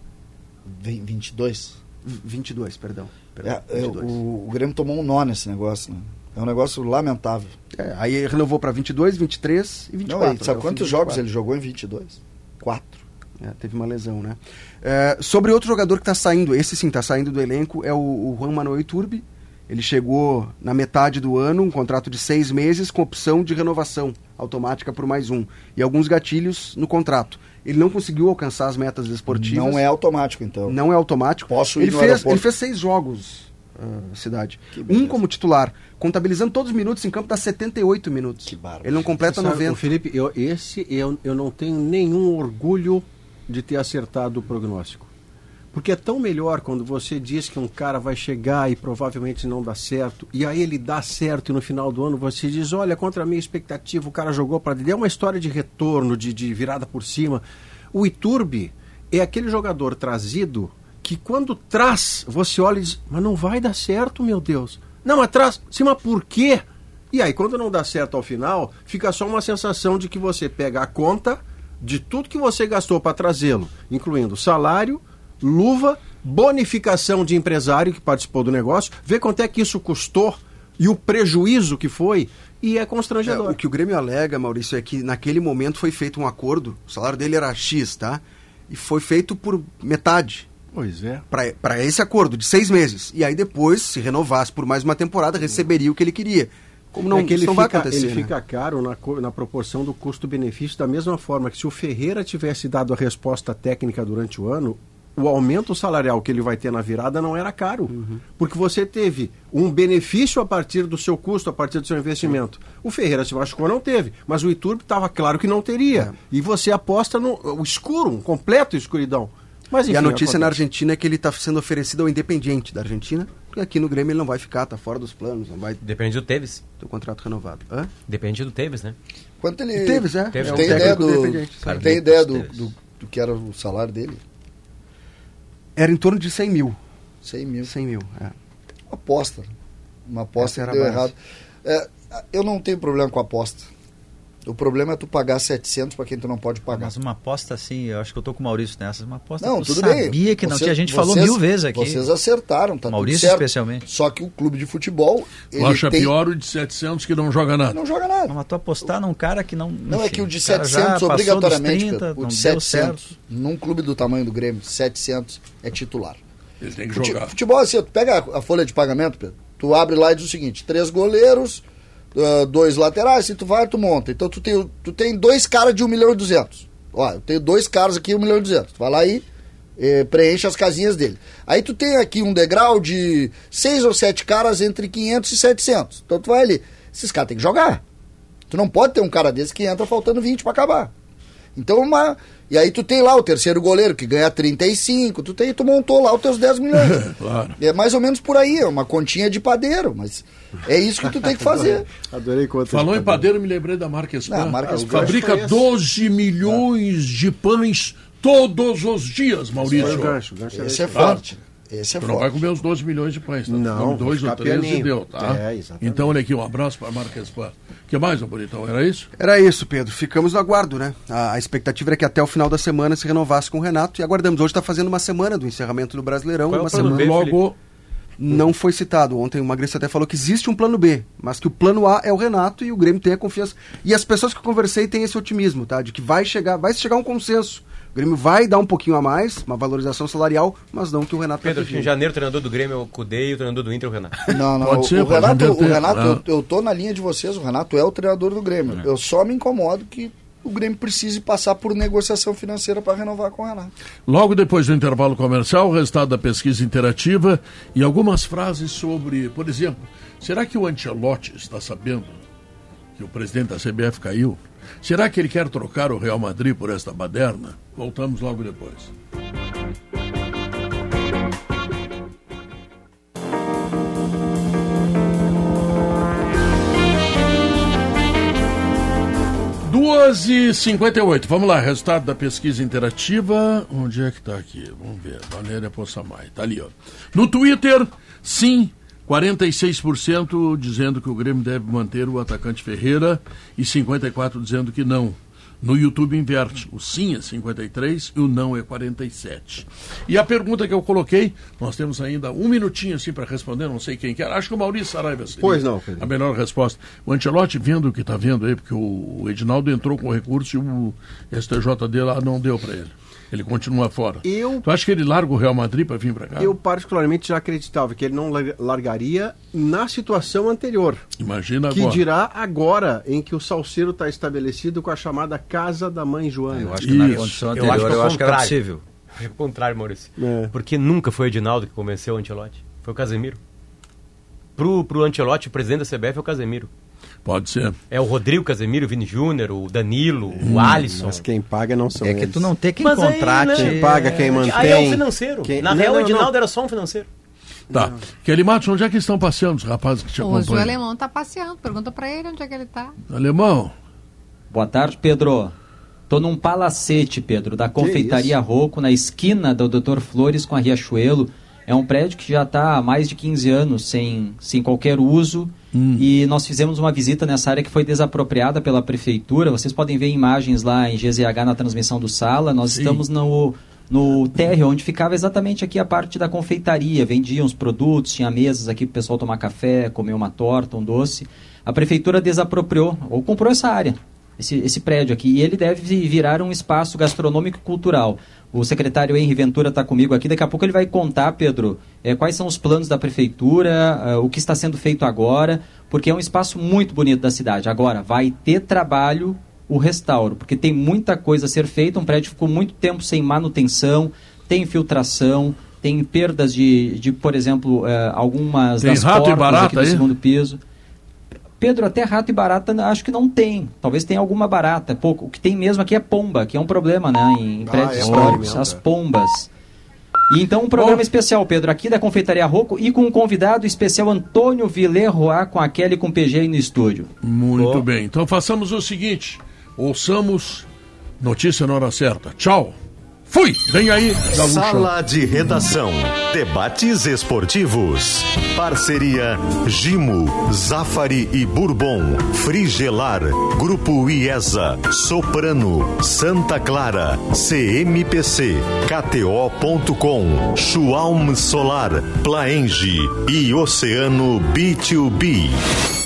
Vem 22. V- 22, perdão. perdão É, é, 22. o, o Grêmio tomou um nó nesse negócio, né? É um negócio lamentável. É, aí ele renovou para 22, 23 e 24. Não, e sabe fim quantos jogos 24. ele jogou em 22? Quatro. É, teve uma lesão, né? É, sobre outro jogador que está saindo, esse sim está saindo do elenco, é o, o Juan Manuel Iturbe. Ele chegou na metade do ano, um contrato de seis meses com opção de renovação automática por mais um. E alguns gatilhos no contrato. Ele não conseguiu alcançar as metas esportivas. Não é automático, então. Não é automático. Posso ir ele no fez, aeroporto. ele fez seis jogos, ah, cidade. Um como titular. Contabilizando todos os minutos em campo, dá 78 minutos. Que bárbaro. Ele não completa Sabe, 90. ô, Felipe, eu, esse eu, eu não tenho nenhum orgulho de ter acertado o prognóstico. Porque é tão melhor quando você diz que um cara vai chegar e provavelmente não dá certo, e aí ele dá certo e no final do ano você diz: olha, contra a minha expectativa, o cara jogou para dentro. É uma história de retorno, de, de virada por cima. O Iturbe é aquele jogador trazido que quando traz, você olha e diz: mas não vai dar certo, meu Deus. Não, traz. Sim, mas por quê? E aí, quando não dá certo ao final, fica só uma sensação de que você pega a conta de tudo que você gastou para trazê-lo, incluindo salário, luva, bonificação de empresário que participou do negócio, vê quanto é que isso custou e o prejuízo que foi, e é É, constrangedor. o que o Grêmio alega, Maurício, é que naquele momento foi feito um acordo, o salário dele era X, tá? E foi feito por metade Pois é. para esse acordo de seis meses. E aí depois, se renovasse por mais uma temporada, receberia o que ele queria. Como não, é que ele não fica, ele né? fica caro na, na proporção do custo-benefício, da mesma forma que se o Ferreira tivesse dado a resposta técnica durante o ano, o aumento salarial que ele vai ter na virada não era caro. Uhum. Porque você teve um benefício a partir do seu custo, a partir do seu investimento. O Ferreira se machucou, não teve. Mas o Iturbe estava claro que não teria. É. E você aposta no o escuro, um completo escuridão. Mas, e a enfim, notícia na. Argentina é que ele está sendo oferecido ao Independiente da Argentina, porque aqui no Grêmio ele não vai ficar, tá fora dos planos, não vai Depende do Tevez. ter o contrato renovado. Hã? Depende do Tevez, né? Quanto ele. Tevez, é. Tevez Tem é um ideia técnico do. do. Tem ideia do, do, do que era o salário dele? Era em torno de 100 mil. 100 mil. 100 mil, é. Uma aposta. Uma aposta Essa que era deu a base. errado. É, eu não tenho problema com aposta. O problema é tu pagar 700 para quem tu não pode pagar. Mas uma aposta assim, eu acho que eu tô com o Maurício nessa. Uma aposta Não, que eu tudo bem. sabia que não Você- tinha. A gente falou vocês- mil vezes aqui. Vocês acertaram, tá Maurício tudo certo. especialmente. Só que o clube de futebol, ele acha tem... pior o de 700 que não joga nada. não joga nada. Não, mas tu apostar num cara que não. Não, é enfim, que o de o cara já 700 passou dos obrigatoriamente, 30, Pedro, o de deu 700, certo. num clube do tamanho do Grêmio, 700 é titular. Ele tem que Fute- jogar. Futebol, assim, tu pega a, a folha de pagamento, Pedro, tu abre lá e diz o seguinte, três goleiros, ah, dois laterais, se tu vai, tu monta. Então tu tem, tu tem dois caras de 1 milhão e 200. Ó, eu tenho dois caras aqui, 1 milhão e 200. Tu vai lá e eh, preenche as casinhas dele. Aí tu tem aqui um degrau de seis ou sete caras entre 500 e 700. Então tu vai ali. Esses caras têm que jogar. Tu não pode ter um cara desse que entra faltando 20 para acabar. Então, uma. E aí tu tem lá o terceiro goleiro que ganha 35, tu tem, tu montou lá os teus 10 milhões. Claro. É mais ou menos por aí, é uma continha de padeiro, mas é isso que tu tem que fazer. Adorei contas Falou em padeiro, me lembrei da marca Spam. Não, a marca Ah, Spam Fabrica foi esse. 12 milhões de pães todos os dias, Maurício. Foi o gancho, o gancho era Esse é forte. Esse é Tu não vai forte. comer os 12 milhões de pães, tá? Não, dois ou três e pianinho. deu, tá? É, exatamente. Então, olha aqui, um abraço para a marca Spam. O que mais, ô bonitão? Era isso? Era isso, Pedro. Ficamos no aguardo, né? A, a expectativa era que até o final da semana se renovasse com o Renato e aguardamos. Hoje está fazendo uma semana do encerramento do Brasileirão. Qual é o uma plano semana B, Logo, não foi citado. Ontem o Magrício até falou que existe um plano B, mas que o plano A é o Renato e o Grêmio tem a confiança. E as pessoas que eu conversei têm esse otimismo, tá? De que vai chegar, vai chegar um consenso. O Grêmio vai dar um pouquinho a mais, uma valorização salarial, mas não que o Renato Pedro, em janeiro, o treinador do Grêmio é o Cudê e o treinador do Inter é o Renato. Não, não. Pode o, ser, o pode Renato, o Renato né? eu, eu tô na linha de vocês, o Renato é o treinador do Grêmio. Eu só me incomodo que o Grêmio precise passar por negociação financeira para renovar com o Renato. logo depois do intervalo comercial, o resultado da pesquisa interativa e algumas frases sobre, por exemplo, será que o Ancelotti está sabendo que o presidente da CBF caiu? Será que ele quer trocar o Real Madrid por esta baderna? Voltamos logo depois. Duas e cinquenta. Vamos lá, resultado da pesquisa interativa. Onde é que está aqui? Vamos ver. Valéria Poçamai. Está ali, ó. No Twitter, sim, 46% dizendo que o Grêmio deve manter o atacante Ferreira e 54% dizendo que não. No YouTube inverte. O sim é 53 e o não é 47. E a pergunta que eu coloquei, nós temos ainda um minutinho assim para responder, não sei quem quer. Acho que o Maurício Saraiva seria Pois não, a melhor resposta. O Ancelotti vendo o que está vendo aí, porque o Edinaldo entrou com recurso e o STJD lá não deu para ele. Ele continua fora. Eu- Tu acha que ele larga o Real Madrid para vir para cá? Eu particularmente já acreditava que ele não lar- largaria na situação anterior. Imagina Que agora. dirá agora em que o Salceiro está estabelecido com a chamada Casa da Mãe Joana. Eu acho que na Isso. condição Eu anterior acho eu que é o acho, que era contrário. possível. É o contrário, Maurício. É. Porque nunca foi o Edinaldo que convenceu o Ancelotti. Foi o Casemiro. Pro, pro Ancelotti, o presidente da CBF é o Casemiro. Pode ser. É o Rodrigo Casemiro, o Vini Júnior, o Danilo, o Alisson. Mas quem paga não são É que eles. tu não tem quem Mas aí, contrate. né? Quem paga, quem mantém. Aí é o financeiro. Quem- Na Não, real, não, o Edinaldo não. era só um financeiro. Tá. Kelly Matos, onde é que estão passeando os rapazes que te Hoje o acompanham? alemão tá passeando. Pergunta pra ele onde é que ele tá. Alemão, Boa tarde, Pedro. Tô num palacete, Pedro, da Confeitaria Rocco, na esquina do Dr. Flores com a Riachuelo. É um prédio que já está há mais de 15 anos sem, sem qualquer uso. E nós fizemos uma visita nessa área que foi desapropriada pela prefeitura. Vocês podem ver imagens lá em GZH na transmissão do Sala. Nós Sim. estamos no, no térreo, onde ficava exatamente aqui a parte da confeitaria. Vendiam os produtos, tinha mesas aqui para o pessoal tomar café, comer uma torta, um doce. A prefeitura desapropriou ou comprou essa área, esse, esse prédio aqui, e ele deve virar um espaço gastronômico e cultural. O secretário Henri Ventura está comigo aqui, daqui a pouco ele vai contar, Pedro, eh, quais são os planos da prefeitura, eh, o que está sendo feito agora, porque é um espaço muito bonito da cidade. Agora, vai ter trabalho o restauro, porque tem muita coisa a ser feita, um prédio ficou muito tempo sem manutenção, tem infiltração, tem perdas de, de por exemplo, eh, algumas Tem das rato e portas barata aqui do aí? segundo piso. Pedro, até rato e barata acho que não tem. Talvez tenha alguma barata. Pouco. O que tem mesmo aqui é pomba, que é um problema, né? Em Ah, prédios é históricos, as é. pombas. E então um programa Bom. especial, Pedro, aqui da Confeitaria Rocco e com um convidado especial Antônio Villerroa com a Kelly com o PG aí no estúdio. Muito bem. Então façamos o seguinte: ouçamos notícia na hora certa. Tchau. Fui! Vem aí. Sala de Redação. Debates esportivos. Parceria Gimo, Zafari e Bourbon. Frigelar. Grupo IESA. Soprano. Santa Clara. CMPC. KTO.com. Schwalm Solar. Plaenge. E Oceano B2B.